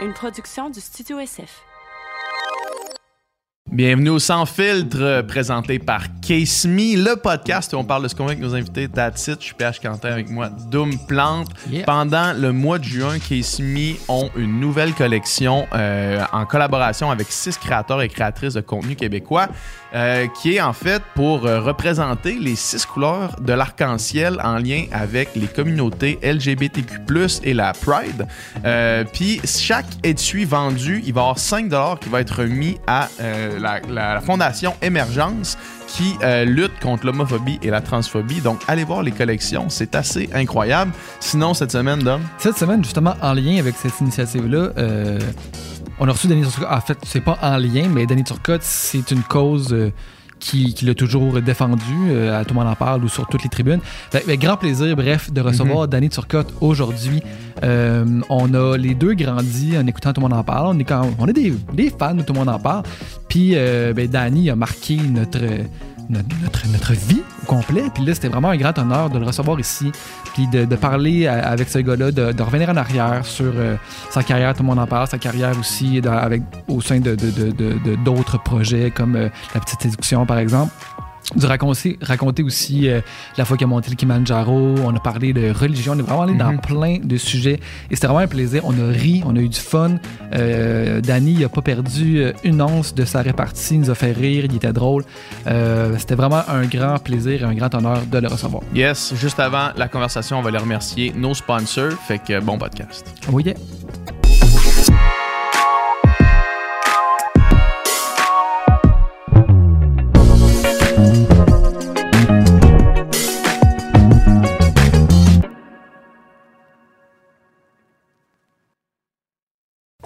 une production du Studio SF. Bienvenue au Sans Filtre, présenté par Case Me, le podcast où on parle de ce qu'on veut avec nos invités. That's it. Je suis PH Quentin avec moi, Doom Plante. Yeah. Pendant le mois de juin, Case Me ont une nouvelle collection euh, en collaboration avec six créateurs et créatrices de contenu québécois, euh, qui est en fait pour euh, représenter les six couleurs de l'arc-en-ciel en lien avec les communautés LGBTQ+, et la Pride. Puis chaque étui vendu, il va y avoir 5 qui va être remis à la, la- la fondation Émergence qui euh, lutte contre l'homophobie et la transphobie. Donc allez voir les collections, c'est assez incroyable. Sinon cette semaine, Dom, Cette semaine, justement, en lien avec cette initiative-là, euh, on a reçu Danny Turcotte. En fait, c'est pas en lien, mais Danny Turcotte, c'est une cause euh, qui, qui l'a toujours défendu. euh, à tout le monde en parle ou sur toutes les tribunes. Fait- fait grand plaisir, bref, de recevoir Danny Turcotte aujourd'hui. Euh, on a les deux grandis en écoutant Tout le monde en parle. On est, quand, on est des, des fans de Tout le monde en parle. Puis, euh, ben, Danny a marqué notre, notre, notre, notre vie Puis là, c'était vraiment un grand honneur de le recevoir ici. Puis de, parler avec ce gars-là, de, revenir en arrière sur euh, sa carrière, tout le monde en parle, sa carrière aussi avec, au sein de- d'autres projets comme euh, La Petite Séduction, par exemple. De raconter, raconter aussi euh, la fois qu'il a monté le Kilimanjaro, on a parlé de religion, on est vraiment allé dans Mhm. plein de sujets et c'était vraiment un plaisir. On a ri, on a eu du fun. Euh, Danny il a pas perdu euh, une once de sa répartie, il nous a fait rire, il était drôle. Euh, c'était vraiment un grand plaisir et un grand honneur de le recevoir. yes, juste avant la conversation, on va les remercier nos sponsors. Fait que bon podcast. Oui, yeah.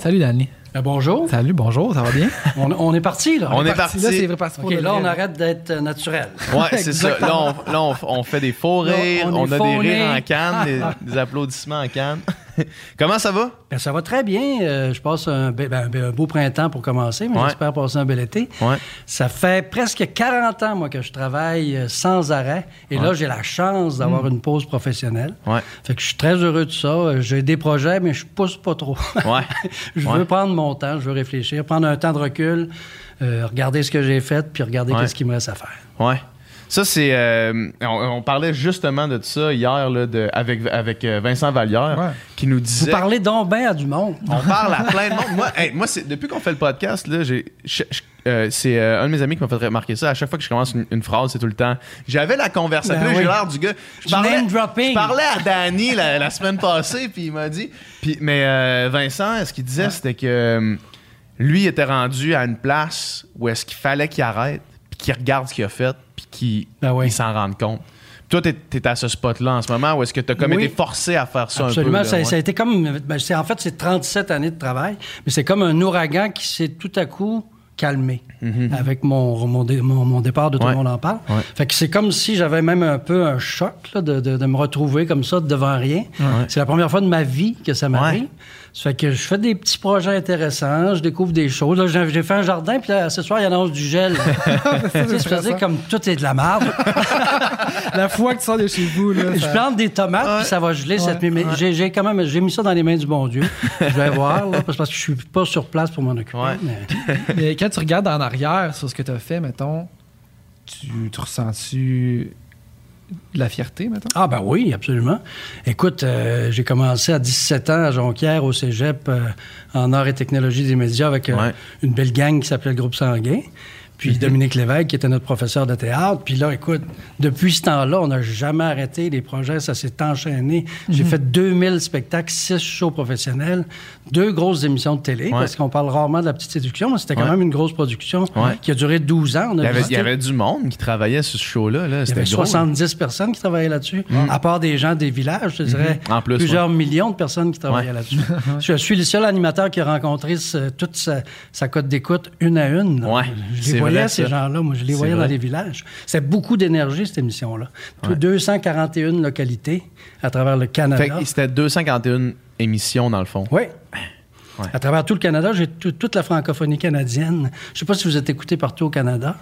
Salut Danny. Ben, bonjour. Salut, bonjour, ça va bien? On, on est parti, là. On est parti. Là, c'est vrai, parti pour OK, de là, on arrête d'être euh, naturel. Ouais, c'est ça. Là, on, là, on, on fait des faux Là, rires, on a des rires en canne, des, des applaudissements en canne. Comment ça va? Ben, ça va très bien. Euh, je passe un, be- ben, un beau printemps pour commencer, mais Ouais. j'espère passer un bel été. Ouais. Ça fait presque 40 ans, moi, que je travaille euh, sans arrêt. Et là, j'ai la chance d'avoir une pause professionnelle. Fait que je suis très heureux de ça. Euh, J'ai des projets, mais je pousse pas trop. Je veux prendre mon temps, je veux réfléchir, prendre un temps de recul, euh, regarder ce que j'ai fait, puis regarder qu'est-ce qu'il me reste à faire. Ouais. Ça, c'est. euh, on, on parlait justement de ça hier là, de, avec, avec euh, Vincent Vallière Ouais. qui nous Vous disait. parlez donc bien à du monde. On parle à plein de monde. Moi, hey, moi c'est, depuis qu'on fait le podcast, là, j'ai, je- je- euh, c'est euh, un de mes amis qui m'a fait remarquer ça. À chaque fois que je commence une, une phrase, c'est tout le temps. J'avais la conversation. Ben j'ai l'air du gars. Je parlais, name dropping. je parlais à Danny la, la semaine passée, puis il m'a dit. Puis, mais euh, Vincent, ce qu'il disait, c'était que lui était rendu à une place où est-ce qu'il fallait qu'il arrête, puis qu'il regarde ce qu'il a fait, qu'il Ben s'en rende compte. Toi, t'es, t'es à ce spot-là en ce moment où est-ce que t'as comme Oui. été forcé à faire ça Absolument. un peu? ça, là, ça a été comme. ben, en fait, c'est 37 années de travail, mais c'est comme un ouragan qui s'est tout à coup calmé avec mon, mon, dé- mon- mon départ de Tout Mm-hmm. Le monde en parle. Ouais. Fait que c'est comme si j'avais même un peu un choc là, de, de- de me retrouver comme ça devant rien. C'est la première fois de ma vie que ça m'arrive. Ça fait que je fais des petits projets intéressants, je découvre des choses. Là, j'ai, fait un jardin, puis là, ce soir, il annonce du gel. Tu sais, je faisais comme tout est de la merde. La fois que tu sors de chez vous, là. Je ça- plante des tomates, puis ça va geler cette nuit. Mais j'ai, j'ai quand même j'ai mis ça dans les mains du bon Dieu. Je vais voir, là, parce parce que je suis pas sur place pour m'en occuper. Ouais. mais- Mais quand tu regardes en arrière sur ce que tu as fait, mettons, tu, tu ressens-tu de la fierté, mettons? Ah ben oui, absolument. Écoute, euh, j'ai commencé à 17 ans à Jonquière, au cégep, euh, en arts et technologies des médias, avec euh, Ouais. une belle gang qui s'appelait le Groupe Sanguin. Puis Dominique Lévesque, qui était notre professeur de théâtre. Puis là, écoute, depuis ce temps-là, on n'a jamais arrêté les projets. Ça s'est enchaîné. J'ai fait 2000 spectacles, 6 shows professionnels, deux grosses émissions de télé, parce qu'on parle rarement de la petite séduction, mais c'était quand Ouais. même une grosse production Ouais. qui a duré 12 ans. On a Il y, avait, il y visité- avait du monde qui travaillait sur ce show-là. Là. il y avait gros. 70 personnes qui travaillaient là-dessus, à part des gens des villages, je dirais. Mm-hmm. En plus, plusieurs millions de personnes qui travaillaient là-dessus. je suis le seul animateur qui a rencontré ce- toute sa, sa cote d'écoute une à une. je les voyais, ces gens-là. Moi, je les C'est voyais vrai. dans les villages. C'était beaucoup d'énergie, cette émission-là. Tout- 241 localités à travers le Canada. C'était 251 émissions dans le fond. Oui. Ouais. À travers tout le Canada, j'ai tout- toute la francophonie canadienne. Je sais pas si vous êtes écouté partout au Canada.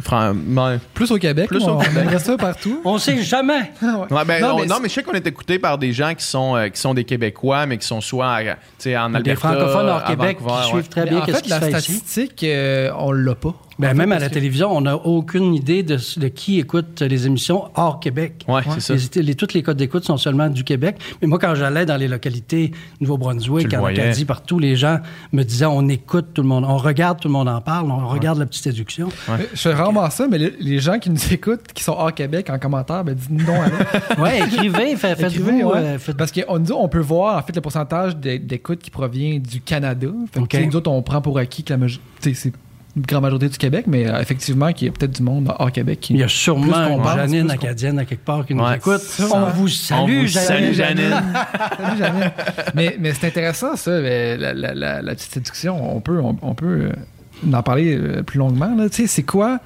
Fran- ouais. Plus au Québec, Plus là, au on Québec. ça partout. On sait jamais. Ouais. Ouais, ben, Non, on- mais non, c'est- mais je sais qu'on est écouté par des gens qui sont, euh, qui sont des Québécois, mais qui sont soit à- sais, en Des Alberta, francophones hors Québec Vancouver, qui ouais. suivent très Mais bien en fait, qui se la statistique, euh, on l'a pas. Ben, En fait, même à la que- télévision, on n'a aucune idée de, de qui écoute les émissions hors Québec. Ouais, c'est ça. Les, les- toutes les codes d'écoute sont seulement du Québec. Mais moi, quand j'allais dans les localités, Nouveau-Brunswick, en. Acadie, partout, les gens me disaient on écoute tout le monde, on regarde tout le monde en parle, on regarde la petite éducation. Mais Je fais rarement ça, mais les, les gens qui nous écoutent, qui sont hors Québec en commentaire, ben dites-nous donc. allez. Ouais, écrivez, fait- Écrivez, faites-vous. ouais. euh, faites- Parce qu'on nous, on peut voir en fait le pourcentage d'é- d'écoute qui provient du Canada. Fait que, Nous autres, on prend pour acquis que la majo- grande majorité du Québec, mais euh, effectivement, qu'il y a peut-être du monde hors Québec qui. Il y a sûrement une pense, Janine acadienne à quelque part qui nous Ouais. écoute. Ça, On vous On salue, vous Janine. salue, Janine. Salut, Janine. mais mais c'est intéressant, ça, la, la- la- la petite séduction. On peut, on, on peut euh, en parler euh, plus longuement. là. Tu sais, c'est quoi.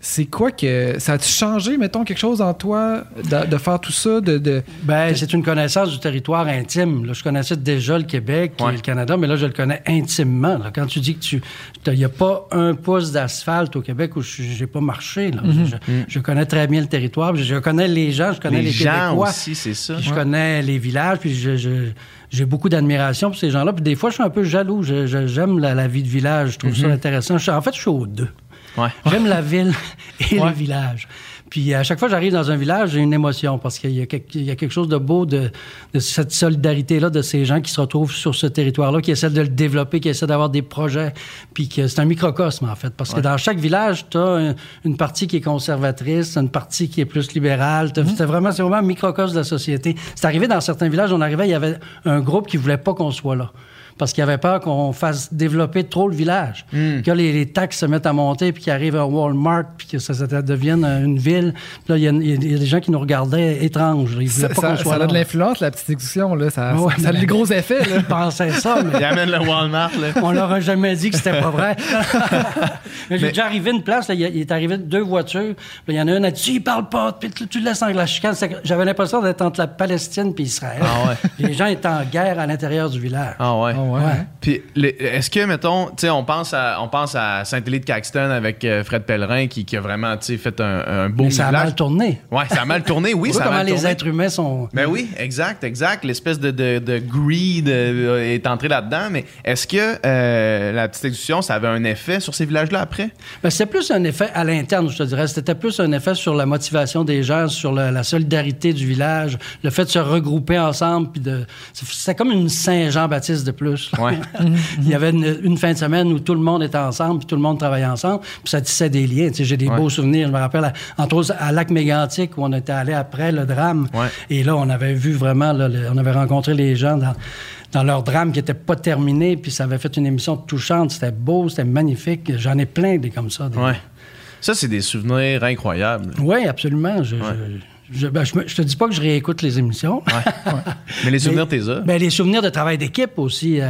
C'est quoi que. Ça a-tu changé, mettons, quelque chose en toi de, de faire tout ça? De, de- Ben, c'est une connaissance du territoire intime. Là, je connaissais déjà le Québec Ouais. et le Canada, mais là, je le connais intimement. là. Quand tu dis que tu, il n'y a pas un pouce d'asphalte au Québec où je n'ai pas marché. là. Je, je- je connais très bien le territoire. Je, je connais les gens, je connais Les les, gens Québécois. aussi, c'est ça. Puis je connais les villages, puis je- je- j'ai beaucoup d'admiration pour ces gens-là. Puis des fois, je suis un peu jaloux. J'aime la, la vie de village. Je trouve ça intéressant. En fait, je suis aux deux. Ouais. J'aime la ville et Ouais. le village. Puis à chaque fois que j'arrive dans un village, j'ai une émotion parce qu'il y, a quelque- il y a quelque chose de beau de, de cette solidarité-là de ces gens qui se retrouvent sur ce territoire-là, qui essaient de le développer, qui essaient d'avoir des projets. Puis que c'est un microcosme, en fait. Parce que dans chaque village, tu as une partie qui est conservatrice, une partie qui est plus libérale. T'as- C'est vraiment, vraiment un microcosme de la société. C'est arrivé dans certains villages, on arrivait, il y avait un groupe qui voulait pas qu'on soit là parce qu'il avait peur qu'on fasse développer trop le village. Que les, les taxes se mettent à monter, puis qu'il arrive un Walmart, puis que ça, ça devienne une ville. Puis là, il y, a, y y des gens qui nous regardaient étranges. Ils voulaient ça, pas ça- a là. de l'influence, la petite discussion. Là. Ça, Ouais, ça, ça a des gros effets. Là. Je pensais ça, mais Il amène le Walmart, là. on leur a jamais dit que c'était pas vrai. mais j'ai Mais- déjà arrivé une place, là, il, est arrivé deux voitures. puis Il y en a une, elle dit, il parle pas, puis tu, tu le laisses en la chicane. J'avais l'impression d'être entre la Palestine et Israël. Ah ouais. Les gens étaient en guerre à l'intérieur du village. Ah ouais. Ouais. Ouais. Puis, est-ce que, mettons, tu sais, on pense à, on pense à Saint-Élie de Caxton avec euh, Fred Pellerin qui, qui a vraiment, tu sais, fait un, un beau Mais ça a mal tourné. Ouais, ça a mal tourné, oui, ça a comment mal les tourné. êtres humains sont. Ben oui, exact, exact. L'espèce de, de, de greed euh, est entré là-dedans. Mais est-ce que euh, la petite exécution, ça avait un effet sur ces villages-là après? Ben, c'était plus un effet à l'interne, je te dirais. C'était plus un effet sur la motivation des gens, sur la solidarité du village, le fait de se regrouper ensemble. Puis de, c'était comme une Saint-Jean-Baptiste de plus. Ouais. Il y avait une, une fin de semaine où tout le monde était ensemble, puis tout le monde travaillait ensemble, puis ça tissait des liens. J'ai des Ouais. beaux souvenirs. Je me rappelle, à- entre autres, à Lac Mégantic, où on était allé après le drame. Ouais. Et là, on avait vu vraiment, là, le- on avait rencontré les gens dans, dans leur drame qui n'était pas terminé, puis ça avait fait une émission touchante. C'était beau, c'était magnifique. J'en ai plein des comme ça. des- Ouais. Ça, c'est des souvenirs incroyables. oui, absolument. Je, je- je, ben, je, te dis pas que je réécoute les émissions. Mais les souvenirs, t'es là. Ben, les souvenirs de travail d'équipe aussi. euh,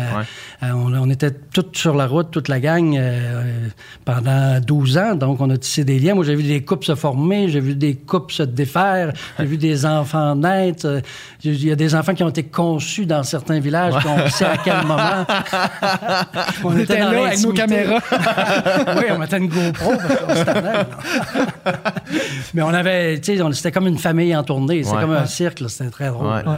euh, on, on était tous sur la route, toute la gang, euh, pendant 12 ans. Donc, on a tissé des liens. Moi, j'ai vu des couples se former, j'ai vu des couples se défaire, j'ai vu des enfants naître. Il y a des enfants qui ont été conçus dans certains villages, puis on sait à quel moment. On était dans là avec nos caméras. oui, on mettait une GoPro parce qu'on. Mais on avait, tu sais, on- c'était comme une famille en tournée. C'était Ouais. comme un Ouais. cirque. C'était très drôle. Ouais. Ouais.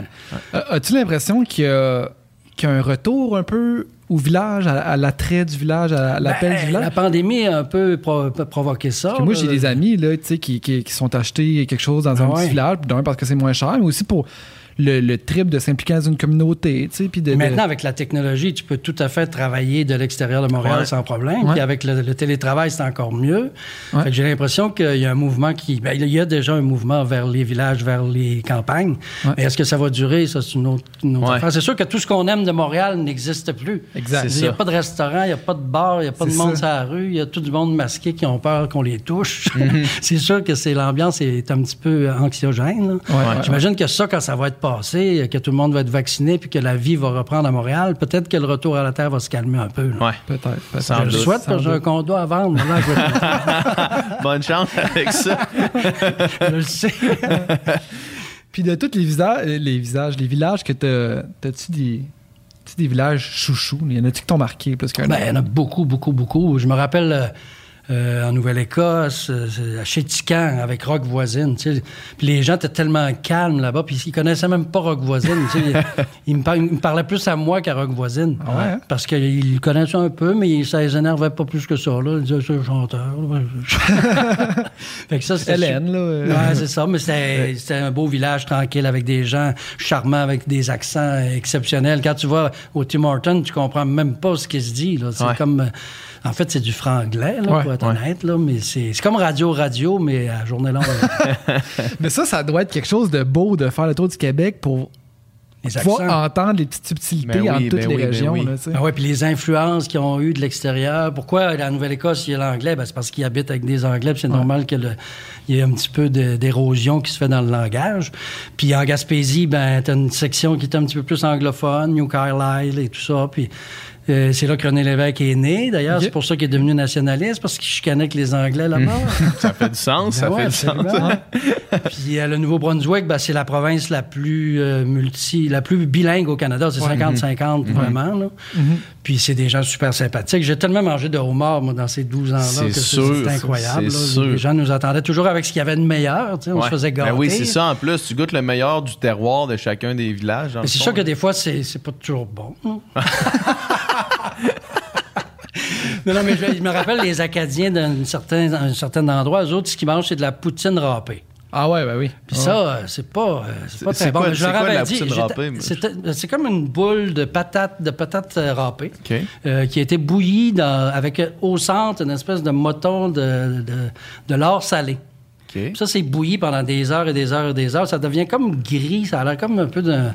Euh, As-tu l'impression qu'il y, a qu'il y a un retour un peu au village, à, à l'attrait du village, à l'appel Ben, du village? La pandémie a un peu pro- provoqué ça. Parce que moi, j'ai des amis là, tu sais, qui, qui, qui sont achetés quelque chose dans un ouais. petit village, puis d'un parce que c'est moins cher, mais aussi pour le, le trip de s'impliquer dans une communauté. Puis de, de- Maintenant, avec la technologie, tu peux tout à fait travailler de l'extérieur de Montréal Ouais. sans problème. Puis avec le, le télétravail, c'est encore mieux. Ouais. Fait que j'ai l'impression qu'il y a un mouvement qui. ben, il y a déjà un mouvement vers les villages, vers les campagnes. Ouais. Mais est-ce que ça va durer? Ça, c'est une autre, une autre Ouais. affaire. C'est sûr que tout ce qu'on aime de Montréal n'existe plus. Exact. Il n'y a pas de restaurant, il n'y a pas de bar, il n'y a pas de monde sur la rue, il y a tout du monde masqué qui ont peur qu'on les touche. Mhm. c'est sûr que c'est l'ambiance est un petit peu anxiogène. J'imagine que ça, quand ça va être passé, que tout le monde va être vacciné puis que la vie va reprendre à Montréal, peut-être que le retour à la Terre va se calmer un peu. Ouais. Peut-être. peut-être. Sans Je le doute, souhaite parce que j'ai un condo à vendre. Bonne chance avec ça. je le sais. Puis de tous les visages, les visages, les villages que t'as, t'as-tu des, Tu des villages chouchous? Il y en a-tu qui t'ont marqué plus qu'un Ben, il y en a beaucoup, beaucoup, beaucoup. Je me rappelle euh, en Nouvelle-Écosse, euh, à Chétican, avec Rock Voisine. tu sais. Puis les gens étaient tellement calmes là-bas, puis ils connaissaient même pas Rock Voisine. tu sais. ils, me par- ils me parlaient plus à moi qu'à Rock Voisine. Ah ouais, hein? Parce qu'ils le connaissaient un peu, mais ça les énervait pas plus que ça. Là. Ils disaient, c'est un chanteur. fait que ça, Hélène, là. euh, Ouais, c'est ça, mais c'était un beau village tranquille avec des gens charmants, avec des accents exceptionnels. Quand tu vas au Tim Hortons, tu comprends même pas ce qui se dit. C'est Ouais. comme. euh, En fait, c'est du franglais, là, Ouais, pour être ouais. honnête, là, mais c'est c'est comme radio-radio, mais à journée longue. Mais ça, ça doit être quelque chose de beau de faire le tour du Québec pour les pouvoir entendre les petites subtilités Ben oui, entre toutes ben les oui, ben régions. oui. là, ouais, puis les influences qu'ils ont eues de l'extérieur. Pourquoi la Nouvelle-Écosse, il y a l'anglais? Ben, c'est parce qu'ils habitent avec des Anglais, puis c'est normal qu'il y ait un petit peu d'érosion qui se fait dans le langage. Puis en Gaspésie, ben, t'as une section qui est un petit peu plus anglophone, New Carlisle et tout ça. Puis euh, c'est là que René Lévesque est né, d'ailleurs. C'est pour ça qu'il est devenu nationaliste, parce qu'il chicanait avec les Anglais là-bas. Ça fait du sens, ça Ben ouais, fait du sens. absolument. Puis euh, le Nouveau-Brunswick, ben, c'est la province la plus euh, multi, la plus bilingue au Canada. C'est 50-50 vraiment. là. Puis c'est des gens super sympathiques. J'ai tellement mangé de homard, moi, dans ces 12 ans-là, C'est que c'est- incroyable. c'est là. sûr. Les gens nous attendaient toujours avec ce qu'il y avait de meilleur. tu sais, On se faisait gâter. Ben oui, c'est ça en plus. Tu goûtes le meilleur du terroir de chacun des villages. c'est sûr que des fois, c'est c'est pas toujours bon. non, non, mais je, je me rappelle les Acadiens d'un certain, d'un certain endroit, eux autres, ce qu'ils mangent, c'est de la poutine râpée. Ah ouais, ben oui. Puis ça, euh, c'est pas, euh, c'est pas C'est- très c'est bon. quoi- je leur avais la dit, C'est comme une boule de patates, de patates euh, râpées euh, qui a été bouillie dans- avec euh, au centre une espèce de moton de, de, salé. OK. Puis Ça, c'est bouilli pendant des heures et des heures et des heures. Ça devient comme gris. Ça a l'air comme un peu d'un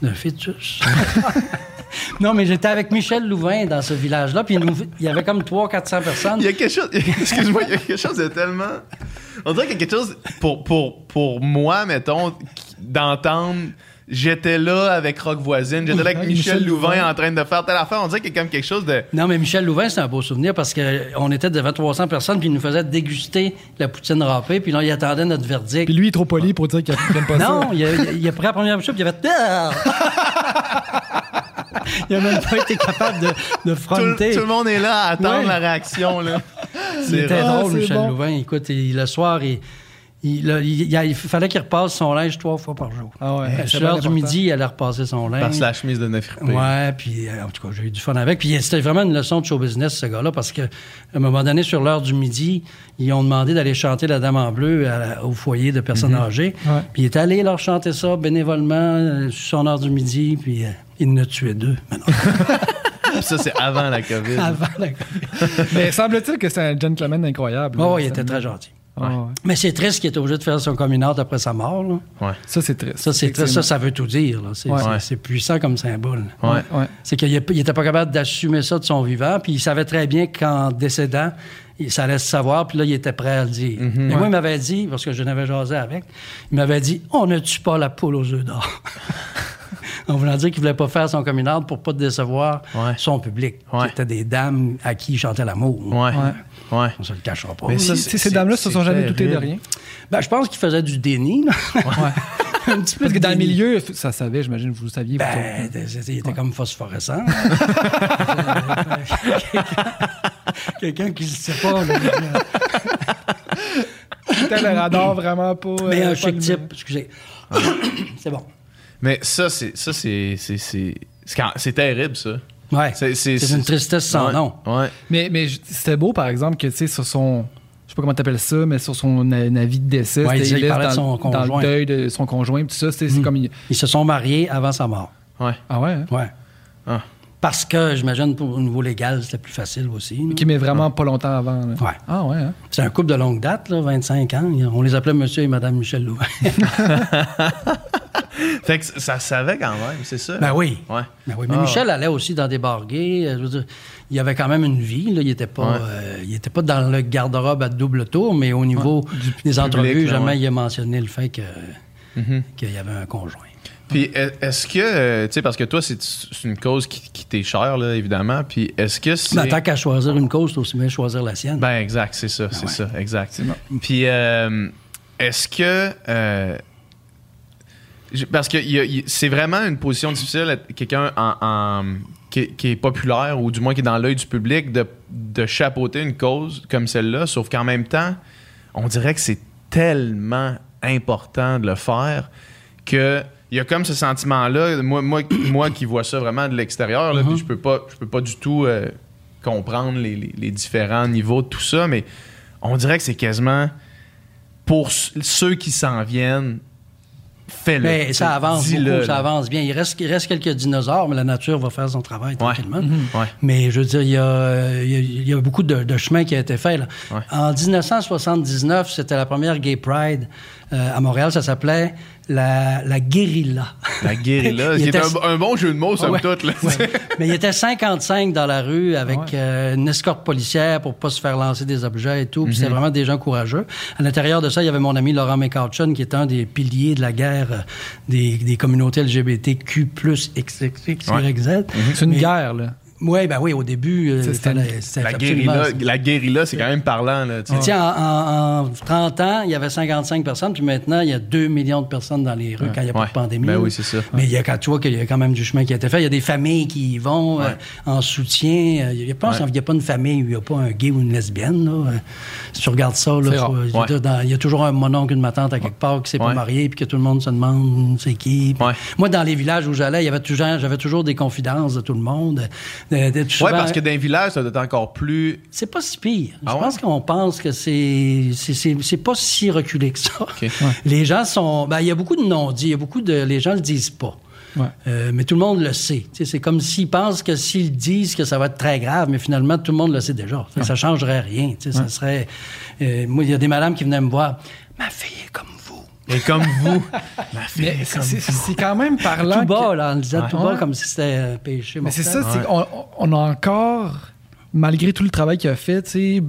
d'un fœtus. non, mais j'étais avec Michel Louvain dans ce village-là. Puis il nous- il y avait comme 300-400 personnes. Il y a quelque chose. Excuse-moi, il y a quelque chose de tellement. On dirait qu'il y a quelque chose pour, pour, pour moi, mettons, d'entendre. J'étais là avec Rock Voisine, j'étais là avec Michel, Michel Louvain, Louvain. en train de faire telle affaire. On dirait qu'il y a comme quelque chose de. Non, mais Michel Louvain, c'est un beau souvenir parce qu'on était devant 300 personnes, puis il nous faisait déguster la poutine râpée, puis là, il attendait notre verdict. Puis lui, il est trop poli pour dire qu'il n'aime pas non, ça. il a, il a- il a pris la première bouchée, puis il a fait... Ah! il a même pas été capable de, de Tout, le- fronter. tout le monde est là à attendre Ouais. la réaction. Là. Il était rare. drôle, Ah, Michel bon. Louvain. Écoute, il- le soir, il, il, là, il- il- il fallait qu'il repasse son linge trois fois par jour. Ah ouais, l'heure du midi, il allait repasser son linge. Parce que la chemise de neuf Ouais, puis euh, en tout cas, j'ai eu du fun avec. Puis c'était vraiment une leçon de show business, ce gars-là, parce qu'à un moment donné, sur l'heure du midi, ils ont demandé d'aller chanter La Dame en bleu à- au foyer de personnes âgées. Ouais. Puis il est allé leur chanter ça bénévolement euh, sur son heure du midi, puis euh, il en a tué deux. maintenant. Ça, c'est avant la COVID. Avant la- Mais semble-t-il que c'est un gentleman incroyable. Oh, là. il était très gentil. Ouais. Mais c'est triste qu'il était obligé de faire son coming out après sa mort. là. Ouais. Ça, c'est triste. Ça, c'est triste. Ça, ça veut tout dire. là. C'est Ouais. c'est- c'est puissant comme symbole. Ouais. Ouais. C'est qu'il n'était pas capable d'assumer ça de son vivant, puis il savait très bien qu'en décédant, il- ça allait se savoir, puis là, il était prêt à le dire. Et moi, il m'avait dit, parce que je n'avais jasé avec, il m'avait dit On ne tue pas la poule aux œufs d'or. en voulant dire qu'il voulait pas faire son coming out pour pas décevoir Ouais. son public, étaient des dames à qui il chantait l'amour. Ouais. Ouais. On se le cachera pas. Mais ça, ces dames-là se sont jamais doutées de rien. Ben, je pense qu'il faisait du déni. là. Un petit peu Parce que dans le milieu, ça savait, j'imagine, vous le saviez. Ben, il était comme phosphorescent. Quelqu'un qui ne sait pas. là. C'était le radar vraiment pas. Mais euh, un pas chic type, excusez. c'est bon. Mais ça, c'est. Ça, c'est. C'est, c'est, c'est, quand- c'est terrible, ça. Ouais. C'est, c'est, C'est une tristesse sans ouais, nom. Ouais. Mais, mais c'était beau, par exemple, que, tu sais, sur son. Je sais pas comment t'appelles ça, mais sur son avis de décès, Ouais, il parlait de dans, son dans conjoint. le deuil de son conjoint, tout ça, c'est Mm. comme. il- Ils se sont mariés avant sa mort. Ouais. Ah ouais, hein? Ouais. Ah. Parce que, j'imagine, au niveau légal, c'était plus facile aussi. Qui met vraiment pas longtemps avant. là. Ouais. Ah ouais, hein? C'est un couple de longue date, là, 25 ans. On les appelait Monsieur et Madame Michel Louvain. Fait que ça savait quand même, c'est ça? ben oui. Ouais. Ben oui, mais Ah. Michel allait aussi dans des bars gays. euh, je veux dire, il avait quand même une vie. Là. Il n'était pas, Ouais. euh, il était pas dans le garde-robe à double tour, mais au niveau des entrevues, jamais ouais. il a mentionné le fait que- Mhm. qu'il y avait un conjoint. Puis est- est-ce que, euh, tu sais, parce que toi, c'est une cause qui, qui t'est chère, là, évidemment. Puis est-ce que c'est. Mais tant qu'à choisir une cause, c'est aussi bien choisir la sienne. Ben, exact, c'est ça, c'est ouais. ça, exact. Puis, euh, est-ce que. euh, Parce que c'est vraiment une position difficile, quelqu'un en, en- qui, qui est populaire ou du moins qui est dans l'œil du public, de, de chapeauter une cause comme celle-là, sauf qu'en même temps, on dirait que c'est tellement important de le faire que il y a comme ce sentiment-là. Moi, moi, moi qui vois ça vraiment de l'extérieur, là, puis je peux pas, je peux pas du tout euh, comprendre les, les- les différents niveaux de tout ça, mais on dirait que c'est quasiment pour ceux qui s'en viennent. Fais-le. Mais T'sais, ça avance beaucoup, ça avance bien. Il reste, il reste quelques dinosaures, mais la nature va faire son travail tranquillement. Ouais. Mais je veux dire, il y a, il y a- il y a beaucoup de, de chemin qui a été fait. Là. Ouais. En 1979, c'était la première Gay Pride euh, à Montréal. Ça s'appelait la, la guérilla. La guérilla, Il qui est était- un, un bon jeu de mots, somme Ouais. toute. Là, Ouais. Mais il était 55 dans la rue avec Ouais. euh, une escorte policière pour pas se faire lancer des objets et tout. Puis c'était vraiment des gens courageux. À l'intérieur de ça, il y avait mon ami Laurent McCutcheon, qui est un des piliers de la guerre euh, des, des communautés LGBTQ+, XXX, Ouais. YZ. C'est une Mais- guerre, là. Oui, ben oui, au début, euh, Ça, c'était fallait- c'était La guérilla, la guérilla, c'est quand même parlant. Là, tu sais. En, en- en 30 ans, il y avait 55 personnes, puis maintenant, il y a 2 millions de personnes dans les rues quand il n'y a pas Ouais. de pandémie. Ben oui, c'est ça. Mais il y a, quand tu vois qu'il y a quand même du chemin qui a été fait. Il y a des familles qui y vont euh, en soutien. Euh, Il n'y a, pas- Ouais. il y a pas une famille où il n'y a pas un gay ou une lesbienne. là. Euh, Si tu regardes ça, il y a toujours un mononcle, une ma tante à quelque part qui s'est Ouais. pas marié, puis que tout le monde se demande c'est qui. Puis Ouais. Moi, dans les villages où j'allais, il y avait toujours, j'avais toujours des confidences de tout le monde. Souvent- parce que dans les villages, ça doit être encore plus. c'est pas si pire. Ah je ouais? pense qu'on pense que c'est c'est- c'est c'est pas si reculé que ça. Les gens sont. Ben, il y a beaucoup de non-dits. Il y a beaucoup de. Les gens le disent pas. Ouais. Euh, mais tout le monde le sait. Tu sais, C'est comme s'ils pensent que s'ils disent que ça va être très grave, mais finalement, tout le monde le sait déjà. Ça changerait rien. Tu sais, Ça serait. euh, moi, il y a des madames qui venaient me voir. Ma fille est comme. Et comme vous. Mais c'est- quand même parlant. Tout bas, que- là, on le disait tout bas comme si c'était un péché. Mais c'est ça, c'est qu'on on a encore, malgré tout le travail qu'il a fait, tu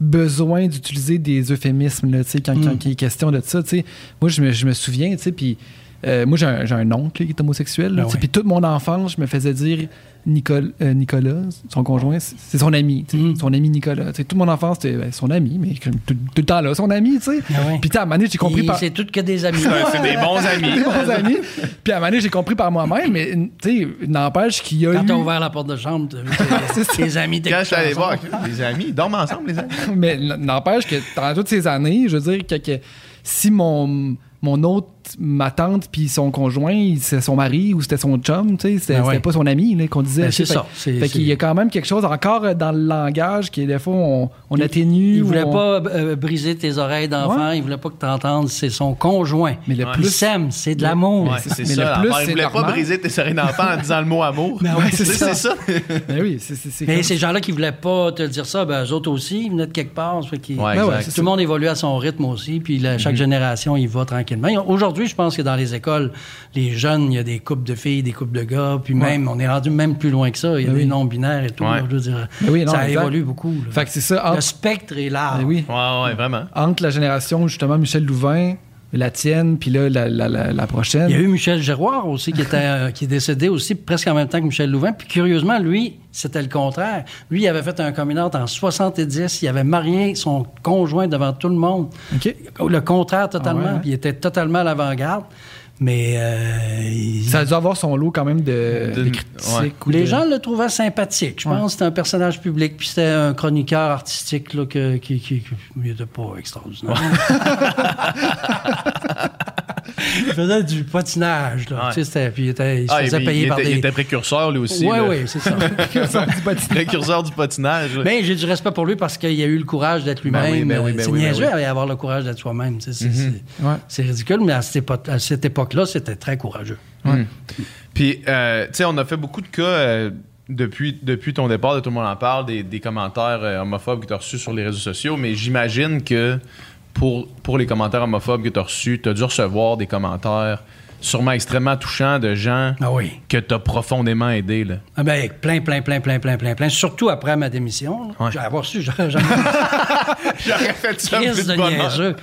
besoin d'utiliser des euphémismes là, quand, Mm. quand il est question de ça. tu sais. Moi, je me, je me souviens, tu sais, puis euh, moi, j'ai un, j'ai un oncle qui est homosexuel. Ben. Puis toute mon enfance, je me faisais dire Nicole, euh, Nicolas, son conjoint, c'est son ami. Mm. Son ami Nicolas. Tu sais, toute mon enfance, c'était ben, son ami, mais tout, tout le temps là, son ami, tu sais. Ah. Puis à un moment donné, j'ai compris par... C'est tout que des amis. c'est des bons amis. des bons amis. Puis à un moment donné, j'ai compris par moi-même, mais tu sais, n'empêche qu'il y a Quand eu... t'as ouvert la porte de chambre, tes, amis Quand je suis allé voir les amis, ils dorment ensemble, les amis. Mais n'empêche que dans toutes ces années, je veux dire que, que si mon, mon autre, ma tante puis son conjoint, il- c'est son mari ou c'était son chum, tu sais, c'était Ben ouais. c'était pas son ami qu'on disait. Ben, c'est fait- ça. C'est- Fait qu'il y a quand même quelque chose encore euh, dans le langage qui, des fois, on, on atténue. Il ou voulait on- pas euh, briser tes oreilles d'enfant, il voulait pas que tu entendes, c'est son conjoint. Mais le Ouais. Il plus. s'aime, c'est de l'amour. Ouais, c'est Mais ça. le plus, Ils voulaient pas briser tes oreilles d'enfant en disant le mot amour. Ben ouais, c'est ça. Ben oui, c'est Mais comme- ces gens-là qui voulaient pas te dire ça, ben eux autres aussi, ils venaient de quelque part. ça fait Ouais, ouais, Tout le monde évolue à son rythme aussi, puis chaque génération, il va tranquillement. Aujourd'hui, je pense que dans les écoles, les jeunes, il y a des couples de filles, des couples de gars, puis même, on est rendu même plus loin que ça. Il y a Ben des oui. non-binaires et tout. Ouais. là, je veux dire, Ben oui, non, ça exact. évolue beaucoup. là. Fait que c'est ça. Le spectre est large. Ben oui, Ouais, ouais, vraiment. entre la génération, justement, Michel Louvain, la tienne, puis là, la, la, la, la prochaine. Il y a eu Michel Giroir aussi, qui, était, euh, qui est décédé aussi presque en même temps que Michel Louvain. Puis curieusement, lui, c'était le contraire. Lui, il avait fait un coming out en 70. Il avait marié son conjoint devant tout le monde. Le contraire totalement. Ah ouais, hein? Il était totalement à l'avant-garde. Mais euh, il- Ça a dû avoir son lot quand même de, De- de critiques. ouais. les de- gens le trouvaient sympathique. Je Ouais. pense que c'était un personnage public, puis c'était un chroniqueur artistique là, que, qui, qui, qui- il était pas extraordinaire. il faisait du patinage. Là. Ouais. Tu sais, puis il, était, il se Ah, faisait payer il, par était, des... il était précurseur, lui aussi. Oui, oui, c'est ça. Précurseur du patinage. là. Mais j'ai du respect pour lui parce qu'il a eu le courage d'être lui-même. Ben oui, ben oui, ben c'est oui, ben niaiseux d'avoir le courage d'être soi-même. tu sais, C'est c'est- Ouais. c'est ridicule, mais à cette, époque, à cette époque-là, c'était très courageux. Mm. Puis, euh, tu sais, on a fait beaucoup de cas euh, depuis, depuis ton départ, de tout le monde en parle, des, des commentaires euh, homophobes que tu as reçus sur les réseaux sociaux, mais j'imagine que pour, pour les commentaires homophobes que tu as reçus, tu as dû recevoir des commentaires sûrement extrêmement touchants de gens Ah oui. que tu as profondément aidés. Là. Ah ben, plein, plein, plein, plein, plein, plein, plein. Surtout après ma démission. Ouais. J'ai avoir su, j'aurais fait ça plus de de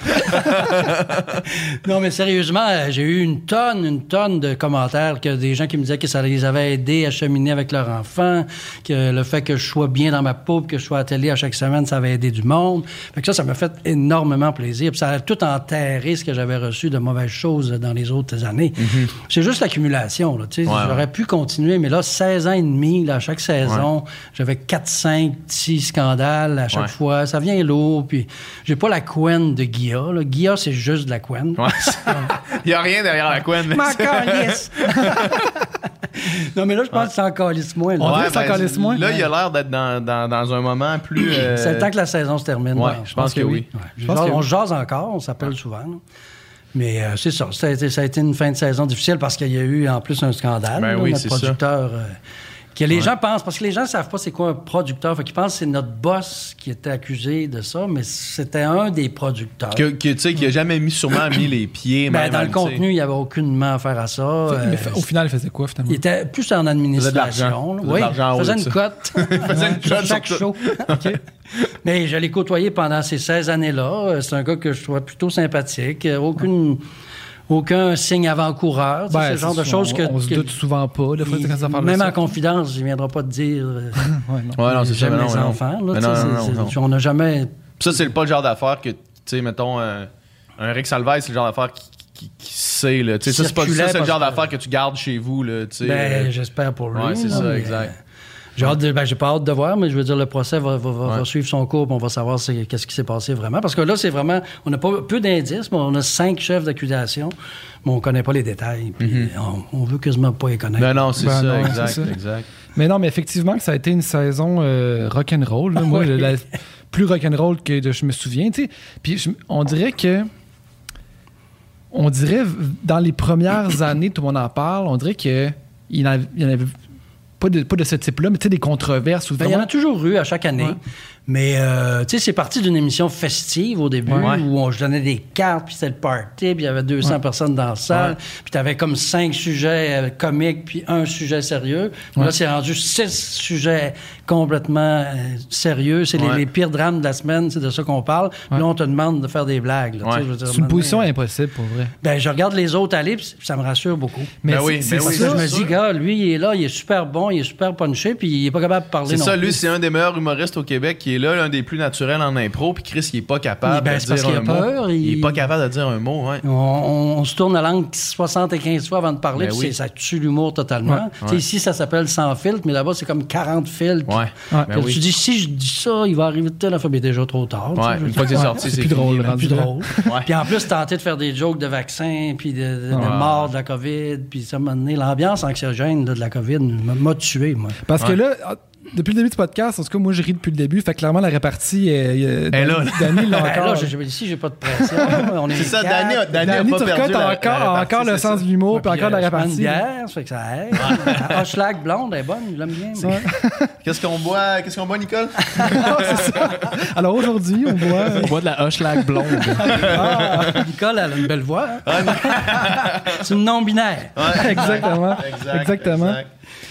non, mais sérieusement, euh, j'ai eu une tonne, une tonne de commentaires que des gens qui me disaient que ça les avait aidés à cheminer avec leur enfant, que le fait que je sois bien dans ma peau, que je sois à télé à chaque semaine, ça avait aidé du monde. Fait que ça, ça m'a fait énormément plaisir. Puis ça a tout enterré ce que j'avais reçu de mauvaises choses dans les autres années. Années. C'est juste l'accumulation. là. Ouais, J'aurais pu continuer, mais là, 16 ans et demi, là, à chaque saison, j'avais 4, 5, 6 scandales à chaque Ouais. fois. Ça vient lourd. Puis j'ai pas la couenne de Guilla. là. Guilla, c'est juste de la couenne. Ouais. Il n'y a rien derrière la couenne. mais calisse. non, mais là, je pense que c'est encore lisse moins. là. Ben, calisse moins. Là, il a l'air d'être dans, dans, dans un moment plus. euh, C'est le temps que la saison se termine. Je pense que oui. Ouais. Je pense Jase- que on oui. se jase encore, on s'appelle souvent. là. Mais euh, c'est ça. Ça a, été, ça a été une fin de saison difficile parce qu'il y a eu en plus un scandale. Ben là, oui, notre c'est ça. Que les gens pensent, parce que les gens ne savent pas c'est quoi un producteur. Fait qu'ils pensent que c'est notre boss qui était accusé de ça, mais c'était un des producteurs. Que, que, tu sais, qui a jamais mis, sûrement mis les pieds. Ben, même dans le contenu, il n'y avait aucunement affaire à ça. Mais Euh, au final, il faisait quoi, finalement? il était plus en administration. l'argent. là. Il faisait de Oui, l'argent il faisait une cote. faisait une cote chaque show. Mais je l'ai côtoyé pendant ces 16 années-là. Euh, C'est un gars que je trouvais plutôt sympathique. Euh, Aucune, aucun signe avant-coureur. Ben, c'est le genre de ça, choses on, que... On se que- doute souvent pas, des fois, il- quand ça parle même de en ça. confidence, il ne viendra pas te dire euh, Ouais, non. Ouais, non, c'est ça. j'aime mais non, les non. enfants. là, Mais non. On n'a jamais... Ça, c'est pas le genre d'affaire que, tu sais, mettons, euh, un Rick Salvaille, c'est le genre d'affaire qui, qui, qui sait, là. Tu sais, ça, c'est pas ça, Circulait c'est le genre d'affaire que tu gardes chez vous, là, tu sais. Ben, euh, j'espère pour lui. ouais, c'est là, ça, mais, exact. J'ai hâte de- ben, j'ai pas hâte de voir, mais je veux dire, le procès va, va- va- Ouais. va suivre son cours, puis on va savoir c'est- qu'est-ce qui s'est passé vraiment. Parce que là, c'est vraiment, on n'a pas peu d'indices, mais on a cinq chefs d'accusation, mais on connaît pas les détails, puis on, on veut quasiment pas les connaître. Ben non, c'est Ben ça, non, exact, c'est ça. exact. Mais non, mais effectivement, que ça a été une saison euh, rock'n'roll. là. Moi, la- plus rock'n'roll que de- je me souviens. tu sais. Puis je- on dirait que. On dirait, dans les premières années, tout le monde en parle, on dirait que il n'y en avait, il y en avait pas, de, pas de ce type-là, mais tu sais, des controverses. Ou Ben, il y en a toujours eu à chaque année. Ouais. Mais, euh, tu sais, c'est parti d'une émission festive au début Ouais. où on, je donnais des cartes, puis c'était le party, puis il y avait 200 personnes dans la salle, puis tu avais comme cinq sujets euh, comiques, puis un sujet sérieux. Là, c'est rendu six sujets complètement euh, sérieux. C'est les- Ouais. les, pires drames de la semaine, c'est de ça qu'on parle. Ouais. Là, on te demande de faire des blagues. Ouais. C'est une position euh, impossible, pour vrai. Ben, je regarde les autres aller, puis ça me rassure beaucoup. Mais Ben c'est- oui, c'est ben oui, ça. je me dis, gars, lui, il est là, il est super bon, il est super punché, puis il est pas capable de parler C'est ça, plus. lui, c'est un des meilleurs humoristes au Québec qui est là, l'un des plus naturels en impro, puis Chris, il est pas capable Ben, de dire un a mot. il- Il est pas capable de dire un mot, ouais. On, on- on se tourne la langue 75 fois avant de parler, Ben puis oui. ça tue l'humour totalement. Ici, ça s'appelle sans filtre, mais là-bas, c'est comme 40 filtres. Ouais. Ouais. Ben oui. Tu dis, si je dis ça, il va arriver de telle affaire, mais déjà trop tard. Ouais, je une fois que c'est sorti, c'est plus drôle, rendu plus là. drôle. Ouais. Puis en plus, tenter de faire des jokes de vaccins, puis de, de, de mort de la COVID, puis ça m'a donné l'ambiance anxiogène là, de la COVID m'a tué, moi. Parce que là, ah, depuis le début du podcast, en tout cas, moi, je ris depuis le début. Fait que clairement, la répartie, euh, est là, là. Danny l'a Ben encore. là, j'ai- ici, j'ai pas de pression. On est C'est ça. Danny a, Danny a Danny pas perdu la- encore, la a répartie, encore le sens de l'humour, puis encore la euh, je répartie. une bière, ça fait que ça aide. La Hochelag blonde, elle est bonne, je l'aime bien. Qu'est-ce qu'on boit, qu'est-ce qu'on boit, Nicole? C'est ça. Alors aujourd'hui, on boit de la Hochelag blonde. Ah, Nicole, elle a une belle voix. hein? C'est une non-binaire. Exactement. Exact, Exactement. exact.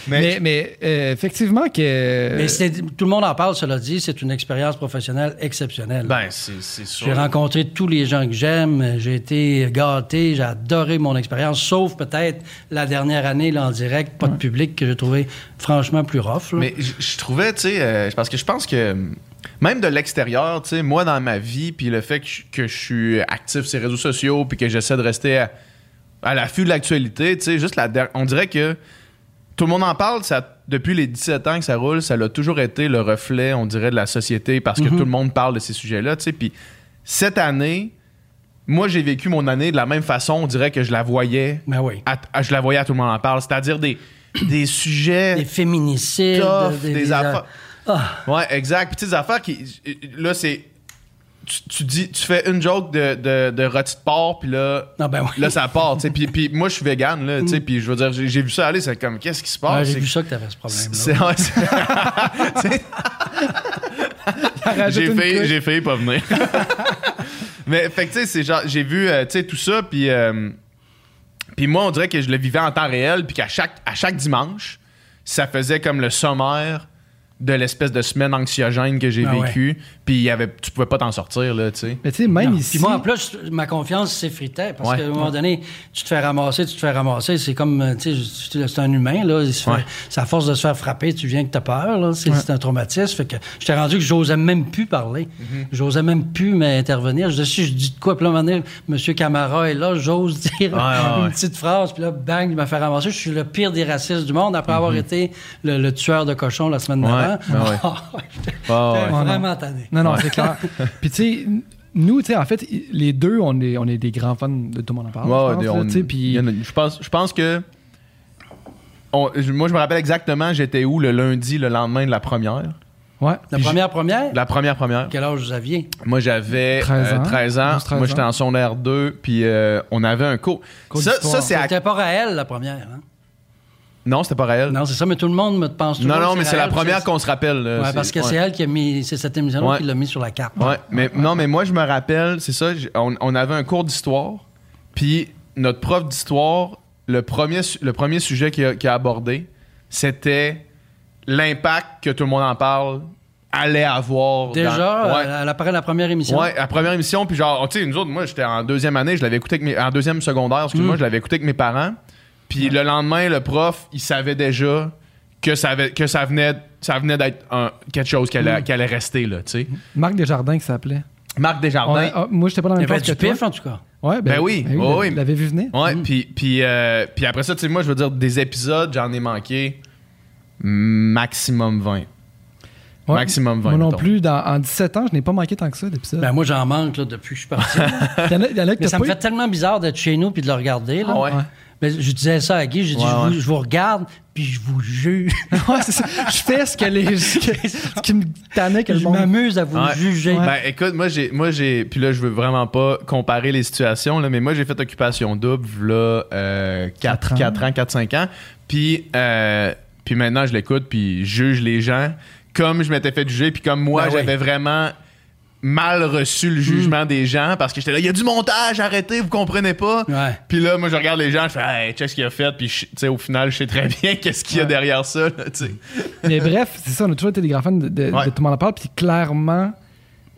Mais, Mais, mais euh, effectivement que. Mais c'est- tout le monde en parle, cela dit, c'est une expérience professionnelle exceptionnelle. ben, c'est c'est sûr. j'ai rencontré tous les gens que j'aime, j'ai été gâté, j'ai adoré mon expérience, sauf peut-être la dernière année là, en direct, pas de public, que j'ai trouvé franchement plus rough. là. Mais je trouvais, tu sais, euh, parce que je pense que même de l'extérieur, tu sais, moi dans ma vie, puis le fait que je, que je suis actif sur les réseaux sociaux, puis que j'essaie de rester à, à l'affût de l'actualité, tu sais, juste la der- on dirait que tout le monde en parle, ça, depuis les 17 ans que ça roule, ça a toujours été le reflet, on dirait, de la société, parce que tout le monde parle de ces sujets-là, tu sais, puis cette année, moi j'ai vécu mon année de la même façon, on dirait que je la voyais, Ben oui. à- à- je la voyais à tout le monde en parle, c'est-à-dire des, des sujets Des féminicides, tough, des, des, des- affaires. Ah. Ouais, exact. Puis, des affaires qui. Là, c'est. Tu, tu dis, tu fais une joke de, de, de rôti de porc, puis là. Ah ben oui. Là, ça part. Puis, puis moi, je suis vegan, là, tu sais. Puis, je veux dire, j'ai vu ça aller, c'est comme, qu'est-ce qui se Ouais, passe? j'ai vu ça que tu avais ce problème-là. ouais, j'ai failli, j'ai failli pas venir. Mais, fait que, tu sais, c'est genre, j'ai vu, euh, tu sais, tout ça, puis. euh, puis moi, on dirait que je le vivais en temps réel, puis qu'à chaque, à chaque dimanche, ça faisait comme le sommaire de l'espèce de semaine anxiogène que j'ai Ah ouais. vécue. Puis il y avait, tu pouvais pas t'en sortir, là, tu sais. Mais tu sais, même Non. ici. Puis moi, en plus, ma confiance s'effritait parce Ouais. qu'à un moment donné, tu te fais ramasser, tu te fais ramasser. C'est comme, euh, tu sais, je- c'est un humain, là. Il se fait- Ouais. C'est à force de se faire frapper, tu viens que t'as peur, là. C'est un traumatisme. Fait que j'étais rendu que j'osais même plus parler. Mm-hmm. J'osais même plus m'intervenir. Je dis, si je dis de quoi, puis là, à un moment donné, M. Camara est là, j'ose dire Ouais, ouais, une ouais. petite phrase, puis là, bang, il m'a fait ramasser. Je suis le pire des racistes du monde après avoir été le, le tueur de cochon la semaine Mm-hmm. Ouais, d'avant. ben ouais. Ah, ouais. vraiment tanné. Non, non, c'est clair. Puis tu sais, nous, tu sais, en fait, les deux, on est, on est des grands fans de Tout le monde en parle. Ouais, je a- je pense, je pense que. on- moi, je me rappelle exactement, j'étais où le lundi, le lendemain de la première. ouais. La Puis première première? La première première. Quel âge vous aviez? Moi, j'avais 13 euh, ans. 13 ans. 12, 13 Moi, j'étais en secondaire 2, puis euh, on avait un cours. Cours Ça, ça c'est à... C'était pas Raël, la première. Hein? Non, c'était pas réel. Non, c'est ça, mais tout le monde me pense toujours non, non, mais c'est la Raël, première qu'on se rappelle. là. Ouais, C'est- parce que ouais. c'est elle qui a mis. C'est cette émission-là Ouais. qui l'a mis sur la carte. Ouais, mais non, mais moi je me rappelle, c'est ça, j- on, on avait un cours d'histoire, puis notre prof d'histoire, le premier, su- le premier sujet qu'il a, qu'il a abordé, c'était l'impact que tout le monde en parle allait avoir. Déjà, dans- ouais. euh, après la première émission? Ouais, la première émission, puis genre, tu sais, nous autres, moi, j'étais en deuxième année, je l'avais écouté avec mes, en deuxième secondaire, excuse-moi, Mm. je l'avais écouté avec mes parents. Puis le lendemain, le prof, il savait déjà que ça, avait- que ça venait, ça venait d'être quelque chose qui allait, Mm. qui allait rester, là, tu sais. Marc Desjardins qui s'appelait. Marc Desjardins. Ouais, ah, moi, j'étais pas dans la Il y même avait classe du que pif, toi. en tout cas. Ouais, Ben oui, ben oui. Vous l'avez vu venir? Ouais, puis, puis, euh, puis après ça, tu sais, moi, je veux dire, des épisodes, j'en ai manqué maximum 20. Ouais. Maximum 20. Moi non mettons. plus. Dans, en 17 ans, je n'ai pas manqué tant que ça d'épisodes. Ben, moi, j'en manque là, depuis que je suis parti. y en a, il y en a que mais t'as ça me fait tellement bizarre d'être chez nous puis de le regarder. Là. Ah ouais? Ouais. Ben, je disais ça à Guy, j'ai dit, Ouais, je, vous, ouais. je vous regarde puis je vous juge. Ouais, c'est ça. Je fais ce que les. ce que- ce qui me tannait que je m'amuse à vous Ouais. juger. Ben écoute, moi j'ai moi j'ai puis là je veux vraiment pas comparer les situations là, mais moi j'ai fait occupation double là euh, 4 Quatre ans. 4 ans, 4 5 ans. Puis euh, puis maintenant je l'écoute puis je juge les gens comme je m'étais fait juger puis comme moi Ben oui. j'avais vraiment mal reçu le jugement des gens parce que j'étais là il y a du montage, arrêtez, vous comprenez pas. Ouais. Puis là moi je regarde les gens, je fais hey, check ce qu'il a fait puis tu sais au final je sais très bien qu'est-ce qu'il y a Ouais. derrière ça là. Mais bref, c'est ça, on a toujours été des grands fans de, de- Ouais. de Tout le monde en parle. Puis clairement,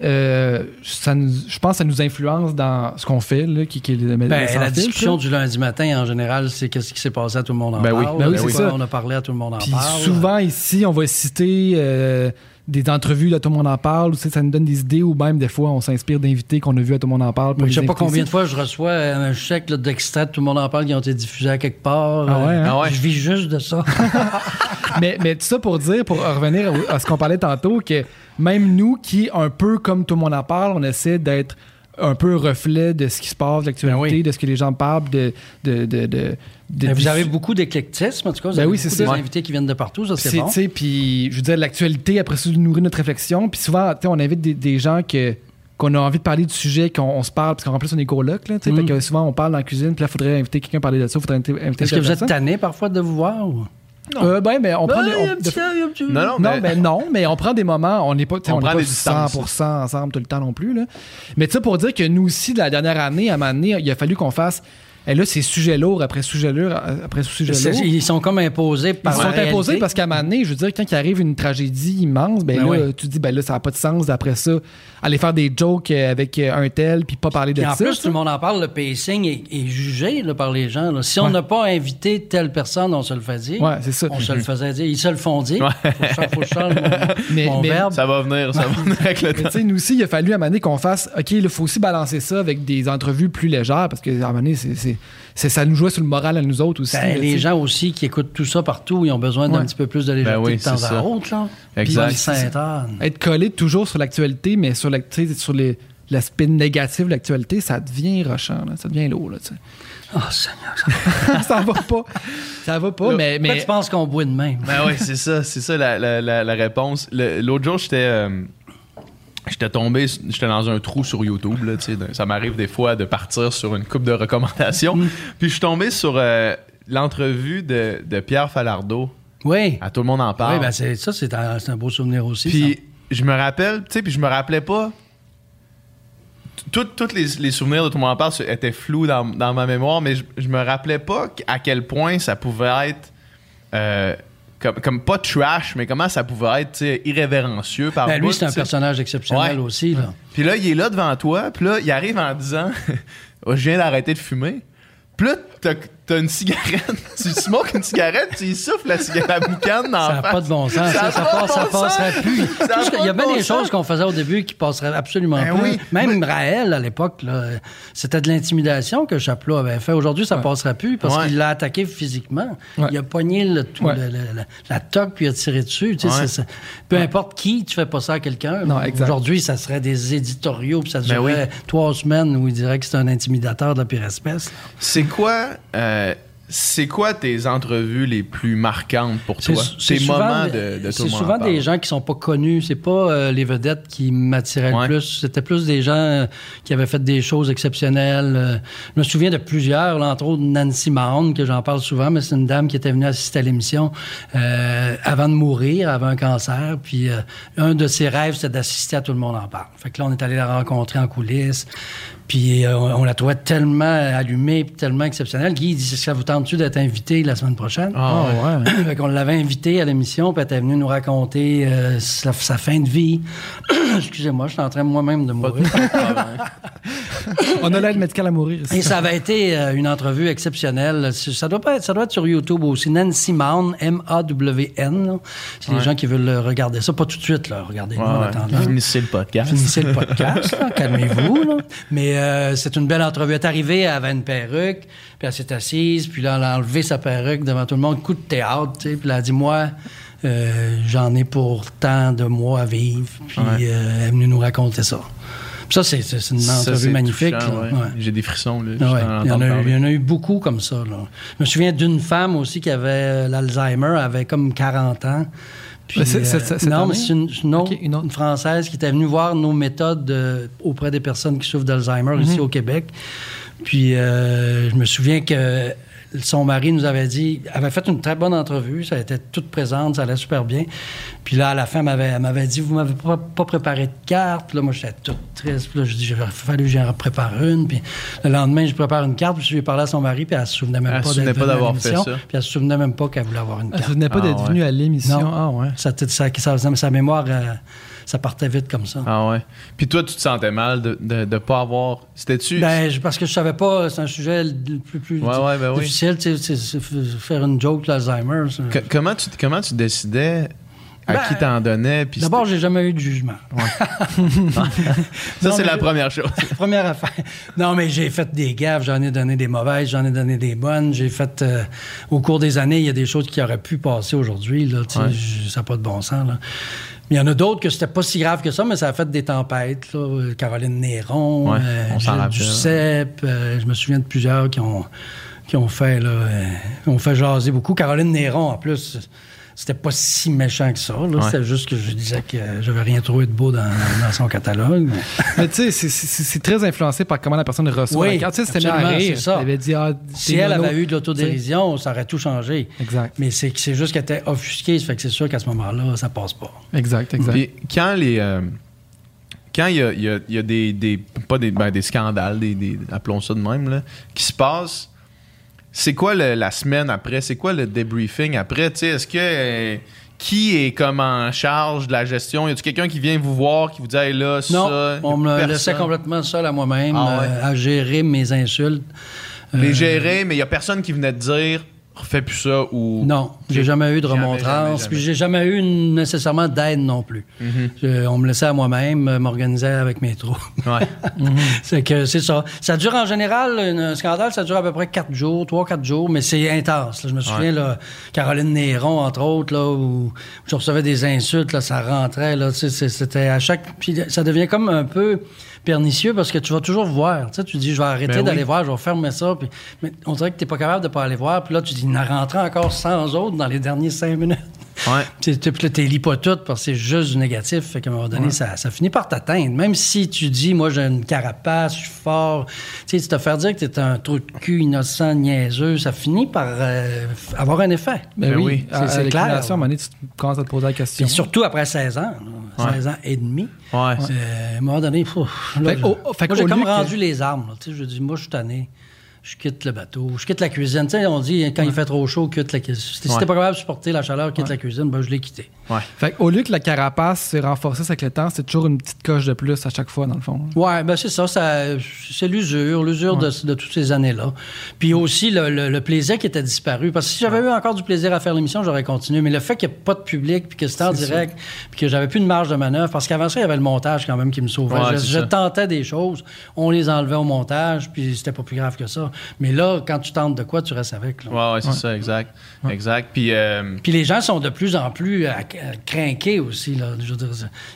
euh, ça nous- je pense que ça nous influence dans ce qu'on fait, là, qui, qui est Ben, la discussion du lundi matin, en général, c'est qu'est-ce qui s'est passé à tout le monde en Ben oui. parle. Ben oui, c'est ça. On a parlé à tout le monde en Puis parle. souvent ici, on va citer euh, des entrevues de Tout le monde en parle. ou, ça nous donne des idées ou même des fois, on s'inspire d'invités qu'on a vus à Tout le monde en parle. pour je sais pas combien de fois je reçois un chèque d'extrait de Tout le monde en parle qui ont été diffusés à quelque part. Ah ouais, Euh, hein? Ah ouais. Je vis juste de ça. mais, mais tout ça pour dire, pour revenir à ce qu'on parlait tantôt, que même nous qui, un peu comme tout le monde en parle, on essaie d'être un peu reflet de ce qui se passe, de l'actualité, Ben oui. de ce que les gens parlent, de... de, de, Mais vous avez beaucoup d'éclectisme, en tout cas. Vous Ben avez oui, beaucoup c'est des ça. invités qui viennent de partout, ça, c'est bon. puis je veux dire, l'actualité, après ça, nourrit notre réflexion. Puis souvent, tu sais, on invite des, des gens que, qu'on a envie de parler du sujet, qu'on on se parle, parce qu'en plus, on est coloc, là, tu sais. Mm. Fait que souvent, on parle dans la cuisine, puis là, il faudrait inviter quelqu'un à parler de ça, faudrait inviter, Est-ce que vous êtes tanné parfois de vous voir? Ou... Euh, ben, mais on prend des... On- de- petit- Non non, non, mais- ben non, mais on prend des moments, on n'est pas, tu sais, On on n'est prend pas des distances. 100% ensemble tout le temps non plus. Là. Mais tu sais, pour dire que nous aussi, de la dernière année, à un moment donné, il a fallu qu'on fasse. Et là, c'est sujet lourd après sujet lourd après sujet lourd. Ils sont comme imposés Ils par sont la imposés parce qu'à un moment donné, je veux dire, quand il arrive une tragédie immense, ben, Ben là, oui. tu dis, ben là, ça n'a pas de sens d'après ça. Aller faire des jokes euh, avec euh, un tel, puis pas parler de Puis en ça. plus, ça. tout le monde en parle, le pacing est, est jugé là, par les gens. là. Si on Ouais. n'a pas invité telle personne, on se le fait dire. Ouais, c'est ça. On se le faisait dire. Ils se le font dire. Faut que change- faut que Mais- mon mais- verbe. ça va venir, ça va venir avec le Mais temps. tu sais, nous aussi, il a fallu à un moment donné qu'on fasse, OK, il faut aussi balancer ça avec des entrevues plus légères, parce qu'à un moment donné, c'est, c'est- ça nous joue sur le moral à nous autres aussi. Ben, là, les gens aussi qui écoutent tout ça partout, ils ont besoin d'un Ouais. petit peu plus de légèreté Ben oui, de temps à autre. Là. Exact. Puis Sainte-Anne. être collé toujours sur l'actualité, mais sur, la- sur les, l'aspect négatif de l'actualité, ça devient rochant, là, ça devient lourd. Là, tu sais. Oh Seigneur. ça va pas. Ça va pas, mais. Mais tu penses qu'on boit de même? Ben oui, c'est ça, c'est ça la, la- réponse. L'autre jour, j'étais euh, j'étais tombé, j'étais dans un trou sur YouTube. Là, ça m'arrive des fois de partir sur une coupe de recommandations. Puis je suis tombé sur euh, l'entrevue de, de Pierre Falardeau. Oui. À tout le monde en parle. Oui, ben c'est, ça, c'est un, c'est un beau souvenir aussi. Puis je me rappelle, tu sais, puis je me rappelais pas. Tous les, les souvenirs de tout le monde en parle étaient flous dans, dans ma mémoire, mais je, je me rappelais pas à quel point ça pouvait être euh, comme, comme pas trash, mais comment ça pouvait être irrévérencieux par Ben, lui, c'est un personnage exceptionnel Ouais. aussi. Là. Puis là, il est là devant toi, puis là, il arrive en disant Oh, Je viens d'arrêter de fumer. Puis là, t'as, une cigarette, tu smokes une cigarette, tu y souffles la cigarette, la boucane dans Ça n'a pas de bon sens. Ça, ça, ça sens. plus. Il y a bien des choses qu'on faisait au début qui passeraient absolument Ben oui. Même Raël, à l'époque, c'était de l'intimidation que Chaplot avait fait. Aujourd'hui, ça passerait plus parce Ouais. qu'il l'a attaqué physiquement. Ouais. Il a pogné le, tout, Ouais. le- le- la, toque puis il a tiré dessus. Tu sais, peu importe qui, tu fais pas ça à quelqu'un. Aujourd'hui, ça serait des éditoriaux puis ça Ben durerait oui. trois semaines où il dirait que c'est un intimidateur de la pire espèce. C'est quoi, euh, c'est quoi tes entrevues les plus marquantes pour toi? Tes souvent- moments de, C'est souvent des gens qui sont pas connus. C'est pas euh, les vedettes qui m'attiraient Ouais. le plus. C'était plus des gens euh, qui avaient fait des choses exceptionnelles. Euh, je me souviens de plusieurs, là, entre autres Nancy Mahon, que j'en parle souvent, mais c'est une dame qui était venue assister à l'émission euh, avant de mourir, avant un cancer. Puis euh, un de ses rêves, c'était d'assister à Tout le monde en parle. Fait que là, on est allé la rencontrer en coulisses. Puis euh, on, la trouvait tellement allumée, tellement exceptionnelle. Guy il dit Ça vous tente-tu d'être invité la semaine prochaine? Ah, ouais. ouais. fait qu'on l'avait invité à l'émission, puis elle était venue nous raconter euh, sa, sa fin de vie. Excusez-moi, je suis en train moi-même de mourir. On a l'aide médicale à mourir ici. Et ça avait été euh, une entrevue exceptionnelle. Ça doit, pas être, ça doit être sur YouTube aussi. Nancy Mawn, M-A-W-N. C'est les gens qui veulent regarder ça. Pas tout de suite, là. Regardez-nous en Ouais, attendant. Finissez le podcast. Finissez le podcast, là. calmez-vous. Là. Mais euh, c'est une belle entrevue. Elle est arrivée, elle avait une perruque, puis elle s'est assise, puis là, elle a enlevé sa perruque devant tout le monde, coup de théâtre, tu sais, puis elle a dit, moi, euh, j'en ai pour tant de mois à vivre, puis Ouais. euh, elle est venue nous raconter ça. Puis ça, c'est, c'est une entrevue magnifique. touchant, là. ouais. Ouais. J'ai des frissons, là. Il, y en a, eu- parler. il y en a eu beaucoup comme ça. Là. Je me souviens d'une femme aussi qui avait l'Alzheimer, elle avait comme 40 ans. Puis, Mais c'est- c'est- non, une, Française qui était venue voir nos méthodes euh, auprès des personnes qui souffrent d'Alzheimer Mhm. ici au Québec. Puis euh, je me souviens que son mari nous avait dit, avait fait une très bonne entrevue, ça était toute présente, ça allait super bien. Puis là, à la fin, elle m'avait, elle m'avait dit, vous m'avez pas, pas préparé de carte. Puis là, moi, j'étais toute triste. Puis là, je dis, il fallu que j'en prépare une. Puis le lendemain, je prépare une carte. Puis je lui ai parlé à son mari, puis elle se souvenait même Elle pas se souvenait d'être pas venue à d'avoir fait l'émission. ça. Puis elle se souvenait même pas qu'elle voulait avoir une Elle se carte. souvenait pas Ah d'être ouais. venue à l'émission. Non. Ah ouais. Ça, ça, ça- ça- sa mémoire, euh, ça partait vite comme ça. Ah ouais. Puis toi, tu te sentais mal de ne de, de pas avoir. C'était-tu. Ben, parce que je savais pas, c'est un sujet le plus, plus Ouais, ouais, ben difficile, c'est- faire une joke. Que- comment, tu, comment tu décidais à Ben, qui t'en donnais? D'abord, j'ai jamais eu de jugement. ça, c'est la première chose. Première affaire. Non, mais j'ai fait des gaffes, j'en ai donné des mauvaises, j'en ai donné des bonnes. J'ai fait. euh, au cours des années, il y a des choses qui auraient pu passer aujourd'hui. Ouais. ça n'a pas de bon sens. Là. Mais il y en a d'autres que c'était pas si grave que ça, mais ça a fait des tempêtes. Là. Caroline Néron, Ouais, euh, Gilles. Duceppe, euh, je me souviens de plusieurs qui ont, qui ont fait là, euh, qui ont fait jaser beaucoup. Caroline Néron, en plus, c'était pas si méchant que ça. là. Ouais. C'était juste que je disais que j'avais rien trouvé de beau dans, dans son catalogue. mais- Mais tu sais, c'est- très influencé par comment la personne reçoit Oui, la carte. Tu sais, c'était mis à absolument, rire. c'est ça. Elle avait dit, ah, Si elle mono. avait eu de l'autodérision, ça aurait tout changé. Exact. Mais c'est que c'est juste qu'elle était offusquée, ça fait que c'est sûr qu'à ce moment-là, ça passe pas. Exact, exact. Puis quand les. euh, quand il y a, il y a- il y a des, des- Pas des, ben, des scandales, des, des- appelons ça de même, là, qui se passent, c'est quoi le- la semaine après? C'est quoi le débriefing après? Tu sais, Est-ce que. euh, qui est comme en charge de la gestion? Y a-tu quelqu'un qui vient vous voir, qui vous dit, hey, là, Non, ça. on a me personne? laissait complètement seul à moi-même, Ah ouais. euh, à gérer mes insultes. Les Euh, gérer, mais il y a personne qui venait te dire, refais plus ça ou. Non, j'ai jamais eu de remontrance, puis j'ai jamais eu nécessairement d'aide non plus. Mhm. Je- on me laissait à moi-même, euh, m'organiser avec mes trous. Ouais. c'est que c'est ça. Ça dure en général, un scandale, ça dure à peu près quatre jours, trois, quatre jours, mais c'est intense. là. Je me souviens, là, Caroline Néron, entre autres, là, où je recevais des insultes, là, ça rentrait, là, c'était à chaque... Puis ça devient comme un peu pernicieux parce que tu vas toujours voir. Tu sais, tu dis, je vais arrêter Ben oui. d'aller voir, je vais fermer ça. Puis, mais on dirait que tu n'es pas capable de pas aller voir. Puis là, tu dis, il en rentré encore 100 autres dans les derniers cinq minutes. Ouais. Puis là, tu lis pas toutes parce que c'est juste du négatif. Fait qu'à un moment donné, ça, ça finit par t'atteindre. Même si tu dis, moi, j'ai une carapace, je suis fort. Tu sais, tu te faire dire que tu es un trou de cul innocent, niaiseux, ça finit par euh, avoir un effet. Ben Ben oui, c'est- clair. à un moment donné, tu commences à te poser la question. Puis surtout après 16 ans, là, Ouais. 16 ans et demi. Ouais. Euh, à un moment donné, pff, là, Fait je- qu'au- fait moi, j'ai comme que- rendu les armes. là. Tu sais, je dis, moi, je suis tanné. Je quitte le bateau, je quitte la cuisine. Tu sais, on dit, quand il fait trop chaud, quitte la cuisine. Si Ouais. t'es pas capable de supporter la chaleur, quitte la cuisine, ben, je l'ai quitté. Ouais. Fait au lieu que la carapace se renforcisse avec le temps, c'est toujours une petite coche de plus à chaque fois, dans le fond. Ouais, ben c'est ça, ça c'est l'usure, l'usure de, de toutes ces années-là. Puis aussi le, le- le plaisir qui était disparu. Parce que si j'avais eu encore du plaisir à faire l'émission, j'aurais continué. Mais le fait qu'il n'y ait pas de public, puis que c'était en direct, puis que j'avais plus de marge de manœuvre, parce qu'avant ça, il y avait le montage quand même qui me sauvait. Ouais, je je tentais des choses, on les enlevait au montage, puis c'était pas plus grave que ça. Mais là, quand tu tentes de quoi, tu restes avec. là. Ouais, ouais, c'est ça, exact. Exact. Puis, euh, Puis les gens sont de plus en plus à, à craquer aussi. Là. Je veux dire,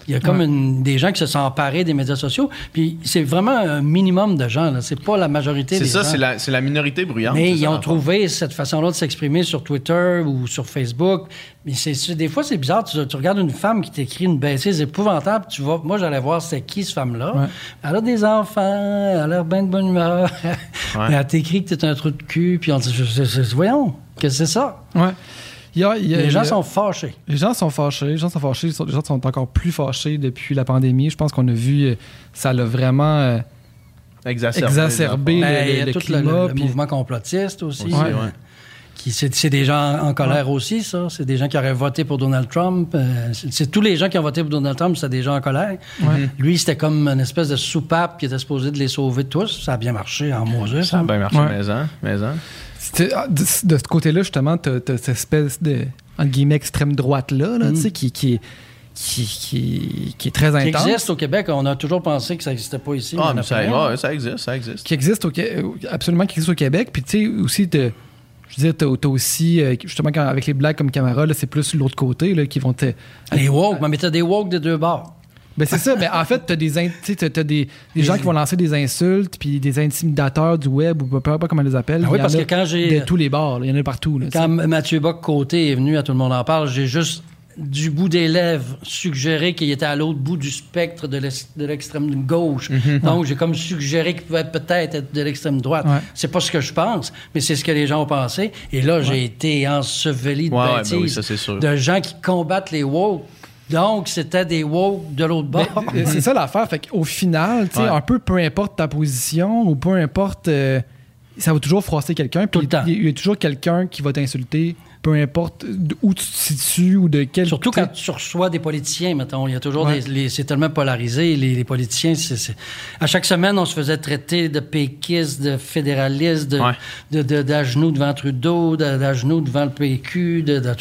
il y a comme une- des gens qui se sont emparés des médias sociaux. Puis c'est vraiment un minimum de gens. là. C'est pas la majorité c'est des ça, gens. c'est la, c'est la minorité bruyante. Mais ils ça, ont trouvé cette façon-là de s'exprimer sur Twitter ou sur Facebook. Mais c'est, des fois, c'est bizarre. Tu, tu regardes une femme qui t'écrit une bêtise épouvantable. Tu vas, moi, j'allais voir c'est qui, cette femme-là. Ouais. Elle a des enfants, elle a l'air bien de bonne humeur. Mais elle t'écrit que t'es un trou de cul. Puis on dit, je- je- je- voyons, que c'est ça? Ouais. Il y a- il y a- Les il y gens a- sont fâchés. Les gens sont fâchés, les gens sont fâchés, les gens sont encore plus fâchés depuis la pandémie. Je pense qu'on a vu, euh, ça l'a vraiment euh, Exacerbé. exacerbé le, Ben, il y le- tout le, climat. le puis- mouvement complotiste aussi. Aussi, Ouais. ouais. Qui, c'est, c'est des gens en colère aussi, ça. C'est des gens qui auraient voté pour Donald Trump. Euh, c'est, c'est tous les gens qui ont voté pour Donald Trump, c'est des gens en colère. Lui, c'était comme une espèce de soupape qui était supposé de les sauver tous. Ça a bien marché en Moses. Ça a bien marché, Ouais. mais hein, mais hein. C'était- ah, De, de ce côté-là, justement, t'as as cette espèce de entre guillemets, extrême droite-là, là, tu sais, qui, qui, est- qui, qui, qui est très Qui intense. existe au Québec. On a toujours pensé que ça n'existait pas ici. Ah, mais ça, rien. ouais, ça existe, ça existe. qui existe au euh, absolument qui existe au Québec. Puis tu sais aussi, t'as- je veux dire, t'as aussi euh, justement quand, avec les blagues comme Camara, c'est plus l'autre côté là, qui vont te. Les woke, mais t'as des woke des deux bords. Ben c'est ça, mais en fait, t'as des, t'as des, des gens qui vont lancer des insultes, puis des intimidateurs du web, ou peu importe comment on les appelle. Ah oui, parce que quand j'ai- De tous les bords, il y en a partout. Là, Quand Mathieu Bock-Côté est venu à Tout le monde en parle, j'ai juste du bout des lèvres suggéré qu'il était à l'autre bout du spectre de l'ex- de l'extrême gauche. Donc, j'ai comme suggéré qu'il pouvait peut-être être de l'extrême droite. Ouais. C'est pas ce que je pense, mais c'est ce que les gens ont pensé. Et là, j'ai été enseveli de Ouais, ben bêtises, oui, ça, c'est sûr. de gens qui combattent les woke. Donc, c'était des woke de l'autre Ben, bord. c'est ça l'affaire. Fait qu'au final, tu sais, Ouais. un peu peu importe ta position ou peu importe, euh, ça va toujours froisser quelqu'un. Puis Tout le temps. il y, a toujours quelqu'un qui va t'insulter, peu importe où tu te situes ou de quel. Surtout quand tu reçois des politiciens, mettons. Il y a toujours Ouais. des. les- c'est tellement polarisé. Les, les politiciens, c'est, c'est- À chaque semaine, on se faisait traiter de péquistes, de fédéralistes, de, Ouais. de, de- genoux devant Trudeau, de- d'à genoux devant le PQ. de- de-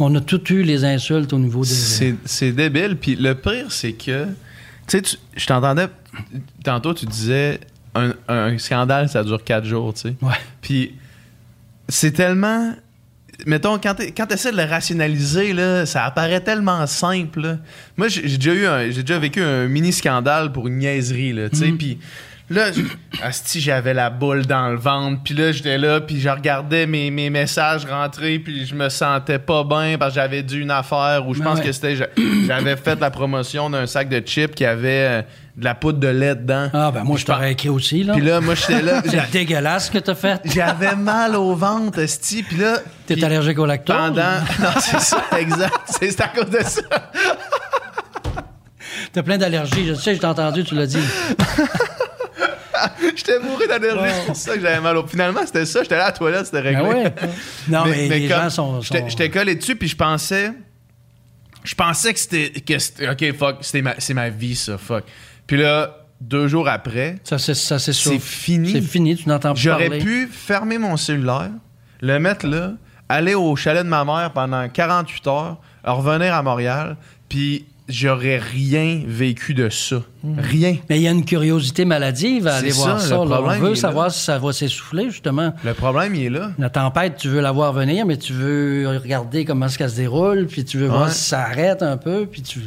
on a tout eu les insultes au niveau des. C'est c'est débile. Puis le pire, c'est que. Tu sais, je t'entendais. Tantôt, tu disais. Un, un scandale, ça dure quatre jours, tu sais. Ouais. Puis c'est tellement. Mettons, quand tu essaies de le rationaliser, là, ça apparaît tellement simple. là. Moi, j'ai déjà eu un- j'ai déjà vécu un mini scandale pour une niaiserie, là, tu sais. Puis là, asti, j'avais la boule dans le ventre. Puis là, j'étais là, puis je regardais mes, mes messages rentrer, puis je me sentais pas bien parce que j'avais dû une affaire où je pense ouais. que c'était. J'avais fait la promotion d'un sac de chips qui avait euh, de la poudre de lait dedans. Ah, ben moi, je t'aurais écrit aussi, là. Puis là, moi, j'étais là. c'est dégueulasse ce que t'as fait. J'avais mal au ventre, esti. Puis là. T'es allergique au lactose? Pendant. Non, c'est ça, exact. C'est c'est à cause de ça. T'as plein d'allergies. Je sais, je t'ai entendu, tu l'as dit. J'étais mouru d'allergie. C'est pour ça que j'avais mal au. Finalement, c'était ça. J'étais là à la toilette, c'était réglé. Ben ouais. Non, mais, les comme- gens sont. J'étais sont- j'étais collé dessus, puis je pensais. Je pensais que c'était. que Ok, fuck, c'était ma- c'est ma vie, ça, fuck. Puis là, deux jours après, Ça, c'est, ça, c'est c'est fini. C'est fini, tu n'entends plus J'aurais pu fermer mon cellulaire, le mettre là, aller au chalet de ma mère pendant 48 heures, revenir à Montréal, puis j'aurais rien vécu de ça. Rien. Mais il y a une curiosité maladive à aller voir ça, ça. le là. On veut savoir là. si ça va s'essouffler, justement. Le problème, il est là. La tempête, tu veux la voir venir, mais tu veux regarder comment qu'elle se déroule, puis tu veux voir si ça arrête un peu, puis tu...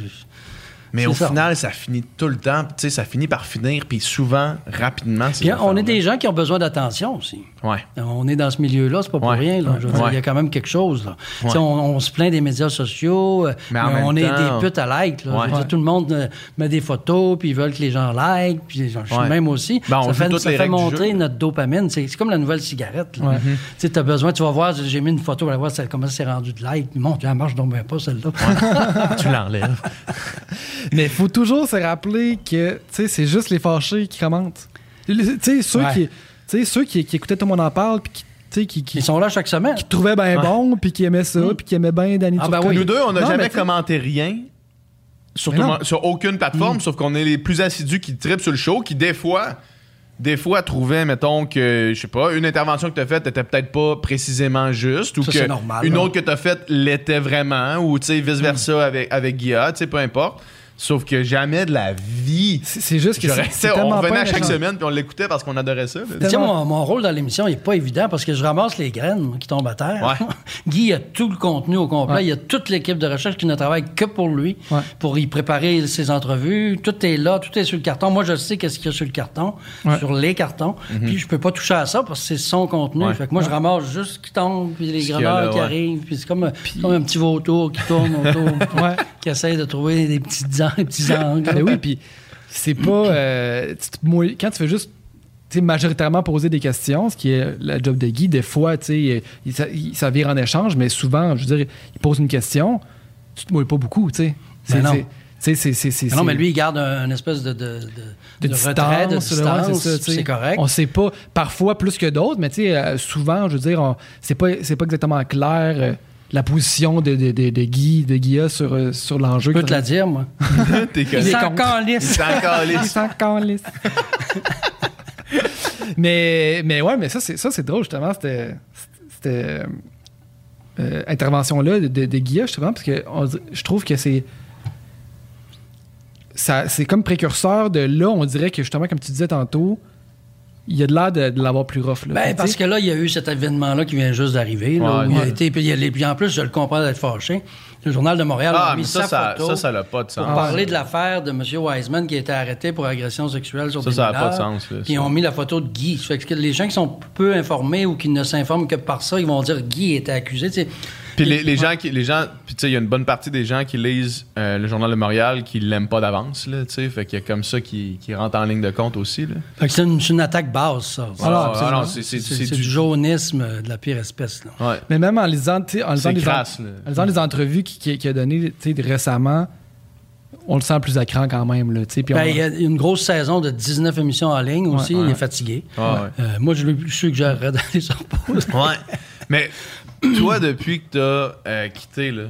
Mais au ça. final, ça finit tout le temps. Tu sais, ça finit par finir, puis souvent, rapidement. Puis on est des gens qui ont besoin d'attention aussi. Ouais. On est dans ce milieu-là, c'est pas pour Ouais. rien. là. Je veux dire, Ouais. Il y a quand même quelque chose. Là. On, on se plaint des médias sociaux, euh, Mais même on est temps, des putes à like. là. Je veux Ouais. dire, Tout le monde euh, met des photos, puis ils veulent que les gens like, puis je suis même aussi. Ben, on ça fait, ça les fait monter notre dopamine. C'est comme la nouvelle cigarette. Tu sais, t'as besoin, tu vas voir, j'ai mis une photo, on va voir comment c'est rendu de like. Mon Dieu, elle marche donc bien pas, celle-là. tu l'enlèves. Mais il faut toujours se rappeler que tu sais, c'est juste les fâchés qui commentent. Le- Tu sais, ceux Ouais. qui. Tu sais, ceux qui, qui écoutaient Tout le monde en parle, puis qui, tu sais, qui, qui, Ils sont là chaque semaine. qui trouvaient bien Ouais. bon, puis qui aimaient ça, puis qui aimaient bien Danny Ah, ben oui. Nous deux, on n'a jamais commenté rien. Sur, tout sur aucune plateforme, sauf qu'on est les plus assidus qui tripent sur le show, qui des fois, des fois trouvaient, mettons, que, je sais pas, une intervention que tu as faite n'était peut-être pas précisément juste, ou Ça, que normal, une autre que tu as faite l'était vraiment, ou tu sais, vice-versa avec, avec Guilla, tu sais, peu importe. Sauf que jamais de la vie. C'est juste que c'est- on tellement venait pas à chaque méchant. semaine puis on l'écoutait parce qu'on adorait ça. mon, mon rôle dans l'émission, il n'est pas évident parce que je ramasse les graines moi, qui tombent à terre. Ouais. Guy a tout le contenu au complet. Ouais. Il y a toute l'équipe de recherche qui ne travaille que pour lui, Ouais. pour y préparer ses entrevues. Tout est là, tout est sur le carton. Moi, je sais qu'est-ce qu'il y a sur le carton, Ouais. sur les cartons. Puis je peux pas toucher à ça parce que c'est son contenu. Mhm. Ouais. Fait que moi, je ramasse juste ce qui tombe, puis les grenades qui ouais. arrivent. Puis c'est comme, comme un petit vautour qui tourne autour, Ouais. qui essaie de trouver des petits, an- des petits angles. Ben oui, puis c'est pas. euh, quand tu fais juste tu sais, majoritairement poser des questions, ce qui est la job de Guy, des fois, tu sais, il, ça, ça vire en échange, mais souvent, je veux dire, il pose une question, tu te mouilles pas beaucoup, tu sais. Mais non. c'est- tu sais, c'est- c'est- c'est- Ah non, mais lui, il garde un, une espèce de, de, de, de, retrait, de distance. c'est correct. On sait pas, parfois plus que d'autres, mais tu sais, euh, souvent, je veux dire, on- c'est pas, c'est pas exactement clair euh, la position de, de, de, de Guy, de Guilla sur, euh, sur l'enjeu. Je peux te la dire, moi. T'es Il s'en calisse. Il s'en calisse. mais, mais ouais, mais ça, c'est, ça, c'est drôle, justement, cette, cette euh, intervention-là de, de, de Guilla, justement, parce que on je trouve que c'est. Ça, c'est comme précurseur de là, on dirait que justement, comme tu disais tantôt, il y a de l'air de, de l'avoir plus rough. Là. Ben, parce que là, il y a eu cet événement-là qui vient juste d'arriver. là, Ouais, où il a ouais. été- puis, il a en plus, je le comprends d'être fâché. Le Journal de Montréal Ah, a mis mais ça, sa ça, photo ça, ça n'a pas de sens. pour parler de l'affaire de M. Wiseman qui a été arrêté pour agression sexuelle sur Ça, des ça n'a pas de sens, là, Puis ils ça. ont mis la photo de Guy. Fait que les gens qui sont peu informés ou qui ne s'informent que par ça, ils vont dire Guy était accusé. Puis les, les gens qui les gens puis tu sais il y a une bonne partie des gens qui lisent euh, le journal de Montréal qui l'aiment pas d'avance là, tu sais, fait qu'il y a comme ça qui, qui rentre en ligne de compte aussi là. Fait que c'est une, c'est une attaque basse, ça. Ah non, Ah, non, c'est du du jaunisme euh, de la pire espèce. Là. ouais. Mais même en lisant, tu sais, en lisant, les, crasse, en- là. en lisant les entrevues qu'il qui, qui a données tu sais, récemment, on le sent plus à cran quand même. Là, tu sais, puis on- Ben, il y a une grosse saison de 19 émissions en ligne aussi. Ouais, il est fatigué. Ah, ouais. Euh, moi, je lui suggérerais d'aller se reposer. Ouais. Mais toi, depuis que tu as quitté, là,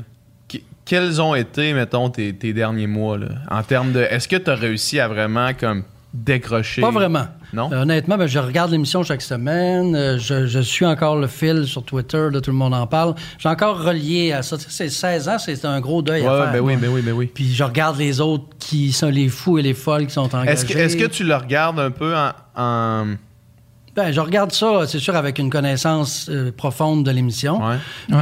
quels ont été, mettons, tes, tes derniers mois, là, en termes de. Est-ce que tu as réussi à vraiment comme décrocher? Pas vraiment. Non? Euh, honnêtement, ben, je regarde l'émission chaque semaine. Euh, je, je suis encore le fil sur Twitter. Là, tout le monde en parle. J'ai encore relié à ça. Tu sais, C'est 16 ans, c'est un gros deuil Ouais, à faire. ben oui, ben oui, ben oui. Puis je regarde les autres qui sont les fous et les folles qui sont engagés. Est-ce que, est-ce que tu le regardes un peu en. en- Ben, je regarde ça, c'est sûr, avec une connaissance euh, profonde de l'émission. Ouais.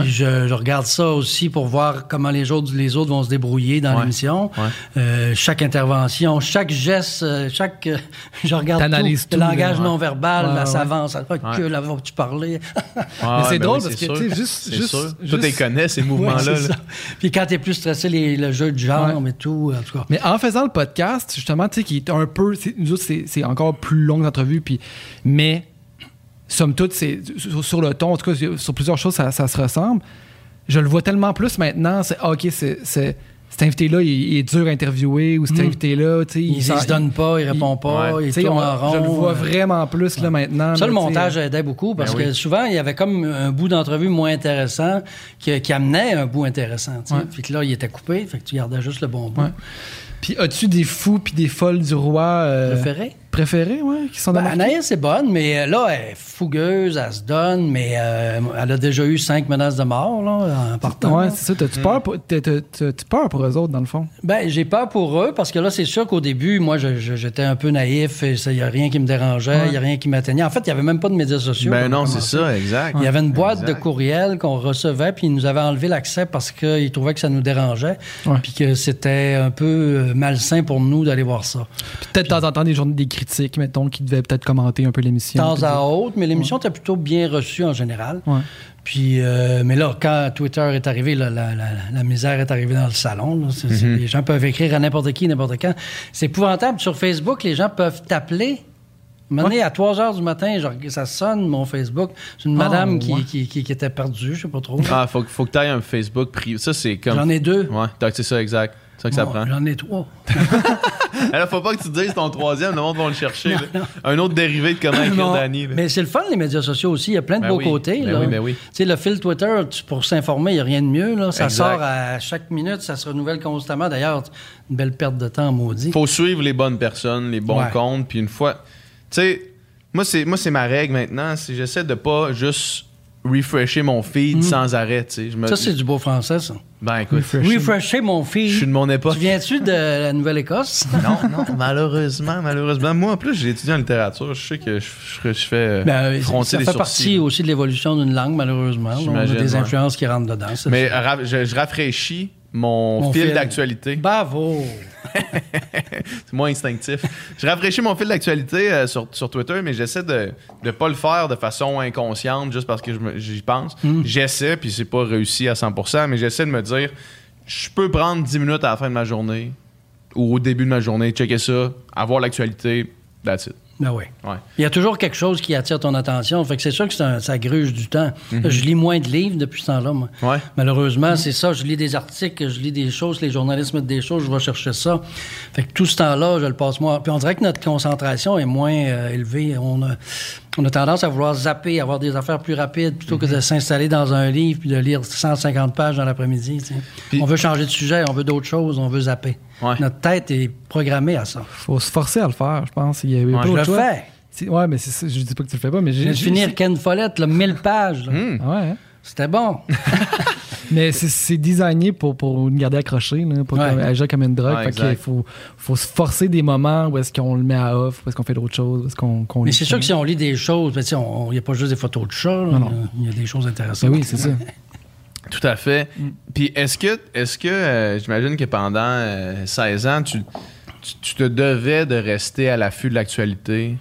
Je, je regarde ça aussi pour voir comment les autres, les autres vont se débrouiller dans Ouais. l'émission. Ouais. Euh, chaque intervention, chaque geste, euh, chaque... euh, je regarde tout. tout, Le langage non verbal, Ouais, la ouais. savance. Ah, que là, vas-tu parler? Ouais, Mais c'est ben drôle oui, parce que, tu sais, juste- C'est juste- sûr. Juste- tu connais, ces mouvements-là. ça. Puis quand t'es plus stressé, les, le jeu de genre Ouais. et tout, en tout cas. Mais en faisant le podcast, justement, tu sais, qui est un peu. c'est- Nous autres, c'est c'est encore plus long d'entrevue, puis. Mais, somme toute, c'est sur, sur le ton, en tout cas, sur plusieurs choses, ça, ça se ressemble. Je le vois tellement plus maintenant. C'est ah, OK, c'est. Cet invité-là, il, il est dur à interviewer, ou cet Mm. invité-là, tu sais. Il, il se donne pas, il répond pas, Ouais. il tourne on- en rond. Je le vois euh, vraiment plus, là, maintenant. Ça, là, le montage aidait beaucoup parce Ben oui. que souvent, il y avait comme un bout d'entrevue moins intéressant qui, qui amenait un bout intéressant. tu sais. Que là, il était coupé, fait que tu gardais juste le bon bout. Puis, as-tu des fous puis des folles du roi euh, Préféré? Préférés, ouais, qui sont dans Ben, Anaïs est bonne, mais euh, là, elle est fougueuse, elle se donne, mais euh, elle a déjà eu cinq menaces de mort là, en partant. Ouais, c'est ça. T'as-tu peur, pour- t'as- t'as- t'as-tu peur pour eux autres, dans le fond? Ben, j'ai peur pour eux parce que là, c'est sûr qu'au début, moi, je- je- j'étais un peu naïf et il n'y a rien qui me dérangeait, il n'y a rien qui m'atteignait. En fait, il n'y avait même pas de médias sociaux. Ben non, c'est ça, exact. Il y avait une boîte Exact. de courriel qu'on recevait, puis ils nous avaient enlevé l'accès parce qu'ils trouvaient que ça nous dérangeait, Ouais. puis que c'était un peu euh, malsain pour nous d'aller voir ça. Peut-être de temps en temps des journées des critiques, mettons, qui devaient peut-être commenter un peu De l'émission. temps puis à autre, mais l'émission était plutôt bien reçue en général. Ouais. Puis, euh, mais là, quand Twitter est arrivé, là, la, la- la misère est arrivée dans le salon. là. C'est- c'est- Les gens peuvent écrire à n'importe qui, n'importe quand. C'est épouvantable. Sur Facebook, les gens peuvent t'appeler. Donné, à 3 heures du matin, genre, ça sonne mon Facebook. C'est une Ah, madame qui, ouais. qui, qui- qui était perdue, je sais pas trop. Ah, faut, faut que tu aies un Facebook privé. Ça, c'est comme. J'en ai deux. Ouais, c'est ça, exact. C'est ça que ça prend. J'en ai trois. Alors, faut pas que tu te dises ton troisième, le monde va le chercher. Un autre dérivé de comment écrire Danny. là. Mais c'est le fun, les médias sociaux aussi. Il y a plein de Ben beaux oui, côtés. ben là. oui, ben oui. Tu sais, le fil Twitter, tu- pour s'informer, il n'y a rien de mieux. Là. Ça Exact. sort à chaque minute, ça se renouvelle constamment. D'ailleurs, une belle perte de temps, maudit. faut suivre les bonnes personnes, les bons Ouais. comptes, puis une fois. Tu sais, moi, c'est, moi, c'est ma règle maintenant. C'est j'essaie de pas juste refresher mon feed sans arrêt. tu sais. Je me-. Ça, c'est du beau français, ça. Ben, écoute, Refresh. Refresher mon je feed. suis de mon époque. Tu viens-tu de la Nouvelle-Écosse? Non, non, malheureusement, malheureusement. Moi, en plus, j'ai étudié en littérature. Je sais que je, je- je fais euh, Ben, froncer ça fait partie aussi de l'évolution d'une langue, malheureusement. là. On a des ouais. influences qui rentrent dedans. ça. Mais ra- je, je rafraîchis mon, Mon fil, fil. d'actualité. Bravo! C'est moins instinctif. je rafraîchis mon fil d'actualité euh, sur, sur Twitter, mais j'essaie de ne pas le faire de façon inconsciente juste parce que j'y pense. Hmm. J'essaie, puis c'est pas réussi à 100%, mais j'essaie de me dire, je peux prendre 10 minutes à la fin de ma journée ou au début de ma journée, checker ça, avoir l'actualité, that's it. Ben oui. Ouais. Il y a toujours quelque chose qui attire ton attention. Fait que c'est sûr que c'est un- ça gruge du temps. Mhm. Je lis moins de livres depuis ce temps-là, moi. Ouais. Malheureusement, c'est ça. Je lis des articles, je lis des choses, les journalistes mettent des choses, je vais chercher ça. Fait que tout ce temps-là, je le passe moi. Puis on dirait que notre concentration est moins euh, élevée. On a, on a tendance à vouloir zapper, avoir des affaires plus rapides plutôt Mhm. que de s'installer dans un livre puis de lire 150 pages dans l'après-midi. On veut changer de sujet, on veut d'autres choses, on veut zapper. Ouais. Notre tête est programmée à ça. faut se forcer à le faire, je pense. Il y a, Ouais. pas Je le choix. fais. Ouais, mais c'est je dis pas que tu le fais pas, mais Je j'ai. finir Ken Follett, là, 1000 pages. Hmm. Ouais, hein. C'était bon. Mais c'est- c'est designé pour, pour nous garder accrochés, là, pour Ouais. agir comme une drogue. Ouais, fait exact. qu'il faut, faut se forcer des moments où est-ce qu'on le met à off, où est-ce qu'on fait d'autres choses, où est-ce qu'on Mais c'est sûr que si on lit des choses, ben, il n'y a pas juste des photos de chats, là. Non, non. il y a des choses intéressantes. Ben oui, c'est ça. Tout à fait. Puis est-ce que, est-ce que euh, j'imagine que pendant euh, 16 ans, tu, tu, tu te devais de rester à l'affût de l'actualité?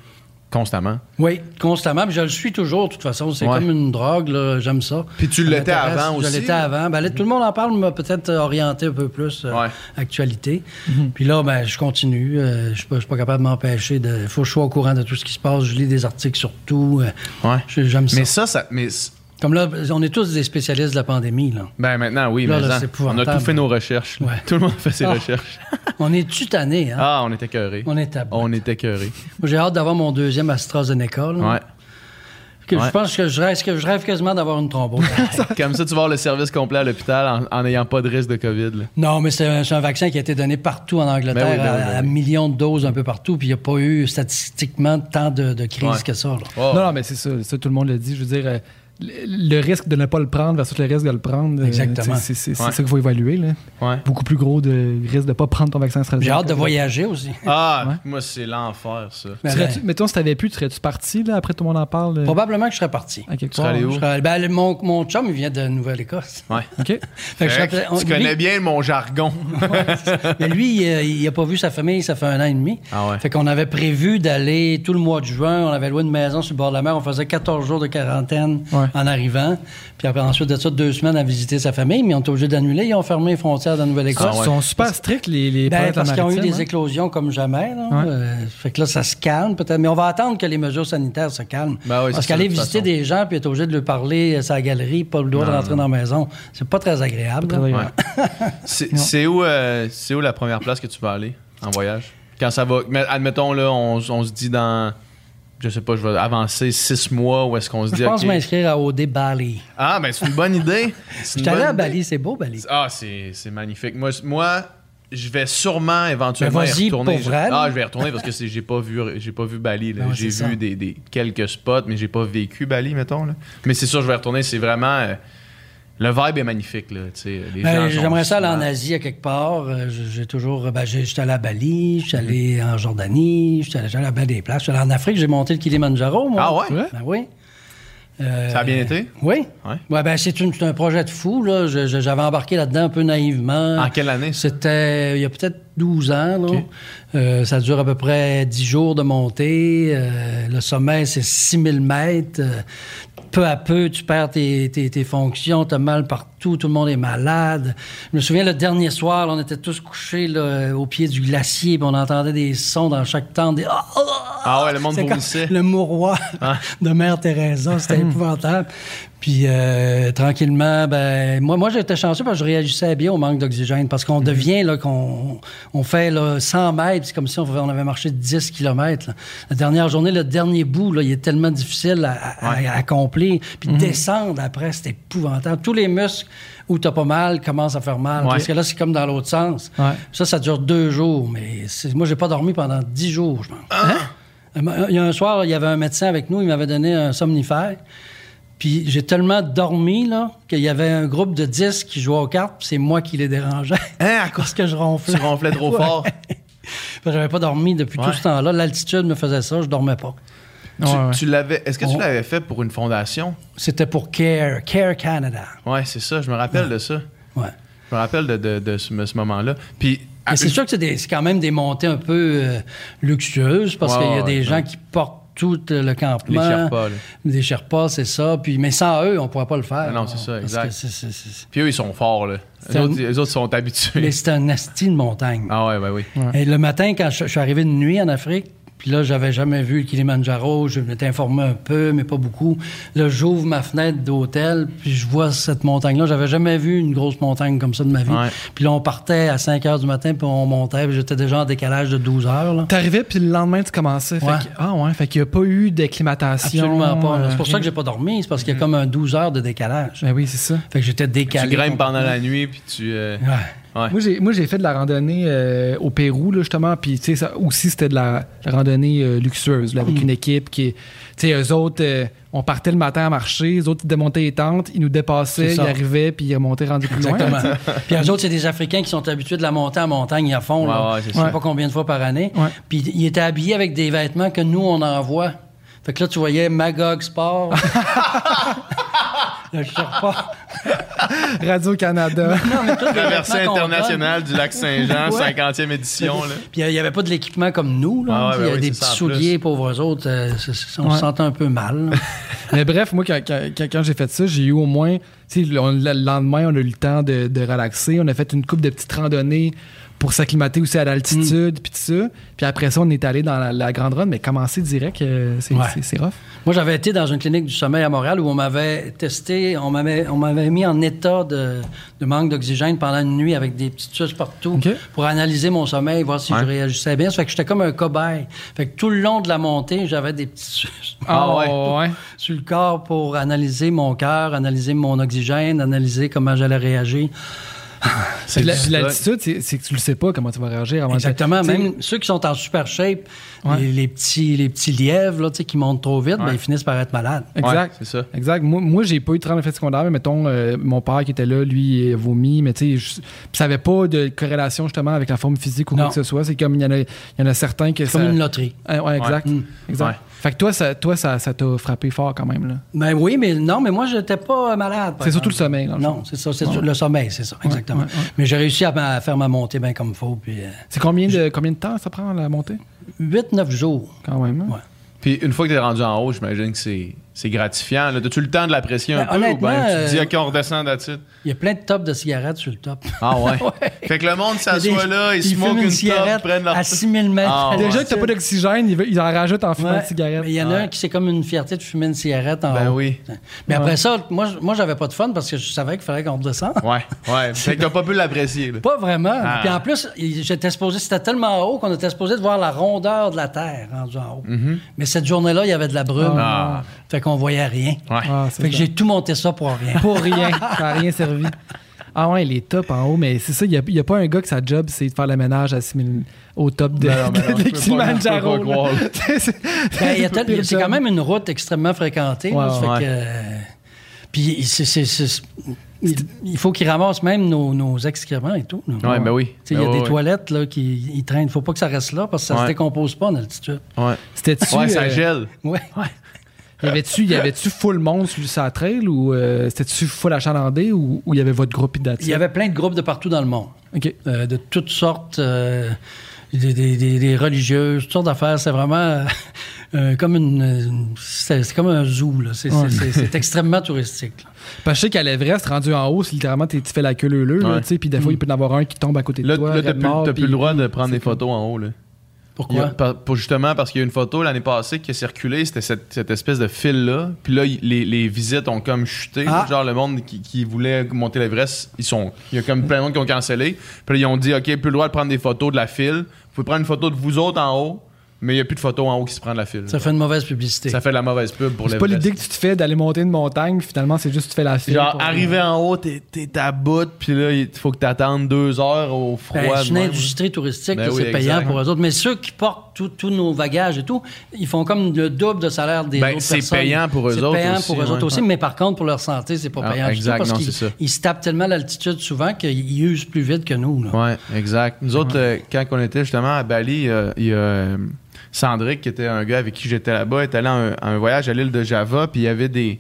Constamment? Oui, constamment. Puis je le suis toujours, de toute façon. C'est Ouais. comme une drogue, là. J'aime ça. Puis tu l'étais avant Je aussi, l'étais là? avant. Ben, là, tout le monde en parle, m'a peut-être orienté un peu plus euh, Ouais. actualité. Puis là, ben, je continue. Euh, je suis pas, je suis pas capable de m'empêcher. Il faut que je sois au courant de tout ce qui se passe. Je lis des articles sur tout. Euh, Ouais. je- J'aime ça. Mais ça, ça. Mais, Comme là, on est tous des spécialistes de la pandémie, là. ben maintenant, oui, Là, mais là, on a tout fait nos recherches. Ouais. Tout le monde a fait ses Ah. recherches. On est tutané, hein? Ah, on était cœurés. On est à bout. On était cœurés. Moi, J'ai hâte d'avoir mon deuxième AstraZeneca. là. Ouais. Que Ouais. Je pense que je rêve, que je rêve quasiment d'avoir une thrombose. Comme ça, tu vas avoir le service complet à l'hôpital en n'ayant pas de risque de COVID. là. non, mais c'est un, vaccin qui a été donné partout en Angleterre, Ben oui, ben oui, à, ben à millions de doses un peu partout, puis il n'y a pas eu statistiquement tant de, de crises Ouais. que ça. là. Oh. Non, non, mais c'est ça, ça, tout le monde le dit. Je veux dire, euh, le, risque de ne pas le prendre versus le risque de le prendre, euh, Exactement. c'est c'est- c'est Ouais. ça qu'il faut évaluer. Là. Ouais. Beaucoup plus gros de risque de ne pas prendre ton vaccin J'ai hâte de voyager aussi. Ah, Ouais. moi, c'est l'enfer, ça. Serais-tu- ben, mettons, si t'avais pu, serais-tu parti là, après tout le monde en parle? euh, probablement que je serais parti. à quelque serais part? allé où? Je serais- ben, mon, mon chum, il vient de Nouvelle-Écosse. Ouais. OK. Fait que je serais- Fait que on- tu lui- connais bien mon jargon. Mais lui, il n'a pas vu sa famille, ça fait un an et demi. Ah ouais. Fait qu'on avait prévu d'aller tout le mois de juin. On avait loué une maison sur le bord de la mer. On faisait 14 jours de quarantaine Ouais. En arrivant. Puis après, ensuite de ça, deux semaines à visiter sa famille. Mais on était obligé d'annuler. Ils ont fermé les frontières de la Nouvelle-Écosse. Ah ouais. Ils sont super stricts, les, les Ben, parce qu'ils ont eu des hein? éclosions comme jamais. là. Ouais. Euh, fait que là, ça se calme peut-être. Mais on va attendre que les mesures sanitaires se calment. Ben oui, parce qu'aller de visiter des gens puis être obligé de leur parler à sa galerie, pas le droit de Non, rentrer dans la maison, c'est pas très agréable. C'est c'est où, euh, c'est où la première place que tu vas aller en voyage? Quand ça va. mais Admettons, là, on, on se dit dans. Je sais pas, je vais avancer six mois où est-ce qu'on se dit. Je pense OK. m'inscrire à OD Bali. Ah, ben c'est une bonne idée. Je suis allé à. Bali, c'est beau, Bali. Ah, c'est c'est magnifique. Moi, moi, je vais sûrement éventuellement Ben, y retourner. pour vrai, ah, je vais y retourner parce que j'ai pas vu j'ai pas vu Bali. Ben j'ai vu des, des- quelques spots, mais j'ai pas vécu Bali, mettons. Là. Mais c'est sûr, je vais y retourner. C'est vraiment euh, le vibe est magnifique là. Ben, J'aimerais ça aller en. Asie à quelque part. Euh, j'ai toujours. Ben, j'ai- j'étais allé à Bali, j'étais allé Mhm. en Jordanie, j'étais allé, à bien des places. J'étais allé en Afrique, j'ai monté le Kilimandjaro, moi. Ah ouais? Ben oui. Euh, Ça a bien été? Oui. Ouais. ben, c'est un projet de fou. Là. J'avais embarqué là-dedans un peu naïvement. En quelle année? C'était il y a peut-être 12 ans. Là. Euh, ça dure à peu près 10 jours de montée. Euh, le sommet, c'est 6000 mètres. Peu à peu, tu perds tes, tes- tes fonctions, tu as mal partout, tout le monde est malade. Je me souviens, le dernier soir, là, on était tous couchés là, au pied du glacier, puis on entendait des sons dans chaque tente. Des... Ah, ah, Ah ouais, le monde vomissait. Le mouroir de Mère Teresa, c'était épouvantable. Puis euh, tranquillement, ben moi, moi j'étais chanceux parce que je réagissais bien au manque d'oxygène parce qu'on devient là qu'on on fait là, 100 mètres, c'est comme si on, on avait marché 10 kilomètres. là. La dernière journée, le dernier bout, là, il est tellement difficile à, à- à accomplir. Puis descendre après, c'est épouvantable. Tous les muscles où t'as pas mal commencent à faire mal. Ouais. Parce que là, c'est comme dans l'autre sens. Ouais. Ça, ça dure deux jours. Mais moi, j'ai pas dormi pendant dix jours, je pense. Euh, Il y a un soir, il y avait un médecin avec nous, il m'avait donné un somnifère. Puis j'ai tellement dormi là qu'il y avait un groupe de 10 qui jouaient aux cartes, puis c'est moi qui les dérangeais. Hein, à cause Parce que je ronflais. tu ronflais trop Ouais. fort? J'avais pas dormi depuis Ouais. tout ce temps-là. L'altitude me faisait ça, je dormais pas. Tu, Ouais, ouais. tu l'avais. Est-ce que tu l'avais fait pour une fondation? C'était pour Care, Care Canada. Ouais, c'est ça. Je me rappelle de ça. Ouais. Je me rappelle de, de- de ce, ce moment-là. Puis. Mais c'est sûr que c'est des- c'est quand même des montées un peu euh, luxueuses parce Ouais, qu'il y a ouais, des ouais. gens qui portent tout le campement. Les Sherpas, là. Sherpas, c'est ça. Puis, mais sans eux, on pourrait pas le faire. Ah non, c'est ça, exact. Puis eux, ils sont forts, là. Un- autres, eux autres sont habitués. Mais c'est un asti de montagne. Ah ouais, ben oui. Et le matin, quand je, je suis arrivé de nuit en Afrique, puis là, j'avais jamais vu le Kilimanjaro, je m'étais informé un peu, mais pas beaucoup. Là, j'ouvre ma fenêtre d'hôtel, puis je vois cette montagne-là. J'avais jamais vu une grosse montagne comme ça de ma vie. Ouais. Puis là, on partait à 5 heures du matin, puis on montait, puis j'étais déjà en décalage de 12 heures. T'arrivais, puis le lendemain, tu commençais. Fait Ouais. que- ah ouais, fait qu'il n'y a pas eu d'acclimatation. Absolument pas. euh, C'est pour ça que j'ai pas dormi, c'est parce qu'il y a comme un 12 heures de décalage. Ben oui, c'est ça. Fait que j'étais Tu décalé. grimpes pendant la nuit, puis tu. euh, Ouais. Ouais. Moi, j'ai, moi, j'ai fait de la randonnée euh, au Pérou, là, justement. Puis, tu sais, ça aussi, c'était de la, la randonnée euh, luxueuse, là, avec une équipe qui. Tu sais, eux autres, euh, on partait le matin à marcher, les autres, ils démontaient les tentes, ils nous dépassaient, ils arrivaient, puis ils remontaient rendus plus loin. Exactement. Puis eux autres, c'est des Africains qui sont habitués de la monter en montagne à fond. là. Ouais, je sais pas combien de fois par année. Ouais. Puis ils étaient habillés avec des vêtements que nous, on envoie. Fait que là, tu voyais Magog Sport. le Sherpa. Radio-Canada. Non, mais Traversée internationale du lac Saint-Jean, Ouais. 50e édition. Là. Puis il n'y avait pas de l'équipement comme nous. Là. Ah ouais, il y ben a oui, des petits souliers, pauvres autres. euh, c'est- c'est- on Ouais. se sentait un peu mal. Mais bref, moi, quand, quand- quand- quand j'ai fait ça, j'ai eu au moins. Le lendemain, on a eu le temps de, de relaxer. On a fait une coupe de petites randonnées pour s'acclimater aussi à l'altitude, puis tout ça. Puis après ça, on est allé dans la, la grande run, mais commencer direct, euh, c'est Ouais. rough. Moi, j'avais été dans une clinique du sommeil à Montréal où on m'avait testé, on m'avait, on m'avait mis en état de, de manque d'oxygène pendant une nuit avec des petites suces partout pour analyser mon sommeil, voir si Ouais. je réagissais bien. Ça fait que j'étais comme un cobaye. Fait que tout le long de la montée, j'avais des petites suces Ah ouais. ouais. sur le corps pour analyser mon cœur, analyser mon oxygène, analyser comment j'allais réagir. Puis la- du- L'altitude, c'est c'est que tu le sais pas comment tu vas réagir avant de- Exactement. Même ceux qui sont en super shape, Ouais. les, les petits, les petits lièvres là, tu sais, qui montent trop vite, ben, ils finissent par être malades. Exact. Ouais, c'est ça. Exact. Moi, moi j'ai pas eu de tremblement d'effet secondaire, mais mettons, euh, mon père qui était là, lui, il a vomi, mais tu sais, ça avait pas de corrélation justement avec la forme physique ou quoi que ce soit. C'est comme il y en a, il y en a certains que C'est ça. comme une loterie. Ah, ouais, exact. Ouais. Exact. Fait que toi, ça, toi, ça, ça t'a frappé fort quand même là. Ben oui, mais non, mais moi, j'étais pas malade. C'est surtout le sommeil. dans le Non, c'est ça, c'est le sommeil, c'est ça, exactement. ouais, ouais. Mais j'ai réussi à, à faire ma montée bien comme il faut, puis C'est combien de combien de temps ça prend la montée? 8-9 jours. quand même. hein? Ouais. Puis une fois que tu es rendu en haut, j'imagine que c'est, c'est gratifiant. là. As-tu le temps de l'apprécier un Ben, peu ou bien tu te dis, euh, OK, on redescend là-dessus? Il y a plein de tops de cigarettes sur le top. Ah ouais? Ouais. Fait que le monde s'assoit là, ils, ils smoke fument une, une top, cigarette prennent leur à 6000 mètres. Ah, ouais. Déjà que t'as pas d'oxygène, ils, ils en rajoutent en fumant Ouais. une cigarette. Mais il y en a Ouais. un qui c'est comme une fierté de fumer une cigarette en Ben haut. oui. Mais après Ouais. ça, moi, je- moi j'avais pas de fun parce que je savais qu'il fallait qu'on redescende. Ouais, ouais. Fait que t'as pas pu l'apprécier. là. Pas vraiment. Ah. Puis en plus, j'étais supposé, c'était tellement haut qu'on était supposé de voir la rondeur de la Terre rendu en haut. Mais cette journée-là, il y avait de la brume. Mm-hmm. Ah. Fait qu'on voyait rien. Ouais. Ah, que ça. j'ai tout monté ça pour rien. Pour rien. ça n'a rien servi. Ah ouais, les tops en haut, mais c'est ça, il n'y a, pas un gars que sa job, c'est de faire le ménage à 6000 au top de, non, non, Kilimanjaro. C'est- Ben, il c'est quand même une route extrêmement fréquentée. là, Ouais, ça fait ouais. que, euh, puis c'est- c'est- c'est- il, il faut qu'ils ramassent même nos, nos excréments et tout. là. Ouais, ben oui. Il y a Ben des ouais, toilettes là, qui ils traînent. Il faut pas que ça reste là parce que ça Ouais. se décompose pas en altitude. Ouais. C'était-tu. Ouais, ça euh, gèle. Ouais. Y avait-tu, y avait-tu full monde sur sa trail ou euh, c'était-tu full achalandé ou ou il y avait votre groupe Il y identique? avait plein de groupes de partout dans le monde. OK. euh, de toutes sortes, euh, des, des- des- des religieuses, toutes sortes d'affaires. C'est vraiment comme une, c'est comme un zoo. là. C'est Ouais. extrêmement touristique. là. Parce que je sais qu'à l'Everest, rendu en haut, c'est littéralement, t'es- tu fais la queue sais, puis des fois, il peut y en avoir un qui tombe à côté de Là, toi. là, t'as plus, plus le droit de prendre des photos en haut. Là. A- Pourquoi? par- pour justement parce qu'il y a une photo l'année passée qui a circulé, c'était cette, cette espèce de fil-là. Puis là, les, les visites ont comme chuté. Ah. Genre, le monde qui, qui voulait monter l'Everest, ils sont. Il y a comme plein de monde qui ont cancellé. Puis là, ils ont dit, OK, plus le droit de prendre des photos de la file. Vous pouvez prendre une photo de vous autres en haut, mais il n'y a plus de photos en haut qui se prend de la file. Ça fait une mauvaise publicité. Ça fait de la mauvaise pub pour C'est pas l'idée que tu te fais d'aller monter une montagne, puis finalement, c'est juste que tu fais la file. Genre, arrivé en haut, t'es t'es à bout, puis là, il faut que t'attendes deux heures au froid. Ben, c'est de une industrie touristique, Ben oui, c'est payant pour eux autres. Mais ceux qui portent tout- tous nos bagages et tout, ils font comme le double de salaire des Ben, autres c'est payant pour eux C'est autres payant aussi, pour eux ouais. autres aussi, mais par contre, pour leur santé, c'est pas Ah, payant exact, tout parce non, c'est ça. ils se tapent tellement l'altitude souvent qu'ils usent plus vite que nous. Ouais, exact. Nous autres, euh, quand on était justement à Bali, euh, il y a euh, Sandrick, qui était un gars avec qui j'étais là-bas, est allé à un, à un voyage à l'île de Java, puis il y avait des.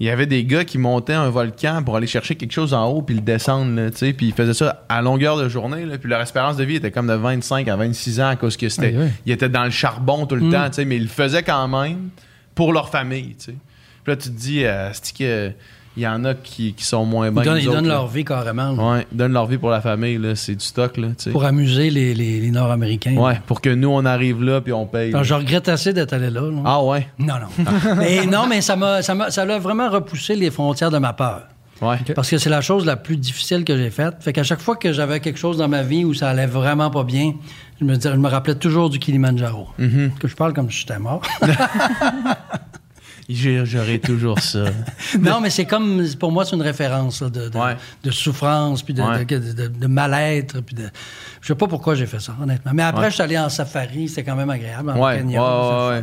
Il y avait des gars qui montaient un volcan pour aller chercher quelque chose en haut puis le descendre, là, tu sais, puis ils faisaient ça à longueur de journée, là, puis leur espérance de vie était comme de 25 à 26 ans à cause que c'était, aïe. ils étaient dans le charbon tout le Mm. temps, tu sais, mais ils le faisaient quand même pour leur famille, tu sais. Puis là, tu te dis, euh, c'est que il y en a qui, qui sont moins Ils bons. donnent, ils donnent autres, là. leur vie carrément là, Ouais, ils donnent leur vie pour la famille, là, c'est du stock, là, tu sais. pour amuser les, les- les Nord-Américains. Ouais, pour que nous, on arrive là puis on paye. Je regrette assez d'être allé là. là. Ah ouais? Non, non. mais non, mais ça m'a, ça m'a, ça a vraiment repoussé les frontières de ma peur. Ouais. Parce que c'est la chose la plus difficile que j'ai faite. Fait qu'à chaque fois que j'avais quelque chose dans ma vie où ça allait vraiment pas bien, je me, disais- je me rappelais toujours du Kilimanjaro. Mm-hmm. Que je parle comme si j'étais mort. J'aurais toujours ça. non, mais c'est comme, pour moi, c'est une référence là, de, de, Ouais. de souffrance, puis de, Ouais. de, mal-être. Puis de... Je sais pas pourquoi j'ai fait ça, honnêtement. Mais après, Ouais. je suis allé en safari, c'était quand même agréable. en Kenya.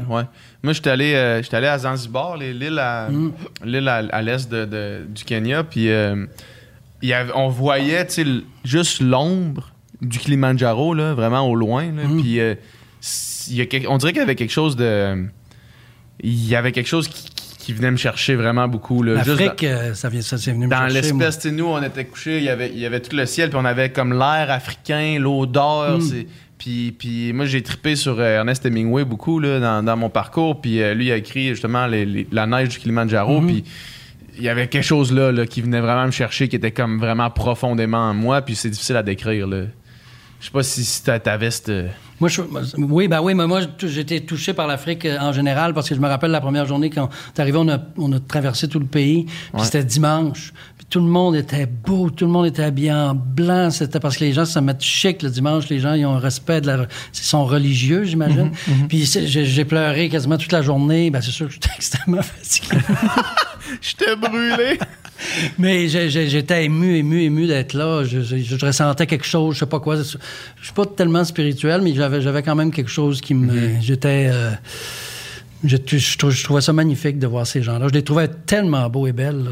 Moi, j'étais allé, euh, allé à Zanzibar, l'île à, Mm. l'est du Kenya, puis euh, il y avait- on voyait, juste l'ombre du Kilimanjaro, là, vraiment au loin, là, Mm. puis euh, on dirait qu'il y avait quelque chose de... Il y avait quelque chose qui, qui venait me chercher vraiment beaucoup, là. L'Afrique, euh, ça, vient, ça c'est venu me dans chercher, moi. l'espèce, nous, on était couchés, il y avait, il y avait tout le ciel, puis on avait comme l'air africain, l'odeur. Mm. c'est- Puis, puis moi, j'ai trippé sur euh, Ernest Hemingway beaucoup là, dans, dans mon parcours. Puis euh, lui, il a écrit justement les- les- La neige du Kilimanjaro. Mm-hmm. Puis il y avait quelque chose là, là, qui venait vraiment me chercher, qui était comme vraiment profondément en moi. Puis c'est difficile à décrire. Là. Je sais pas si, si t'a- t'avais cette. Moi, je- oui, ben oui, mais moi, été touché par l'Afrique euh, en général parce que je me rappelle la première journée quand est arrivé, on a, on a traversé tout le pays, puis Ouais. c'était dimanche. Puis tout le monde était beau, tout le monde était habillé en blanc. C'était parce que les gens se mettent chic le dimanche. Les gens, ils ont un respect de la... Ils sont religieux, j'imagine. Puis c'est- j'ai j'ai pleuré quasiment toute la journée. Ben c'est sûr que j'étais extrêmement fatigué. J'étais brûlé! Mais j'étais ému, ému, ému d'être là. Je, je- je ressentais quelque chose, je sais pas quoi. Je suis pas tellement spirituel, mais j'avais j'avais quand même quelque chose qui me. J'étais. euh, je, je trou- je trouvais ça magnifique de voir ces gens-là. Je les trouvais tellement beaux et belles. là.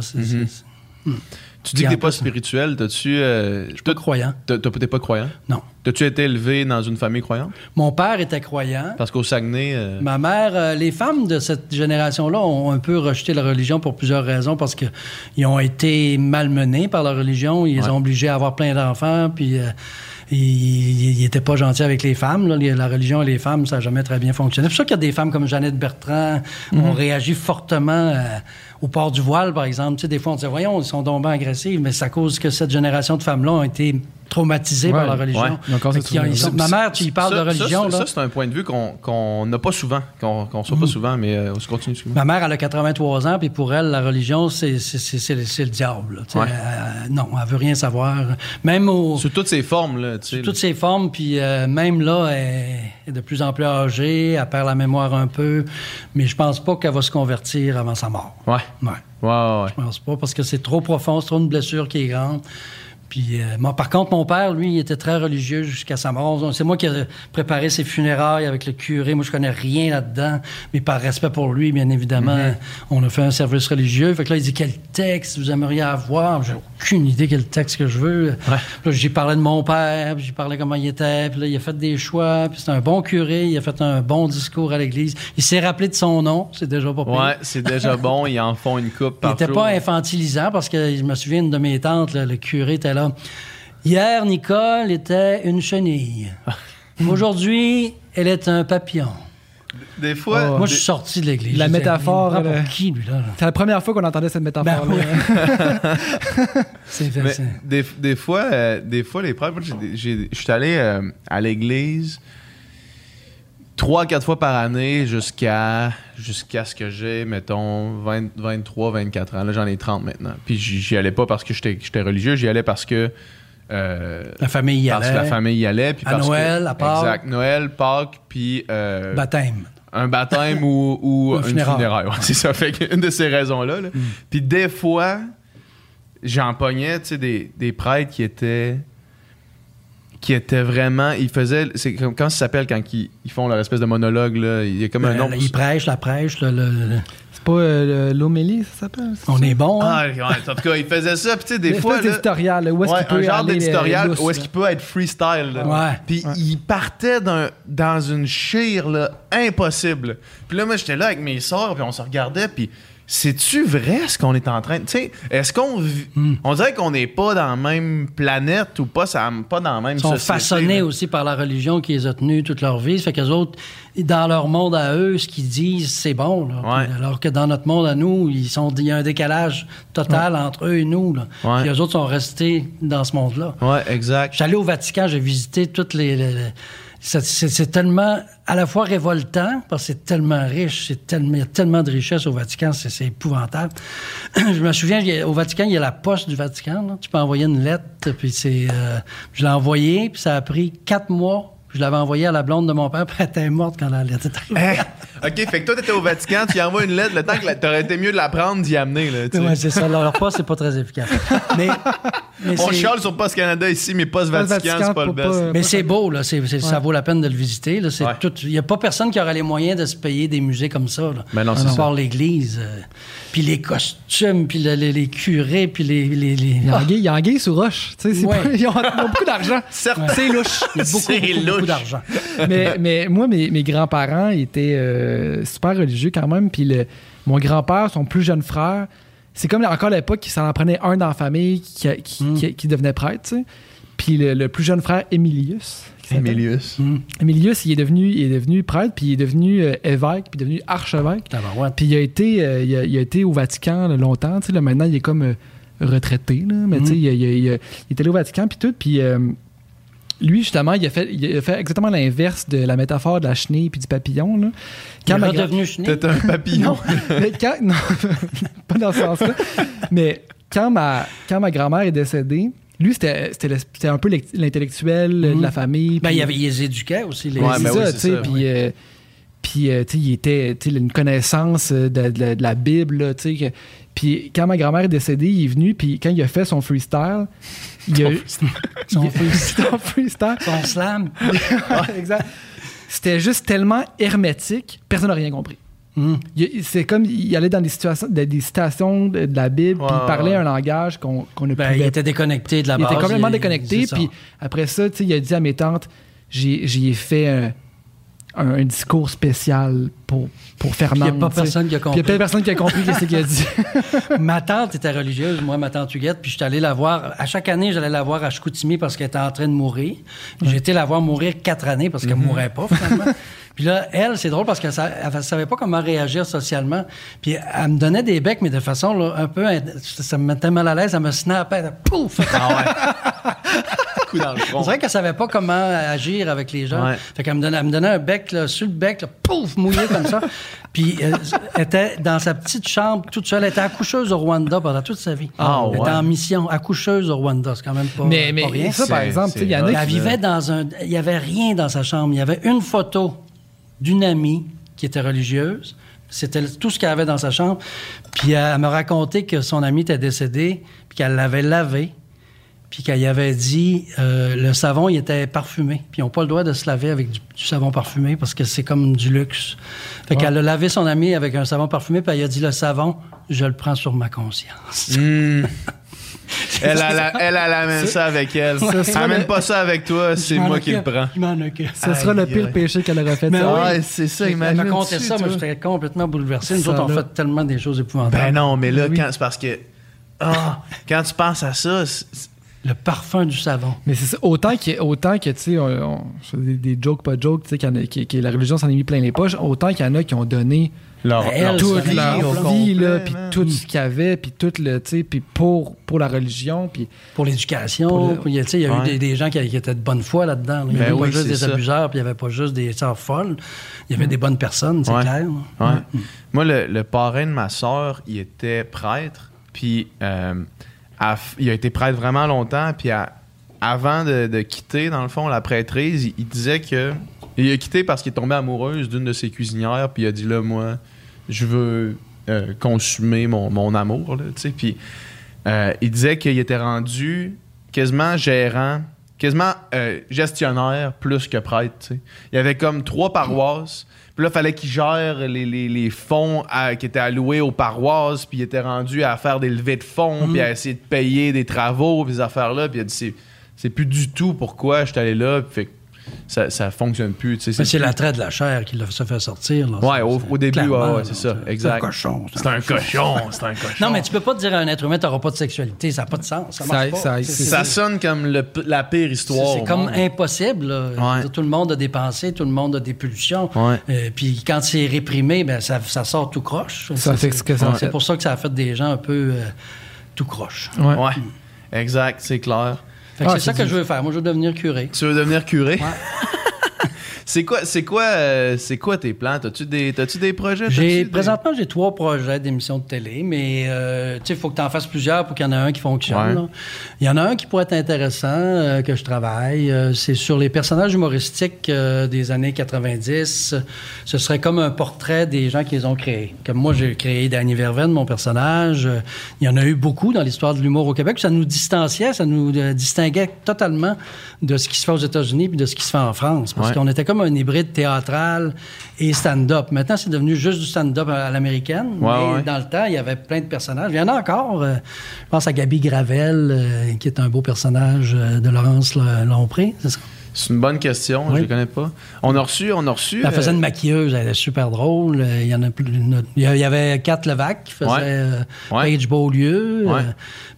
Tu dis que t'es pas spirituel. T'as-tu. Euh, Je suis pas croyant. T'es pas croyant? Non. T'as-tu été élevé dans une famille croyante? Mon père était croyant. Parce qu'au Saguenay. euh, Ma mère, euh, les femmes de cette génération-là ont un peu rejeté la religion pour plusieurs raisons, parce qu'ils ont été malmenés par la religion, ils les ont obligés à avoir plein d'enfants, puis ils n'étaient pas gentils avec les femmes. là. La religion et les femmes, ça n'a jamais très bien fonctionné. C'est pour ça qu'il y a des femmes comme Jeannette Bertrand ont réagi fortement euh, au port du voile, par exemple. Tu sais, des fois, on disait, voyons, ils sont tombés agressifs, mais c'est à cause que cette génération de femmes-là ont été traumatisées par la religion. Ouais. Ils sont- ma mère, tu y parles Ça- de religion, ça, là. ça, c'est un point de vue qu'on qu'on n'a pas souvent, qu'on qu'on reçoit pas souvent, mais euh, on se continue. Ma mère, elle a 83 ans, puis pour elle, la religion, c'est, c'est, c'est, c'est le- le diable. Ouais. Euh, non, elle veut rien savoir. Même au, Sous toutes ces formes, là, tu sais. sous toutes ses formes, puis euh, même là, elle est de plus en plus âgée, elle perd la mémoire un peu, mais je pense pas qu'elle va se convertir avant sa mort. Ouais, ouais, ouais. ouais. je pense pas, parce que c'est trop profond, c'est trop une blessure qui est grande. Puis, euh, moi, par contre, mon père, lui, il était très religieux jusqu'à sa mort. C'est moi qui ai préparé ses funérailles avec le curé. Moi, je connais rien là-dedans, mais par respect pour lui, bien évidemment, Mm-hmm. on a fait un service religieux. Fait que là, il dit quel texte vous aimeriez avoir? J'ai aucune idée quel texte que je veux. Là, j'y parlais de mon père, j'y parlais comment il était. Puis là, il a fait des choix. Puis c'est un bon curé. Il a fait un bon discours à l'église. Il s'est rappelé de son nom. C'est déjà pas pire. Ouais, c'est déjà bon, ils en font une coupe Il n'était pas infantilisant parce que je me souviens une de mes tantes, là, le curé était là. Hier, Nicole était une chenille. Aujourd'hui, elle est un papillon. Des fois, Oh. Moi, des- je suis sorti de l'église. La disais, métaphore, qui, lui, là? là? C'est la première fois qu'on entendait cette métaphore. Ben C'est des, des fois, euh, des fois, les j'ai- je suis allé euh, à l'église, 3 quatre fois par année jusqu'à jusqu'à ce que j'ai, mettons, 20 23, 24 ans. Là, j'en ai 30 maintenant. Puis j'y allais pas parce que j'étais j'étais religieux, j'y allais parce que. euh, La famille y parce que allait. la famille y allait. Puis À parce que- Noël, à Pâques. Exact. Noël, Pâques, puis euh, Baptême. un baptême ou, ou Un une funéraire. Mm. funéraire. Ouais, c'est ça. Fait qu'une de ces raisons-là. là. Puis des fois, j'en pognais, tu sais, des, des prêtres qui étaient qui étaient vraiment ils faisaient c'est comme quand ça s'appelle quand ils, ils font leur espèce de monologue là? Il y a comme un nom Euh, pour il ça. prêche, la prêche. le- le- le- C'est pas euh, l'homélie, ça s'appelle? On est bon. hein? ah, ouais, en tout cas ils faisaient ça puis tu sais des fois d'éditorial, où est-ce Ouais, qu'il peut un genre aller, euh, d'éditorial où est-ce qu'il peut être freestyle. là. Ouais. Puis il partait dans une chire là, impossible. Puis là, moi, j'étais là avec mes sœurs, puis on se regardait, puis c'est-tu vrai ce qu'on est en train de. Tu sais, est-ce qu'on. Hmm. On dirait qu'on n'est pas dans la même planète ou pas, ça, pas dans la même Ils sont société. façonnés aussi par la religion qui les a tenus toute leur vie. Ça fait qu'eux autres, dans leur monde à eux, ce qu'ils disent, c'est bon. là. Ouais. Alors que dans notre monde à nous, ils sont, il y a un décalage total entre eux et nous. Là. Ouais. Puis eux autres sont restés dans ce monde-là. Ouais, exact. Allé au Vatican, j'ai visité toutes les. les- les- c'est, tellement à la fois révoltant parce que c'est tellement riche, c'est tellement, il y a tellement de richesses au Vatican, c'est, épouvantable. je me souviens, a- au Vatican, il y a la poste du Vatican. là. Tu peux envoyer une lettre, puis c'est, euh, je l'ai envoyée, puis ça a pris quatre mois. Je l'avais envoyée à la blonde de mon père, puis elle était morte quand la lettre est arrivée. Hein? OK, fait que toi, t'étais au Vatican, tu y envoies une lettre, le temps que t'aurais été mieux de la prendre, d'y amener. Là, tu sais. Ouais, c'est ça. Leur poste, c'est pas très efficace. Mais, mais On chiale sur Post Canada ici, mais Post Post Vatican, Vatican, c'est pas le best. pas- Mais c'est beau, là. C'est, c'est- Ça Ouais. vaut la peine de le visiter. Ouais. Il n'y a pas personne qui aurait les moyens de se payer des musées comme ça. Là. Mais non, c'est à ça. part l'Église. euh, puis les costumes, puis le- les, les curés, puis les. les, les- Il y a Ah, anguille- il y a anguille sous roche. Tu sais, c'est Ouais. pas- ils, ont, ils ont beaucoup d'argent. Certes. C'est louche. il y a beaucoup, C'est beaucoup, beaucoup louche. d'argent. mais, mais moi, mes, mes grands-parents étaient euh, super religieux quand même. Puis le- mon grand-père, son plus jeune frère, c'est comme encore l'époque qu'il s'en en prenait un dans la famille qui, qui, Mm. qui- qui devenait prêtre. tu sais. Puis le, le plus jeune frère, Emilius. qui s'appelle- Emilius. Emilius, il est devenu, il est devenu prêtre, puis il est devenu euh, évêque, puis devenu archevêque. Puis il a été, euh, il, a, il a été au Vatican là, longtemps. tu sais, Là, maintenant, il est comme euh, retraité. Là, mais tu sais, il, il est allé au Vatican, puis tout. Puis euh, lui, justement, il a, fait, il a fait exactement l'inverse de la métaphore de la chenille puis du papillon. Là. Il est redevenu chenille. T'es un papillon. non, mais quand, non, pas dans ce sens-là. Mais quand ma, quand ma grand-mère est décédée, lui, c'était c'était le- c'était un peu l'ect- l'intellectuel de la famille. Ben, il, y avait, il les éduquait aussi. Les... Ouais, c'est ben ça, oui, c'est tu sais. ça, Puis, euh, puis euh, tu sais, il était, une connaissance euh, de, de- de la Bible, tu sais. Puis quand ma grand-mère est décédée, il est venu, puis quand il a fait son freestyle, il a eu... Son il freestyle. Son slam. Exact. C'était juste tellement hermétique, personne n'a rien compris. Il- C'est comme il allait dans des situations, des, citations de, de la Bible, puis il parlait ouais. un langage qu'on qu'on ne Ben, pouvait il était déconnecté de la il base. était complètement il- déconnecté. Puis après ça, tu sais, il a dit à mes tantes, j'ai j'y ai fait un, un- un discours spécial pour, pour Fernand. Il y a pas personne qui a Puis il y a compris. pas personne qui a compris ce qu'il a dit. ma tante était religieuse, moi, ma tante Huguette, puis j'étais allé la voir. À chaque année, j'allais la voir à Chicoutimi parce qu'elle était en train de mourir. Puis J'ai été la voir mourir quatre années parce qu'elle mourait pas, finalement. puis là, elle, c'est drôle parce qu'elle sa- elle savait pas comment réagir socialement. Puis elle me donnait des becs, mais de façon là, un peu... Ça me mettait mal à l'aise, elle me snappait, elle, pouf! Coup dans le On front. dirait qu'elle savait pas comment agir avec les gens. Ouais. Fait qu'elle me donnait, elle me donnait un bec, là, sur le bec, là, pouf, mouillé comme ça. Puis euh, elle était dans sa petite chambre, toute seule. Elle était accoucheuse au Rwanda pendant toute sa vie. Ah, elle était ouais. en mission, accoucheuse au Rwanda. C'est quand même pas, mais pas mais rien. ça, par C'est- exemple, il y en a c'est Elle vivait dans un... Il y avait rien dans sa chambre. Il y avait une photo d'une amie qui était religieuse. C'était tout ce qu'elle avait dans sa chambre. Puis elle m'a raconté que son amie était décédée, puis qu'elle l'avait lavé, puis qu'elle y avait dit euh, le savon, il était parfumé. Puis ils n'ont pas le droit de se laver avec du, du savon parfumé parce que c'est comme du luxe. Fait qu'elle a lavé son amie avec un savon parfumé, puis elle a dit le savon, je le prends sur ma conscience. Hmm. Elle, a la- elle, elle amène ça avec elle. Ça Amène le- pas ça avec toi, c'est Je moi qui le prends. Je ce sera le pire péché qu'elle aurait fait. Mais ça. oui. Ouais, c'est ça, Elle imagine. m'a conté ça, moi, j'étais complètement bouleversé. Nous Ça, autres, on là. fait tellement des choses épouvantables. Ben non, mais là, Oui. quand, c'est parce que. ah, quand tu penses à ça, c'est- le parfum du savon. Mais c'est ça, autant que, autant que tu sais, on, on- des, des jokes, pas jokes, tu sais, qu'il y en a- qui- qui- la religion s'en est mis plein les poches, autant qu'il y en a qui ont donné Leur, leur- toute leur vie, là, puis tout ce qu'il y avait, puis tout le, tu sais, puis pour, pour la religion, puis Pour l'éducation, le- y a, tu sais, il y a Ouais. eu des, des gens qui, qui étaient de bonne foi là-dedans. là. Il n'y Ben avait oui, pas juste des ça. abuseurs, puis il n'y avait pas juste des sœurs folles. Il y avait des bonnes personnes, c'est Ouais. clair. Ouais. Moi, le, le parrain de ma soeur, il était prêtre. Puis, euh, il a été prêtre vraiment longtemps. Puis, avant de, quitter, dans le fond, la prêtrise, il, disait que. Il a quitté parce qu'il est tombé amoureuse d'une de ses cuisinières. Puis, il a dit là, moi, je veux euh, consumer mon, mon amour. Tu sais. puis, euh, il disait qu'il était rendu quasiment gérant, quasiment euh, gestionnaire plus que prêtre. Il y avait comme trois paroisses. Puis là, il fallait qu'il gère les, les- les fonds à- qui étaient alloués aux paroisses. Puis il était rendu à faire des levées de fonds, puis à essayer de payer des travaux, puis ces affaires-là. Puis il a dit c'est, c'est plus du tout pourquoi je suis allé là. Puis fait que ça, ça fonctionne plus. tu sais. Mais c'est plus- l'attrait de la chair qui l'a fait sortir. là. Ouais, C'est- au, début, ouais, c'est ça, C'est exact. un cochon. C'est un cochon, c'est un cochon. Non, mais tu peux pas te dire à un être humain, tu n'auras pas de sexualité. Ça n'a pas de sens. Ça marche Ça- pas. ça- sonne comme le la pire histoire. C'est comme monde. impossible. Ouais. Tout le monde a des pensées, tout le monde a des pulsions. Ouais. Euh, puis quand c'est réprimé, ben, ça, ça sort tout croche. Ça fait ce que ça c'est pour ça que ça a fait des gens un peu euh, tout croche. ouais. Ouais, exact, c'est clair. Ah, c'est ça que je veux faire. Moi, je veux devenir curé. Tu veux devenir curé? Ouais. c'est quoi, c'est quoi, euh, c'est quoi tes plans? T'as-tu des, t'as-tu des projets? J'ai, des- présentement, j'ai trois projets d'émissions de télé, mais euh, il faut que tu en fasses plusieurs pour qu'il y en ait un qui fonctionne. Ouais. Il y en a un qui pourrait être intéressant, euh, que je travaille. euh, c'est sur les personnages humoristiques des années 90. Ce serait comme un portrait des gens qui les ont créés. Comme moi, j'ai créé Danny Verven, mon personnage. Il y en a eu beaucoup dans l'histoire de l'humour au Québec. Ça nous distanciait, ça nous distinguait totalement de ce qui se fait aux États-Unis puis de ce qui se fait en France. Parce Ouais. qu'on était comme un hybride théâtral et stand-up. Maintenant, c'est devenu juste du stand-up à l'américaine. Ouais, mais ouais. dans le temps, il y avait plein de personnages. Il y en a encore. euh, je pense à Gabi Gravel, euh, qui est un beau personnage euh, de Laurence Lompré. c'est ça? C'est une bonne question, Oui. je les connais pas. On a reçu, on a reçu. Elle faisait une maquilleuse, elle est super drôle. Il y en a plus. Il y avait Kat Levac qui faisait Ouais. Page Beaulieu. Ouais.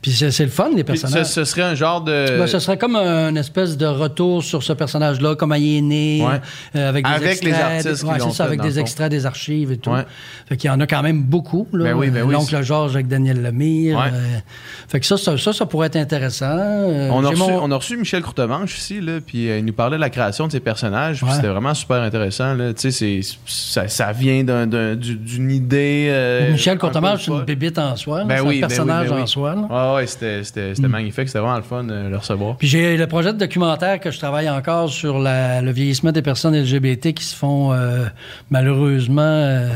Puis c'est c'est le fun, les puis ce, personnages. ce serait un genre de. Ben, ce serait comme un espèce de retour sur ce personnage-là, comment il est né, Ouais. euh, avec des Avec extraits, les artistes qui ouais, l'ont c'est ça, fait, avec des extraits des archives et tout. Ouais. Fait qu'il y en a quand même beaucoup. Là. Ben oui, ben oui. L'oncle Georges avec Daniel Lemire. Ouais. euh, fait que ça, ça, ça, ça pourrait être intéressant. Euh, on, a reçu, mon- on a reçu Michel Courtemanche ici, là, puis il nous parlait de la création de ses personnages, c'était vraiment super intéressant. Là. C'est- ça, ça vient d'un- d'un- du- d'une idée. Michel Courtemanche, c'est une bébite en soi. Ben c'est oui, un ben personnage en soi. Ouais, c'était c'était- c'était magnifique, c'était vraiment le fun de le recevoir. Puis j'ai le projet de documentaire que je travaille encore sur la- le vieillissement des personnes LGBT qui se font euh, malheureusement, euh,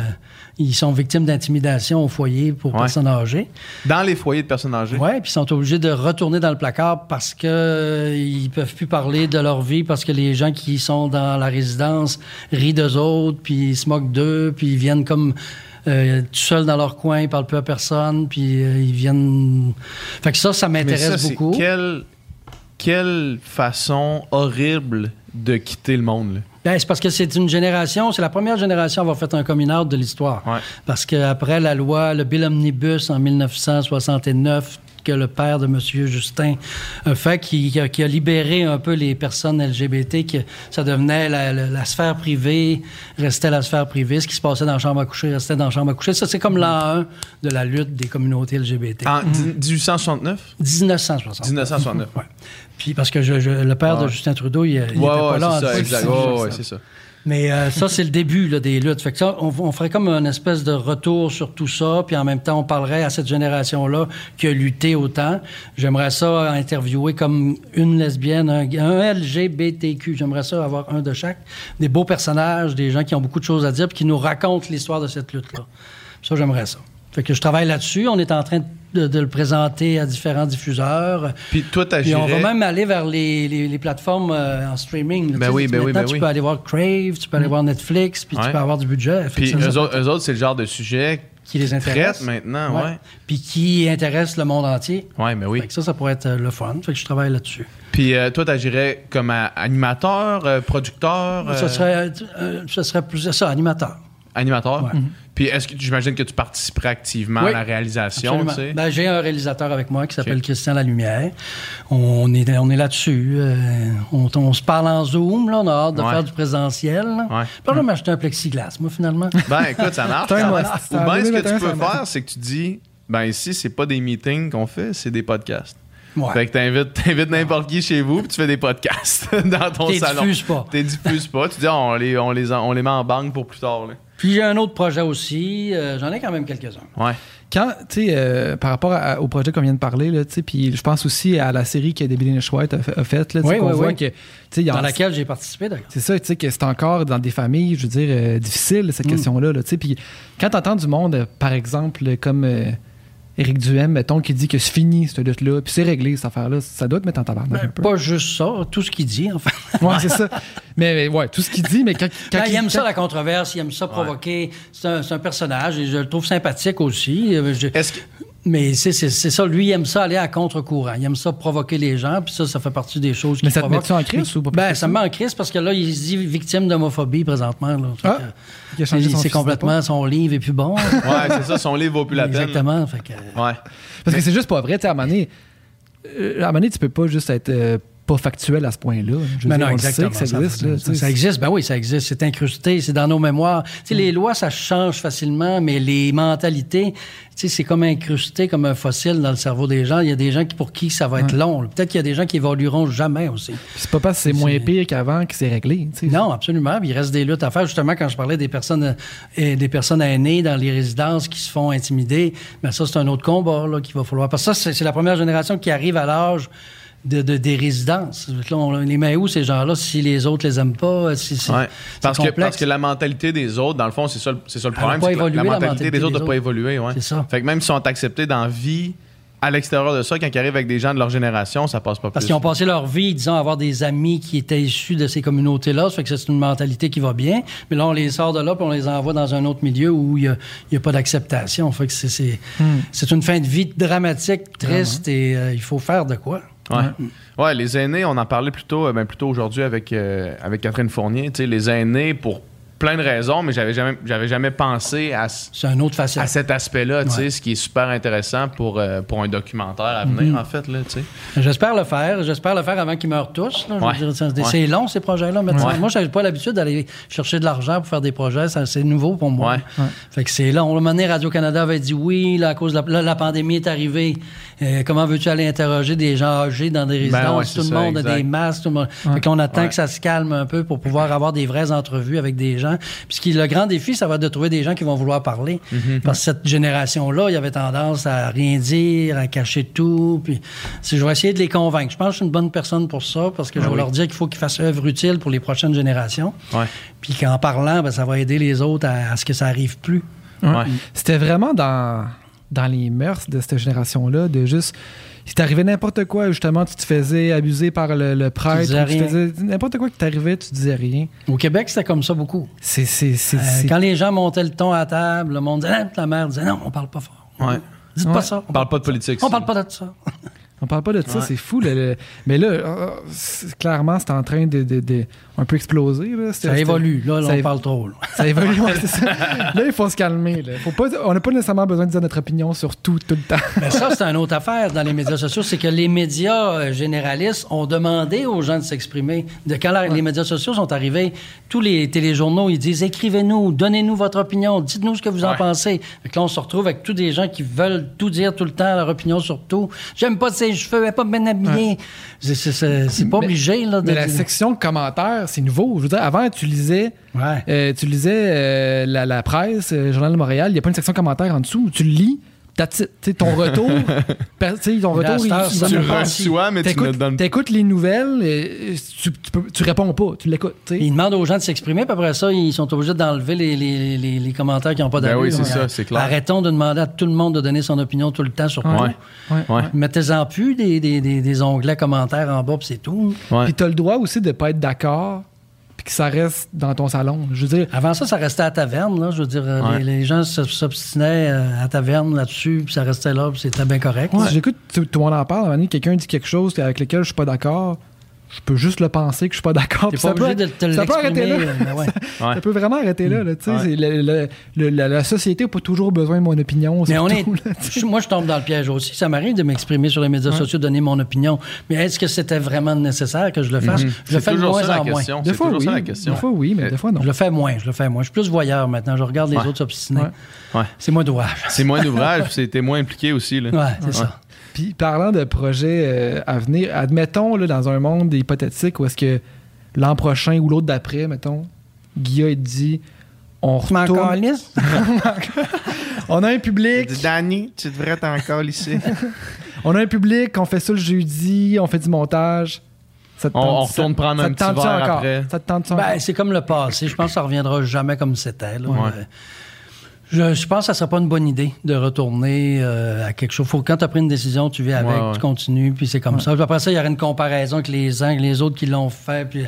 ils sont victimes d'intimidation au foyer pour Ouais. personnes âgées. Dans les foyers de personnes âgées. Oui, puis ils sont obligés de retourner dans le placard parce que euh, ils peuvent plus parler de leur vie parce que les gens qui sont dans la résidence rient d'eux autres, puis ils se moquent d'eux, puis ils viennent comme euh, tout seuls dans leur coin, ils parlent plus à personne, puis euh, ils viennent. Fait que ça, ça m'intéresse beaucoup. Quelle, quelle façon horrible de quitter le monde. Là? Ben, c'est parce que c'est une génération, c'est la première génération à avoir fait un coming out de l'histoire. Ouais. Parce qu'après la loi, le Bill Omnibus en 1969, que le père de M. Justin a fait, qui, qui a, libéré un peu les personnes LGBT, que ça devenait la, la- la sphère privée, restait la sphère privée, ce qui se passait dans la chambre à coucher restait dans la chambre à coucher. Ça, c'est comme l'an 1 de la lutte des communautés LGBT. En dix- 1869? 1960. 1969. Ouais. Puis parce que je- je- le père de. Justin Trudeau, il, il était Ouais, pas ouais, là. c'est ça, exact. 1960. Ouais, ouais, c'est ça. Mais euh, ça, c'est le début des luttes. Fait que ça, on, on ferait comme une espèce de retour sur tout ça, puis en même temps, on parlerait à cette génération-là qui a lutté autant. J'aimerais ça interviewer comme une lesbienne, un, un LGBTQ. J'aimerais ça avoir un de chaque. Des beaux personnages, des gens qui ont beaucoup de choses à dire, puis qui nous racontent l'histoire de cette lutte-là. Ça, j'aimerais ça. Fait que je travaille là-dessus. On est en train de, de le présenter à différents diffuseurs. Puis toi, Puis on va même aller vers les, les- les plateformes euh, en streaming. là. Ben Tu oui, ben oui, ben tu oui. peux aller voir Crave, tu peux aller voir Netflix, puis Ouais. tu peux avoir du budget. Puis ça, eux ça autres, eux autres, c'est le genre de sujet qui les intéresse. maintenant, ouais. Puis qui intéresse le monde entier. Ouais, mais oui. Fait que ça, ça pourrait être euh, le fun. Fait que je travaille là-dessus. Puis euh, toi, t'agirais comme euh, animateur, euh, producteur. Ça serait, ce serait plus ça, animateur. Animateur? Ouais. Puis est-ce que j'imagine que tu participerais activement Oui, à la réalisation, Absolument. tu sais? Ben, j'ai un réalisateur avec moi qui s'appelle. Christian Lalumière. On est, on est là-dessus. euh, on, on se parle en Zoom. Là, on a hâte de Ouais. faire du présentiel. là. Ouais. M'acheter un plexiglas, moi, finalement. Ben écoute, ça marche. Ça Ou en bien ce que 2021, tu peux faire, c'est que tu dis, ben ici, c'est pas des meetings qu'on fait, c'est des podcasts. Ouais. Fait que t'invites, t'invites n'importe qui chez vous, puis tu fais des podcasts dans ton T'es salon. diffuses pas. T'es diffuses pas. Tu dis, ah, on les, on les, on les met en banque pour plus tard. Là. Puis j'ai un autre projet aussi. euh, J'en ai quand même quelques-uns. Ouais. Quand, tu sais, euh, par rapport à- au projet qu'on vient de parler, là, tu sais, puis je pense aussi à la série que Debbie Lynch White a, fait- a faite, là, tu sais, Oui, qu'on oui, voit oui. que, y a- Dans laquelle j'ai participé, d'ailleurs. C'est ça, tu sais, que c'est encore dans des familles, je veux dire, euh, difficiles, cette Mm. question-là. Là, tu sais. Puis quand tu entends du monde, euh, par exemple, comme euh, Éric Duhem, mettons, qui dit que c'est fini, cette lutte-là, puis c'est réglé, cette affaire-là, ça doit te mettre en tabarnak un peu. Pas juste ça, tout ce qu'il dit, enfin. Ouais, c'est ça. Mais, mais ouais, tout ce qu'il dit, mais quand, quand Ben, il aime ça, la controverse, il aime ça provoquer. C'est un, c'est un personnage et je le trouve sympathique aussi. Euh, je- Est-ce que. Mais c'est c'est- c'est ça, lui, il aime ça aller à contre-courant. Il aime ça provoquer les gens, puis ça, ça fait partie des choses qui Mais ça te provoquent. met-tu en crise ou pas Ben, ça me met en crise parce que là, il se dit victime d'homophobie présentement. Là. Ah, que, il a changé c'est- son c'est fusil complètement son livre est plus bon. Ouais, c'est ça, son livre vaut plus la peine. Exactement. Fait que, Ouais. Parce que c'est juste pas vrai, tu sais, à un moment donné, euh, à un moment donné, tu peux pas juste être euh, pas factuel à ce point-là. Mais dire, non, on le sait exactement. que ça existe. là, ça, existe, ben oui, ça existe. C'est incrusté, c'est dans nos mémoires. Les lois, ça change facilement, mais les mentalités, c'est comme incrusté, comme un fossile dans le cerveau des gens. Il y a des gens qui, pour qui ça va être long. Peut-être qu'il y a des gens qui évolueront jamais aussi. C'est pas parce que c'est moins pire qu'avant que c'est réglé. Non, absolument. Puis il reste des luttes à faire. Justement, quand je parlais des personnes, euh, des personnes aînées dans les résidences qui se font intimider, mais ça, c'est un autre combat là, qu'il va falloir. Parce que ça, c'est la première génération qui arrive à l'âge de, de- des résidences. Là, on les met où, ces gens-là, si les autres les aiment pas? Si, si- Ouais. c'est Parce que, parce la mentalité des autres, dans le fond, c'est ça, le- c'est ça le Elle a problème. pas que la- mentalité mentalité des autres des n'a pas évolué. Ouais. C'est ça. Fait que même s'ils sont acceptés dans la vie, à l'extérieur de ça, quand ils arrivent avec des gens de leur génération, ça passe pas Parce plus. qu'ils ont passé leur vie, disons, à avoir des amis qui étaient issus de ces communautés-là. Ça fait que c'est une mentalité qui va bien. Mais là, on les sort de là puis on les envoie dans un autre milieu où il n'y a, pas d'acceptation. Fait que c'est, c'est, c'est une fin de vie dramatique, triste et euh, il faut faire de quoi. Ouais. ouais, les aînés, on en parlait plus tôt, euh, ben, plus tôt aujourd'hui avec, euh, avec Catherine Fournier. Tu sais, les aînés, pour plein de raisons, mais j'avais jamais, j'avais jamais pensé à, ce- C'est un autre facette. à cet aspect-là, tu sais, Ouais. ce qui est super intéressant pour, euh, pour un documentaire à venir, en fait. Là, tu sais. J'espère le faire. J'espère le faire avant qu'ils meurent tous. là. Je veux Ouais. dire, c'est, Ouais. c'est long, ces projets-là. Moi, je n'avais pas l'habitude d'aller chercher de l'argent pour faire des projets. Ça, c'est nouveau pour moi. Ouais. Fait que c'est long. À un moment donné, Radio-Canada avait dit oui, là, à cause de la, là, la pandémie est arrivée. Euh, comment veux-tu aller interroger des gens âgés dans des résidences? Ben ouais, c'est tout le ça, monde a des masques. Tout le monde... Fait qu'on attend Ouais. que ça se calme un peu pour pouvoir avoir des vraies entrevues avec des gens. Puis ce qui est le grand défi, ça va être de trouver des gens qui vont vouloir parler. Mm-hmm. Parce que cette génération-là, il y avait tendance à rien dire, à cacher tout. Puis si je vais essayer de les convaincre. Je pense que je suis une bonne personne pour ça parce que je vais oui. leur dire qu'il faut qu'ils fassent œuvre utile pour les prochaines générations. Ouais. Puis qu'en parlant, ben, ça va aider les autres à, à ce que ça arrive plus. Ouais. C'était vraiment dans, dans les mœurs de cette génération-là, de juste. Il t'arrivait n'importe quoi, justement, tu te faisais abuser par le, le prêtre, tu rien. faisais n'importe quoi qui t'arrivait, tu disais rien. Au Québec, c'était comme ça beaucoup. C'est. c'est, c'est, Euh, c'est- quand les gens montaient le ton à table, le monde disait, Ah, la mère disait, non, on parle pas fort. Ouais. Dites Ouais. pas ça. On parle pas de politique. On parle pas de ça. On parle pas de ça, Ouais. c'est fou. le- le- mais là, euh, clairement, c'est en train de, de- de- un peu exploser. Là. Ça évolue. Là, là, ça on évo- parle trop. là. Ça évolue, ouais, c'est ça. Là, il faut se calmer. Là. Faut pas, on n'a pas nécessairement besoin de dire notre opinion sur tout, tout le temps. Mais ça, c'est une autre affaire dans les médias sociaux. C'est que les médias euh, généralistes ont demandé aux gens de s'exprimer. De quand les médias sociaux sont arrivés, tous les téléjournaux, ils disent écrivez-nous, donnez-nous votre opinion, dites-nous ce que vous en pensez. Fait que là, on se retrouve avec tous des gens qui veulent tout dire tout le temps, leur opinion sur tout. J'aime pas ses elle est pas bien habillée. C'est- c'est- pas Mais- obligé, là. De Mais la section commentaires, c'est nouveau. Je veux dire, avant, tu lisais, Ouais. euh, tu lisais euh, la, la presse, euh, le Journal de Montréal, il n'y a pas une section commentaires en dessous. Tu le lis, ton retour, tu ton retour, il- il- reçois, mais tu ne T'écoutes donnes pas. t'écoutes les nouvelles, et tu, tu, peux- tu réponds pas, tu l'écoutes. Ils demandent aux gens de s'exprimer, puis après ça, ils sont obligés d'enlever les, les- les- les commentaires qui n'ont pas Ben d'allure. oui, c'est Donc, ça, c'est clair. Arrêtons de demander à tout le monde de donner son opinion tout le temps sur tout. Ouais. Ouais. Ouais. Mettez-en plus des, des, des, des onglets commentaires en bas, puis c'est tout. Ouais. Puis tu as le droit aussi de pas être d'accord, puis que ça reste dans ton salon. Je veux dire, Avant ça, ça restait à taverne. Là. Je veux dire, Ouais. les, les gens s'obstinaient euh, à taverne là-dessus, puis ça restait là, puis c'était bien correct. si j'écoute tout, tout le monde en parle, à un moment donné, quelqu'un dit quelque chose avec lequel je suis pas d'accord, je peux juste le penser que je suis pas d'accord. T'es puis pas ça peut- obligé de te ça peut arrêter là. Ouais. Ça peut vraiment arrêter là. là, tu sais, Ouais. c'est le- le- le- la, la société n'a pas toujours besoin de mon opinion. Mais on est, là, moi, je tombe dans le piège aussi. Ça m'arrive de m'exprimer sur les médias sociaux, donner mon opinion. Mais est-ce que c'était vraiment nécessaire que je le fasse? Je le fais de moins en moins. question. Des fois, oui. ça la question. Des fois, oui, mais des fois, non. Je le fais moins, je le fais moins. Je suis plus voyeur maintenant. Je regarde les Ouais. autres s'obstiner. Ouais. Ouais. C'est moins d'ouvrage. C'est moins d'ouvrage, puis c'était moins impliqué aussi. Ouais, c'est ça. Puis parlant de projets euh, à venir, admettons là, dans un monde hypothétique où est-ce que l'an prochain ou l'autre d'après, mettons, Guilla il dit on retourne, on a un public, Danny, tu devrais être encore ici. on a un public, on fait ça le jeudi, on fait du montage. Ça te On- tente- on retourne ça- prendre ça un te petit verre après? Ça te tente Ben, c'est comme le passé. Je pense que ça reviendra jamais comme c'était. là. Je, je pense que ça serait pas une bonne idée de retourner euh, à quelque chose. Faut, quand tu as pris une décision, tu vis avec, Ouais, ouais. tu continues, puis c'est comme ça. Puis après ça, il y aurait une comparaison avec les uns, avec les autres qui l'ont fait. Puis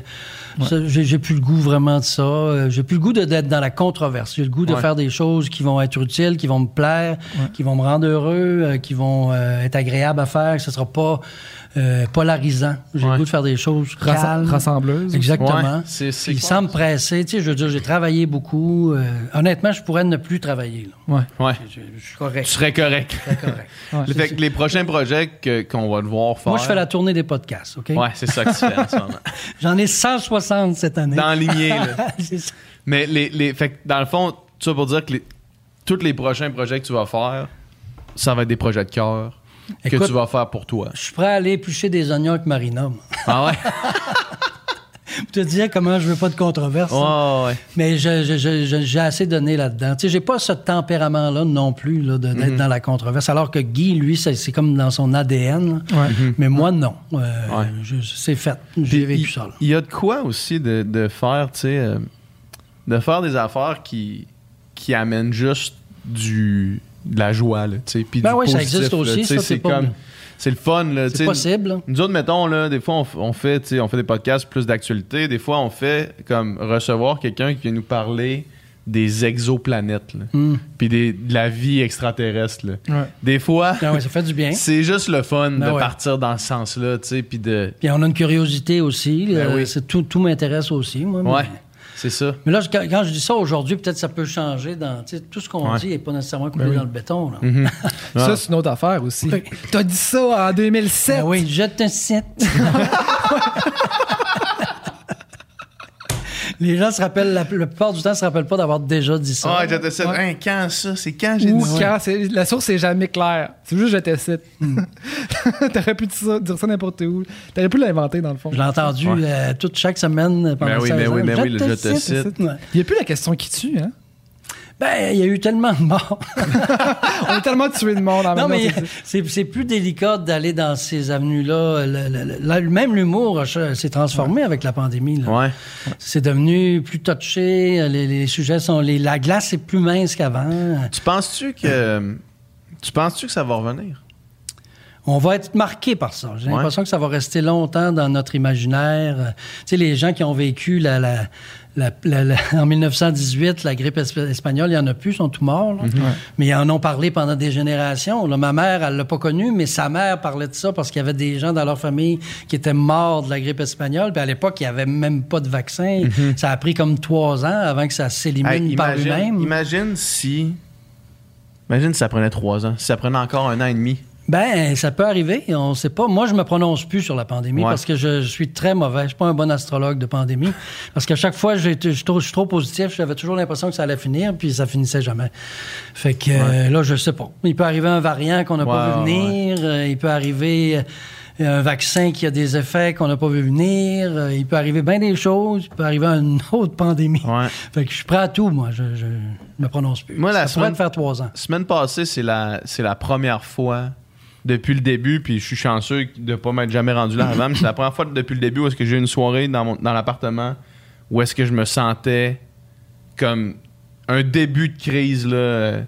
j'ai, j'ai plus le goût vraiment de ça. Euh, J'ai plus le goût de- d'être dans la controverse. J'ai le goût de faire des choses qui vont être utiles, qui vont me plaire, qui vont me rendre heureux, euh, qui vont euh, être agréables à faire, ce sera pas euh, polarisant. J'ai Ouais. le goût de faire des choses calmes. rassembleuse. Exactement. Ouais, sans me presser, tu sais, je veux dire, j'ai travaillé beaucoup. euh, honnêtement, je pourrais ne plus travailler. là. Ouais. Ouais. Je, je suis Tu correct. serais correct. correct. Ouais. Fait que les prochains projets qu'on va devoir faire. Moi, je fais la tournée des podcasts, OK? Ouais, c'est ça que tu fais en ce moment. J'en ai 160 cette année. Dans lignée, là. Ça. Mais les, les, fait que dans le fond, tout ça pour dire que les, tous les prochains projets que tu vas faire, ça va être des projets de cœur que tu vas faire pour toi. Je suis prêt à aller éplucher des oignons avec Marina. moi. Ah ouais? Je te disais comment je veux pas de controverse. hein. Ouais. Mais je- je- je- je- j'ai assez donné là-dedans. Tu sais, j'ai pas ce tempérament-là non plus de- Mhm. d'être dans la controverse. Alors que Guy, lui, c'est comme dans son ADN. Ouais. Mais moi, non. Euh, Ouais. c'est fait. J'ai vécu ça. Il y a de quoi aussi de, de faire, tu sais, euh, de faire des affaires qui, qui amènent juste du, de la joie, là, tu sais, puis Ben du ça existe aussi, ça, c'est pas- comme, c'est le fun, là, C'est possible. là. Nous autres, mettons, là, des fois, on, fait, on fait des podcasts plus d'actualité. Des fois, on fait comme recevoir quelqu'un qui vient nous parler des exoplanètes, là. Hmm. puis des- de la vie extraterrestre. là. Ouais. Des fois, Ah ouais, ça fait du bien. c'est juste le fun Ben de ouais. partir dans ce sens-là, tu sais, puis de... Puis on a une curiosité aussi. Ben euh, oui. tout tout m'intéresse aussi, moi. mais- Ouais, c'est ça. Mais là, je- quand, quand je dis ça aujourd'hui, peut-être ça peut changer dans. tu sais, Tout ce qu'on Ouais. dit n'est pas nécessairement coulé Ben oui. dans le béton. Là. Mhm. Ça, c'est une autre affaire aussi. Oui. T'as dit ça en 2007. Ben oui, je te cite. Les gens se rappellent, la, la plupart du temps, se rappellent pas d'avoir déjà dit ça. Ah, je te cite. Ouais. Hein, quand ça? C'est quand j'ai Ou dit ça? quand la source est jamais claire. C'est juste je te cite. Hmm. T'aurais pu dire ça, dire ça n'importe où. T'aurais pu l'inventer dans le fond. Je l'ai entendu Ouais. euh, toute chaque semaine pendant Ben oui, 16 ben oui, ans. ben oui, le je te cite. Il n'y a plus la question qui tue, hein? Ben, il y a eu tellement de morts. On a tellement tué de monde en non, même mais temps. c'est c'est plus délicat d'aller dans ces avenues-là. Le- le- le- Même l'humour s'est transformé avec la pandémie. là. Ouais. C'est devenu plus touché. Les, les sujets sont. Les, la glace est plus mince qu'avant. Tu penses-tu que... Tu penses-tu que ça va revenir? On va être marqué par ça. J'ai Ouais. l'impression que ça va rester longtemps dans notre imaginaire. Euh, Tu sais, les gens qui ont vécu la, la- la- la- la- en 1918, la grippe esp- espagnole, il y en a plus, ils sont tous morts. là. Mais ils en ont parlé pendant des générations. là. Ma mère, elle l'a pas connu, mais sa mère parlait de ça parce qu'il y avait des gens dans leur famille qui étaient morts de la grippe espagnole. Puis à l'époque, il n'y avait même pas de vaccin. Ça a pris comme trois ans avant que ça s'élimine Hey, par lui-même. imagine si... Imagine si ça prenait trois ans. Si ça prenait encore un an et demi. Ben, ça peut arriver. On ne sait pas. Moi, je me prononce plus sur la pandémie Ouais. parce que je, je suis très mauvais. Je suis pas un bon astrologue de pandémie. Parce qu'à chaque fois, je suis trop- positif. J'avais toujours l'impression que ça allait finir, puis ça finissait jamais. Fait que euh, là, je sais pas. Il peut arriver un variant qu'on n'a pas vu venir. Euh, il peut arriver euh, un vaccin qui a des effets qu'on n'a pas vu venir. Il peut arriver bien des choses. Il peut arriver une autre pandémie. Ouais. Fait que je suis prêt à tout, moi. Je, je me prononce plus. Moi, la ça semaine- faire trois ans. Semaine passée, c'est la, c'est la première fois depuis le début, puis je suis chanceux de ne pas m'être jamais rendu là avant, c'est la première fois depuis le début où est-ce que j'ai eu une soirée dans, mon- dans l'appartement où est-ce que je me sentais comme un début de crise, là, euh,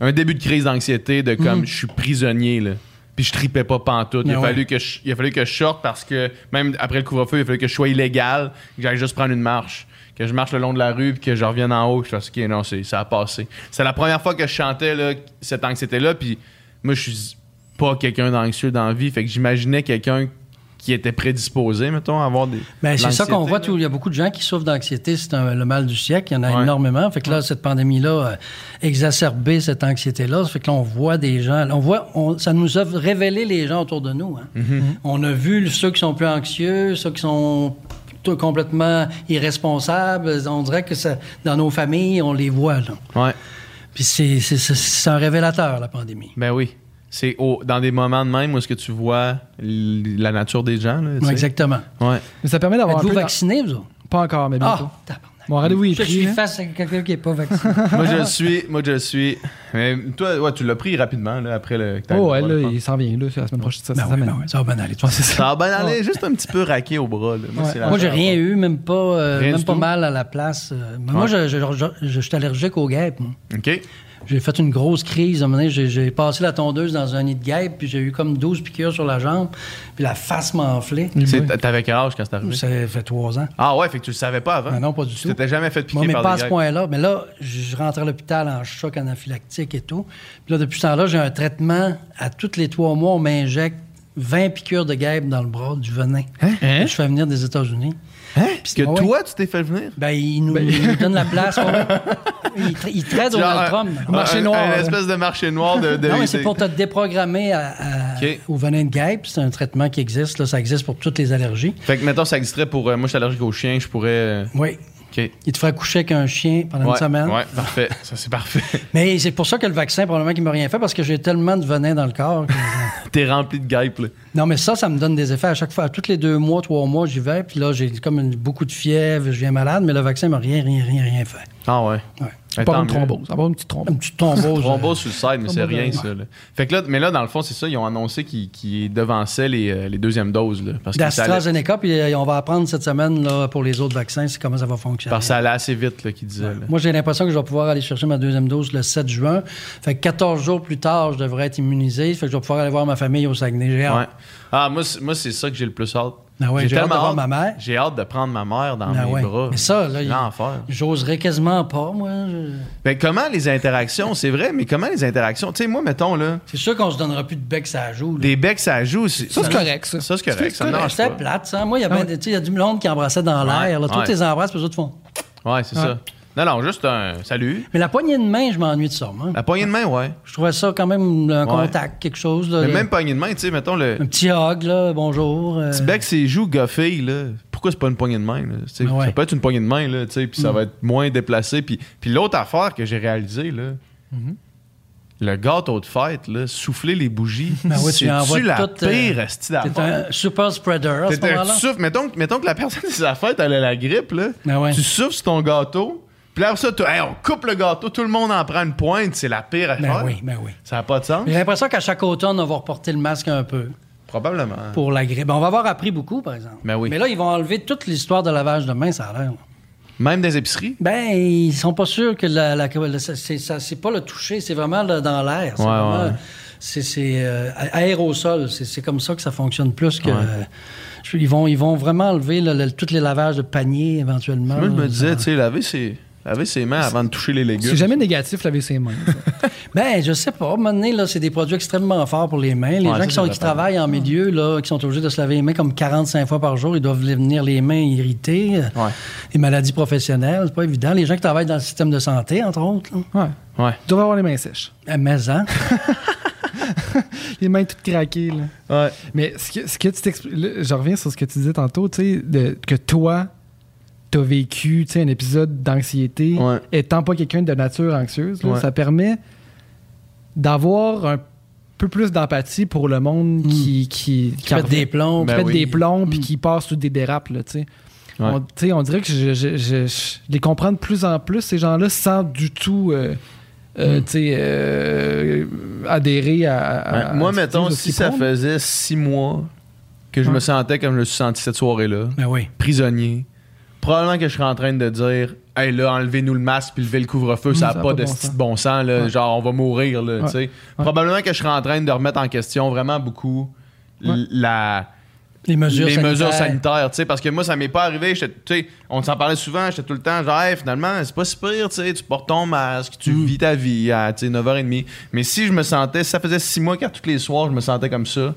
un début de crise d'anxiété, de comme Mhm. je suis prisonnier, là. Puis je tripais pas pantoute. Il a, ouais. fallu que je, il a fallu que je sorte parce que même après le couvre-feu, il a fallu que je sois illégal, que j'aille juste prendre une marche, que je marche le long de la rue, puis que je revienne en haut. Je fasse, OK, non, ça a passé. C'est la première fois que je chantais là, cette anxiété-là, puis moi, je suis pas quelqu'un d'anxieux dans la vie, fait que j'imaginais quelqu'un qui étaient prédisposés, mettons, à avoir des. Ben, c'est ça qu'on voit. Il y a beaucoup de gens qui souffrent d'anxiété. C'est un- le mal du siècle. Il y en a Ouais. énormément. Fait que là, cette pandémie-là a exacerbé cette anxiété-là. Ça fait que là, on voit des gens. On voit, on- ça nous a révélé les gens autour de nous. hein. Mm-hmm. On a vu ceux qui sont plus anxieux, ceux qui sont tout complètement irresponsables. On dirait que ça, dans nos familles, on les voit. Là. Ouais. Puis c'est, c'est- c'est- c'est un révélateur, la pandémie. Ben oui. C'est au- dans des moments de même où est-ce que tu vois la nature des gens. Là, Ouais, exactement. Ouais. Mais ça permet d'avoir un Êtes-vous peu... vacciné, vous? Pas encore, mais bientôt. Ah, rendez-vous est Je pris. suis là. face à quelqu'un qui n'est pas vacciné. moi, je le suis. Moi, je le suis. Mais toi, ouais, tu l'as pris rapidement là, après le. Oh, ouais, le droit, je là, il s'en vient, là, la semaine prochaine. Ça, Ben ça oui, ben oui, ça va bien aller. Ça va bien aller, juste un petit peu raqué au bras. Là. Moi, Ouais. c'est la Moi, j'ai rien eu, même pas, euh, Rien même pas mal à la place. euh, Moi, je, je- je suis allergique aux guêpes. moi. OK. J'ai fait une grosse crise. À un moment donné, j'ai, passé la tondeuse dans un nid de guêpes, puis j'ai eu comme 12 piqûres sur la jambe, puis la face m'a enflé. T'avais quel âge quand c'est arrivé? Ça fait trois ans. Ah ouais, fait que tu le savais pas avant. Ben non, pas du Tu tout. t'étais jamais fait piquer Moi, mais par pas à ce point-là. Mais là, je rentre à l'hôpital en choc anaphylactique et tout. Puis là, depuis ce temps-là, j'ai un traitement. À tous les trois mois, on m'injecte 20 piqûres de guêpes dans le bras, du venin. Hein? Je fais venir des États-Unis. Hein? Puis que Ah ouais. toi, tu t'es fait venir? Ben, il nous, il nous donne la place. Il, tra- il traite Donald un- Trump. un- Marché noir, Un espèce de marché noir de. de Non, mais c'est pour te déprogrammer à- à- au venin de guêpe. C'est un traitement qui existe. Là, ça existe pour toutes les allergies. Fait que, mettons, ça existerait pour. euh, moi, je suis allergique aux chiens, je pourrais. euh, Oui. Il te ferait coucher avec un chien pendant Ouais, une semaine. ouais, parfait. Ça, c'est parfait. Mais c'est pour ça que le vaccin, probablement, qu'il m'a rien fait parce que j'ai tellement de venin dans le corps. que- T'es rempli de guêpes, là. non, mais ça, ça me donne des effets à chaque fois. À tous les deux mois, trois mois, j'y vais. Puis là, j'ai comme une- beaucoup de fièvre, je viens malade, mais le vaccin m'a rien, rien, rien, rien fait. Ah ouais. Ouais. Pas une mieux. thrombose. Avoir une petite thrombose. Une petite thrombose. Thrombose sur le side, mais c'est rien, ça. là. Fait que là, mais là, dans le fond, c'est ça, ils ont annoncé qu'ils qu'ils devançaient les, euh, les deuxièmes doses. Là, parce allait, d'AstraZeneca, puis euh, on va apprendre cette semaine là, pour les autres vaccins, c'est comment ça va fonctionner. parce que ça allait assez vite, là, qu'ils disaient. Moi, j'ai l'impression que je vais pouvoir aller chercher ma deuxième dose le 7 juin. Fait que 14 jours plus tard, je devrais être immunisé. Fait que je vais pouvoir aller voir ma famille au Saguenay. Ouais. Ah, moi, c'est ça que j'ai le plus hâte. Ouais, j'ai hâte de tellement voir ma mère. J'ai hâte de prendre ma mère dans Ben mes ouais. bras. Mais ça, là, L'enfer. J'oserais quasiment pas, moi. Je- Ben, comment les interactions, c'est vrai, mais comment les interactions, tu sais, moi, mettons, là, C'est sûr qu'on se donnera plus de bec ça joue. là. des becs, ça joue. Ça, c'est correct, ça. Ça, c'est correct. Ça dérange C'était plate, ça. Moi, il y avait Ah tu il y a du monde qui embrassait dans l'air. là. Ouais, Tous ouais. les embrasses, puis les autres font. Ouais, c'est Ouais. ça. Non, non, juste un salut. Mais la poignée de main, je m'ennuie de ça, moi. La poignée de main, ouais. Je trouvais ça quand même un Ouais. contact, quelque chose. Là, Mais Le- même poignée de main, tu sais, mettons le Un petit hug, là, bonjour. euh, petit bec, c'est joue goffé, là. Pourquoi c'est pas une poignée de main, là? Ouais. Ça peut être une poignée de main, là, tu sais, puis ça Mm. va être moins déplacé. Puis, puis l'autre affaire que j'ai réalisé, là, Mm-hmm. le gâteau de fête, là, souffler les bougies, Ben ouais, c'est la tout, euh, pire esti T'es un super spreader à ce moment-là. mettons, que- mettons que la personne de sa fête, elle a la grippe, là. Ben. Tu souffles ton gâteau, puis là, ça, hey, on coupe le gâteau, tout le monde en prend une pointe, c'est la pire affaire. Ben oui, ben oui. Ça n'a pas de sens? J'ai l'impression qu'à chaque automne, on va reporter le masque un peu Probablement. pour la grippe. Ben, on va avoir appris beaucoup, par exemple. Ben oui. Mais là, ils vont enlever toute l'histoire de lavage de main, ça a l'air. Même des épiceries? Ben, ils sont pas sûrs que la, c'est, c'est pas le toucher, c'est vraiment le- dans l'air. C'est Ouais, vraiment- ouais. c'est, c'est, euh, aérosol. C'est, c'est comme ça que ça fonctionne plus que. Ouais. euh, ils, vont, ils vont vraiment enlever le- le- tous les lavages de panier éventuellement. Moi, je me disais, tu sais, laver ses, laver ses mains avant de toucher les légumes. C'est jamais négatif, laver ses mains. Ben, je sais pas. À un moment donné, là, c'est des produits extrêmement forts pour les mains. Les Ouais, gens ça, qui, sont, travaillent en milieu, là, qui sont obligés de se laver les mains comme 45 fois par jour, ils doivent venir les mains irritées. euh, Ouais. Les maladies professionnelles, c'est pas évident. Les gens qui travaillent dans le système de santé, entre autres. là. Ouais. Ouais. Tu dois avoir les mains sèches. À maison. Les mains toutes craquées, là. Ouais. Mais ce que, ce que tu t'expliques, je reviens sur ce que tu disais tantôt, tu sais, de- que toi, t'as vécu, tu sais, un épisode d'anxiété, Ouais. étant pas quelqu'un de nature anxieuse, là, Ouais. ça permet d'avoir un peu plus d'empathie pour le monde qui, qui, Qui pète des plombs. Ben qui oui. des plombs puis Mm. qui passe sous des dérapes, là, tu sais. Ouais. On, tu sais, on dirait que je, je- je- je les comprends de plus en plus, ces gens-là, sans du tout euh, euh, Mm. tu sais, euh, adhérer à, à- à moi, qu'ils mettons, si ça faisait six mois que je Ouais. me sentais comme je me suis senti cette soirée-là, Ben oui. prisonnier, probablement que je serais en train de dire Hey là, enlevez-nous le masque puis levez le couvre-feu, ça n'a pas, de bon sens. de bon sens, là, Ouais. genre on va mourir. Là, Ouais. tu sais. Probablement que je serais en train de remettre en question vraiment beaucoup Ouais. la, Les mesures les sanitaires. mesures sanitaires, tu sais, parce que moi, ça m'est pas arrivé. j'étais- Tu sais, on s'en parlait souvent, j'étais tout le temps genre, Hey, finalement, c'est pas si pire, tu sais, tu portes ton masque, tu Mm. vis ta vie à tu sais, 9h30. Mais si je me sentais, si ça faisait six mois qu'à tous les soirs, je me sentais comme ça,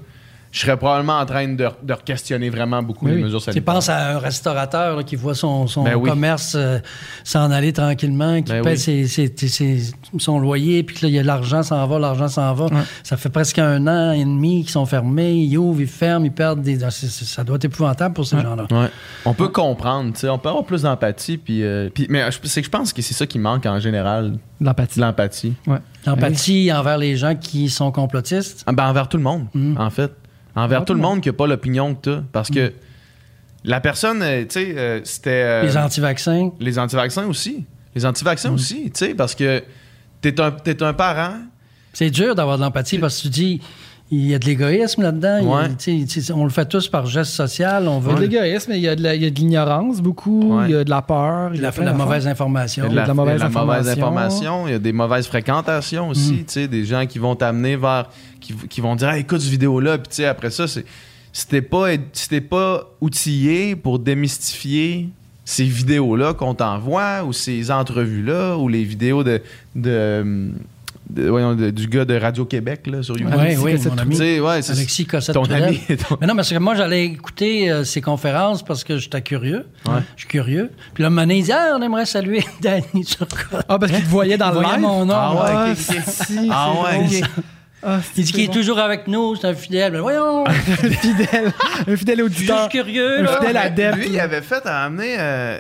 je serais probablement en train de, de questionner vraiment beaucoup Oui, les mesures Tu sanitaires. penses à un restaurateur là, qui voit son, son Ben oui. commerce euh, s'en aller tranquillement, qui Ben paie oui. ses- ses- ses- son loyer, puis que là, il y a l'argent s'en va, l'argent s'en va. Ça fait presque un an et demi qu'ils sont fermés, ils ouvrent, ils ferment, ils perdent des. c'est- ça doit être épouvantable pour ces gens-là. Ouais. On peut comprendre, tu sais, on peut avoir plus d'empathie, puis, euh, puis- mais je- c'est que je pense que c'est ça qui manque en général, L'empathie. l'empathie. Ouais. L'empathie envers les gens qui sont complotistes. Ah, Ben, envers tout le monde, Mm. en fait. Envers Envers tout le monde qui n'a pas l'opinion que tu as. Parce que la personne, euh, tu sais, euh, c'était. euh, Les anti-vaccins. les anti-vaccins aussi. Les anti-vaccins Mm. aussi, tu sais, parce que t'es un, t'es un parent. C'est dur d'avoir de l'empathie parce que tu dis, il y a de l'égoïsme là-dedans. Ouais. on le fait tous par geste social. On Il y a veut de l'égoïsme, il y a de la- il y a de l'ignorance beaucoup, Ouais. il y a de la peur, il de y a la, plein la mauvaise Il y information. a de Il y a la, de la mauvaise il y a de la mauvaise information. il y a des mauvaises fréquentations aussi, Mm. des gens qui vont t'amener vers. qui, qui vont dire, écoute cette vidéo-là, puis après ça, c'est. Si t'es pas, si t'es pas outillé pour démystifier ces vidéos-là qu'on t'envoie, ou ces entrevues-là, ou les vidéos de. de, de- voyons, de- du gars de Radio-Québec là, sur YouTube. Oui, oui, mon Tu ami. sais, ouais, Alexis Cossette ton ami. ton- Mais non, parce que moi, j'allais écouter euh, ses conférences parce que j'étais curieux. Ouais. Je suis curieux. Puis là, Mané, il dit Ah, on aimerait saluer Danny Turcotte. Ah, parce qu'il te voyait dans le live? mon nom. Ah ouais, Ah, si, Ah ouais. Ah, Il dit qu'il est bon. toujours avec nous, c'est un fidèle. Ben, voyons, un fidèle, un fidèle auditeur. juste curieux. Un là. fidèle adepte. Lui, il avait fait à amener. euh,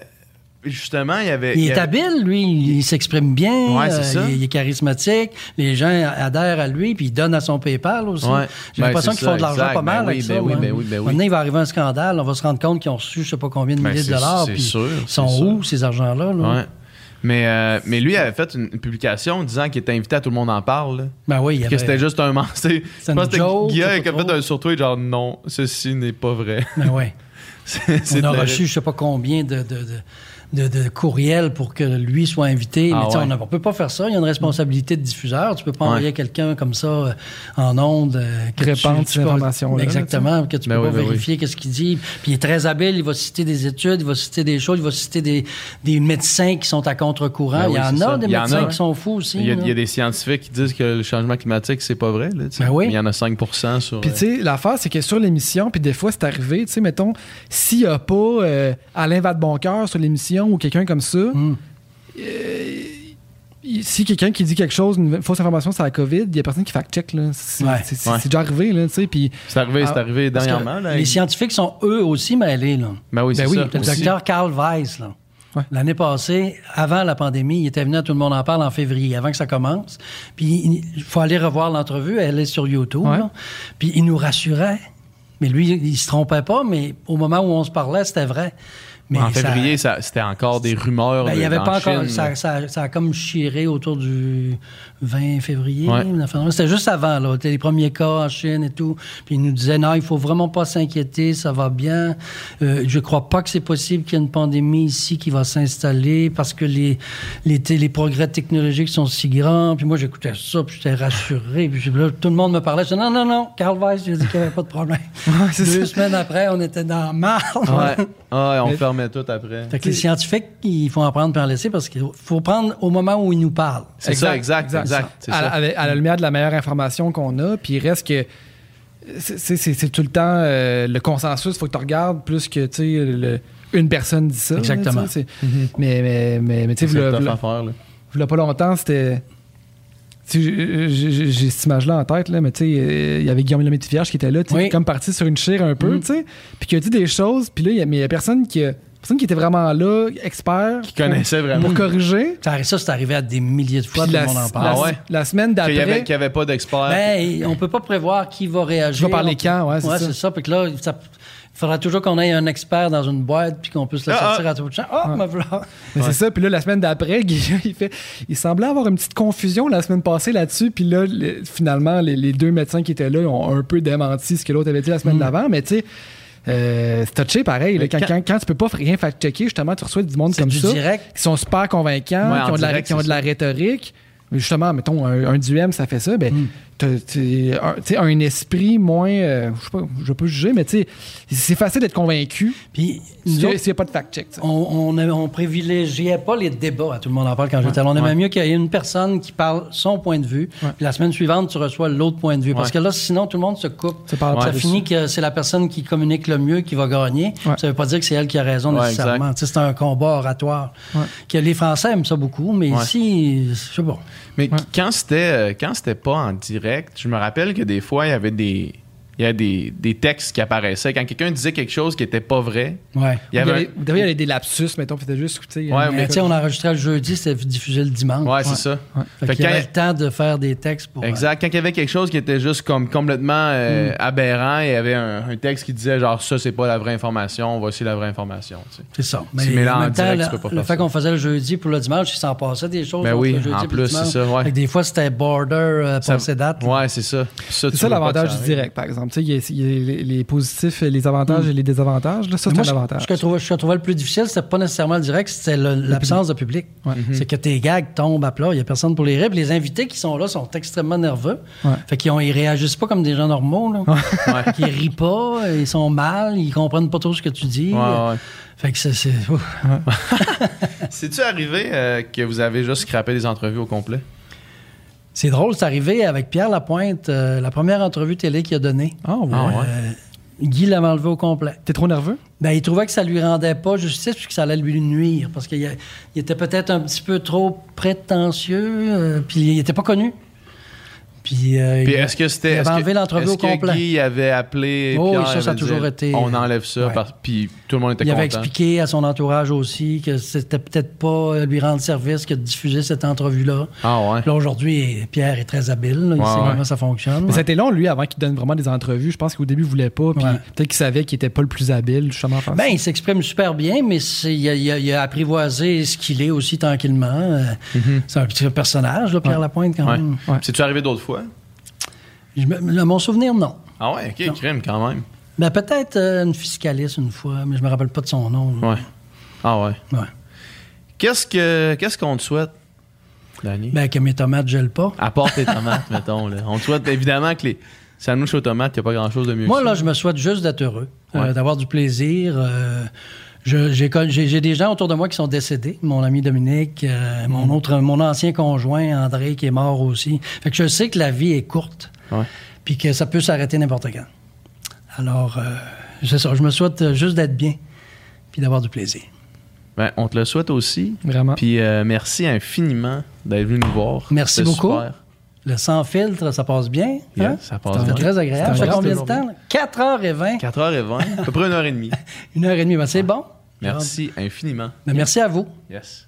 justement, il avait. Il est avait- habile, lui. Il s'exprime bien. Ouais, c'est ça. Il, est- il est charismatique. Les gens adhèrent à lui, puis il donne à son PayPal aussi. Ouais. J'ai Ben, l'impression qu'ils font de l'argent pas mal Ben avec oui, ça. ben oui, ben oui, ben oui. Maintenant, il va arriver un scandale. On va se rendre compte qu'ils ont reçu je sais pas combien de Ben, milliers de dollars. c'est puis sûr, Ils sont sûr. où, ces argents-là? là? Ouais. Mais, euh, mais lui avait fait une, une publication disant qu'il était invité à Tout le monde en parle. là. Ben oui, il y Que avait... c'était juste un mensonge. Je pense que Guillaume qui a fait un sur genre non, ceci n'est pas vrai. Ben oui. On a reçu je sais pas combien de, de, courriels pour que lui soit invité. Ah mais tu sais, ouais. on ne peut pas faire ça. Il y a une responsabilité de diffuseur. Tu peux pas Ouais. envoyer quelqu'un comme ça euh, en onde. euh, que Répandre tu- ces tu peux- informations-là, Exactement. Que tu Ben peux oui, pas ben oui. vérifier qu'est-ce qu'il dit. Puis il est très habile. Il va citer des études, il va citer des choses, il va citer des, des médecins qui sont à contre-courant. Ben il y oui, en a ça. des Il y en médecins a. qui sont fous aussi. Il y, a, là. il y a des scientifiques qui disent que le changement climatique, c'est pas vrai. Là. Ben oui. Mais Il y en a 5 sur. Puis euh, tu sais, l'affaire, c'est que sur l'émission, puis des fois, c'est arrivé, tu sais, mettons, s'il n'y a pas euh, Alain Vadeboncoeur sur l'émission ou quelqu'un comme ça, Mm. euh, si quelqu'un qui dit quelque chose, une fausse information sur la COVID, il n'y a personne qui fact-check. là. C'est Ouais. Ouais. déjà arrivé, là, tu sais, puis c'est arrivé, c'est Ah, arrivé dernièrement. Là, les scientifiques sont eux aussi mêlés. Là. Ben oui, Ben oui, ça. Le aussi. docteur Carl Weiss, là. Ouais. L'année passée, avant la pandémie, il était venu à Tout le monde en parle en février, avant que ça commence. Puis il faut aller revoir l'entrevue, elle est sur YouTube. Ouais. là. Puis il nous rassurait. Mais lui, il se trompait pas, mais au moment où on se parlait, c'était vrai. Mais en février, ça- c'était encore des rumeurs. ben, il n'y avait pas encore. Ça, ça- ça a comme chiré autour du 20 février. Ouais. C'était juste avant, là. C'était les premiers cas en Chine et tout. Puis il nous disait non, il faut vraiment pas s'inquiéter, ça va bien. Euh, je crois pas que c'est possible qu'il y ait une pandémie ici qui va s'installer parce que les, les, t- les progrès technologiques sont si grands. Puis moi, j'écoutais ça, puis j'étais rassuré. Puis là, tout le monde me parlait. Je disais non, non, non, Carl Weiss, il a dit qu'il n'y avait pas de problème. Deux ça. semaines après, on était dans marre. Ouais. Ouais, on Mais- tout après. Fait que les scientifiques, il faut en prendre par en laisser parce qu'il faut prendre au moment où ils nous parlent. C'est ça, exact, exact. c'est à, la- ça. avec- à la lumière de la meilleure information qu'on a, puis il reste que c'est- c'est c'est- c'est tout le temps euh, le consensus, il faut que tu regardes plus que tu sais le- une personne dit ça. là, Exactement. tu sais, c'est- Mais mais mais, mais tu sais là. v'là pas longtemps c'était tu sais, j'ai- cette image-là en tête, là, mais tu sais, euh, il y avait Guillaume Lemaitre-Vierge qui était là, tu sais, Oui. qui est comme parti sur une chire un peu, Mm. tu sais, puis qui a dit des choses, puis là, il y a, mais il y a personne qui, a- personne qui était vraiment là, expert, Qui connaissait pour, vraiment. pour corriger. Ça, ça, c'est arrivé à des milliers de fois, tout la, le monde en la- parle. Ah ouais? la semaine Qu'il y avait, d'après, qu'il y avait pas d'experts. Ben, on peut pas prévoir qui va réagir. Qui va parler quand, ouais, c'est ça. c'est ça. Puis que là, ça- il faudra toujours qu'on ait un expert dans une boîte puis qu'on puisse le Ah, sortir à tout bout de champ. Ah, me voilà. Mais c'est ça. Puis là, la semaine d'après, Guillaume, il fait. Il semblait avoir une petite confusion la semaine passée là-dessus. Puis là, le- finalement, les, les deux médecins qui étaient là ont un peu démenti ce que l'autre avait dit la semaine d'avant. Mais tu sais, euh, c'est touché pareil. là. Quand, quand- quand, tu peux pas rien fact-checker, justement, tu reçois du monde comme du ça. direct. Qui sont super convaincants, Ouais, qui ont de la, direct, qui ont de la rhétorique. Justement, mettons, un, un duem, ça fait ça. Ben, t'as- t'es un, un esprit moins. euh, je sais pas, je pas juger, mais tu sais, c'est facile d'être convaincu Puis, s'il n'y a pas de fact-check. on, on, on privilégiait pas les débats. Tout le monde en parle quand j'étais là. On aimait Ouais. mieux qu'il y ait une personne qui parle son point de vue, puis la semaine suivante, tu reçois l'autre point de vue. Parce Ouais. que là, sinon, tout le monde se coupe. Ça parle Ça plus. finit que c'est la personne qui communique le mieux qui va gagner. Ouais. Ça veut pas dire que c'est elle qui a raison Ouais, nécessairement. Tu sais, C'est un combat oratoire. Que les Français aiment ça beaucoup, mais Ouais. ici, je sais pas. Mais quand c'était euh, quand c'était pas en direct, je me rappelle que des fois il y avait des il y a des, des textes qui apparaissaient quand quelqu'un disait quelque chose qui était pas vrai. Ouais. Il y avait un- Vous devez aller des lapsus, mettons, puis t'as juste écouté. Ouais, euh, Mais sais, on enregistrait le jeudi, c'était diffusé le dimanche. Ouais, c'est ça. Fait Fait qu'il y avait le temps de faire des textes pour. euh, Exact. Quand il y avait quelque chose qui était juste comme complètement euh, Mm. aberrant, il y avait un, un texte qui disait genre ça c'est pas la vraie information, voici la vraie information. tu sais. C'est ça. Mais en en même temps, direct, le, tu peux pas le faire fait qu'on faisait le jeudi pour le dimanche, il s'en passait des choses. Ben oui, le jeudi en plus, c'est ça, ouais. Fait que des fois, c'était border euh, Ça- passé date. Ouais, c'est ça. C'est ça l'avantage du direct, par exemple. Tu sais, Il y, a- il y a les, les positifs, les avantages et les désavantages. Là, ça, c'est un ce- avantage. Ce que je trouvais, je trouvais le plus difficile, c'était pas nécessairement le direct, c'était l'absence de public. C'est que tes gags tombent à plat, il y a personne pour les rire. Les invités qui sont là sont extrêmement nerveux. Ouais. Fait qu'ils ont- ils réagissent pas comme des gens normaux. Là. Ouais. Ils rient pas, ils sont mal, ils comprennent pas trop ce que tu dis. Ouais, ouais. Fait que c'est... C'est-tu arrivé euh, que vous avez juste scrappé des entrevues au complet? C'est drôle, c'est arrivé avec Pierre Lapointe, euh, la première entrevue télé qu'il a donnée. Ah, ouais. Ah ouais. Euh, Guy l'avait enlevé au complet. T'es trop nerveux? Ben, il trouvait que ça lui rendait pas justice puis que ça allait lui nuire parce qu'il était peut-être un petit peu trop prétentieux euh, puis il était pas connu. Puis, euh, Puis il- est-ce que c'était. il est-ce avait que- enlevé l'entrevue au est-ce que complet. Guy avait appelé. Oh, Pierre ça, ça a toujours dit, été- On enlève ça. Ouais. parce- Puis tout le monde était il content. avait expliqué à son entourage aussi que c'était peut-être pas euh, lui rendre service que de diffuser cette entrevue-là. Ah ouais. Là, aujourd'hui, Pierre est très habile. là, il Ouais, sait ouais. comment ça fonctionne. Mais ça a été long, lui, avant qu'il donne vraiment des entrevues. Je pense qu'au début, il voulait pas. Puis Ouais. peut-être qu'il savait qu'il était pas le plus habile, justement, Ben, il s'exprime super bien, mais c'est- il a, il a- il a apprivoisé ce qu'il est aussi tranquillement. Euh, C'est un petit personnage, là, Pierre Lapointe, quand Ouais. même. Ouais. C'est-tu arrivé d'autres fois? Je me- mon souvenir, non. Ah ouais, ok, Non. crime quand même. Ben, peut-être euh, une fiscaliste une fois, mais je me rappelle pas de son nom. là. Ouais. Ah ouais. Ouais. Qu'est-ce que qu'est-ce qu'on te souhaite, Danny? Ben, que mes tomates gèlent pas. Part tes tomates, mettons. Là. On te souhaite évidemment que les sandwichs aux tomates, il n'y a pas grand-chose de mieux Moi, que là, ça. je me souhaite juste d'être heureux, euh, d'avoir du plaisir. euh, J'ai des gens autour de moi qui sont décédés. Mon ami Dominique, euh, Mm. mon autre, mon ancien conjoint André qui est mort aussi. Fait que je sais que la vie est courte. Puis que ça peut s'arrêter n'importe quand. Alors, euh, c'est ça. Je me souhaite euh, juste d'être bien, puis d'avoir du plaisir. Ben, on te le souhaite aussi. Vraiment. Puis euh, merci infiniment d'être venu nous voir. Merci beaucoup. super. Le sans filtre, ça passe bien. Yeah, hein? ça passe bien. très agréable. Ça fait combien de temps? là? 4h20, 4h20, à peu près une heure et demie. une heure et demie. Ben, c'est bon. Merci infiniment. Ben, merci à vous. Yes.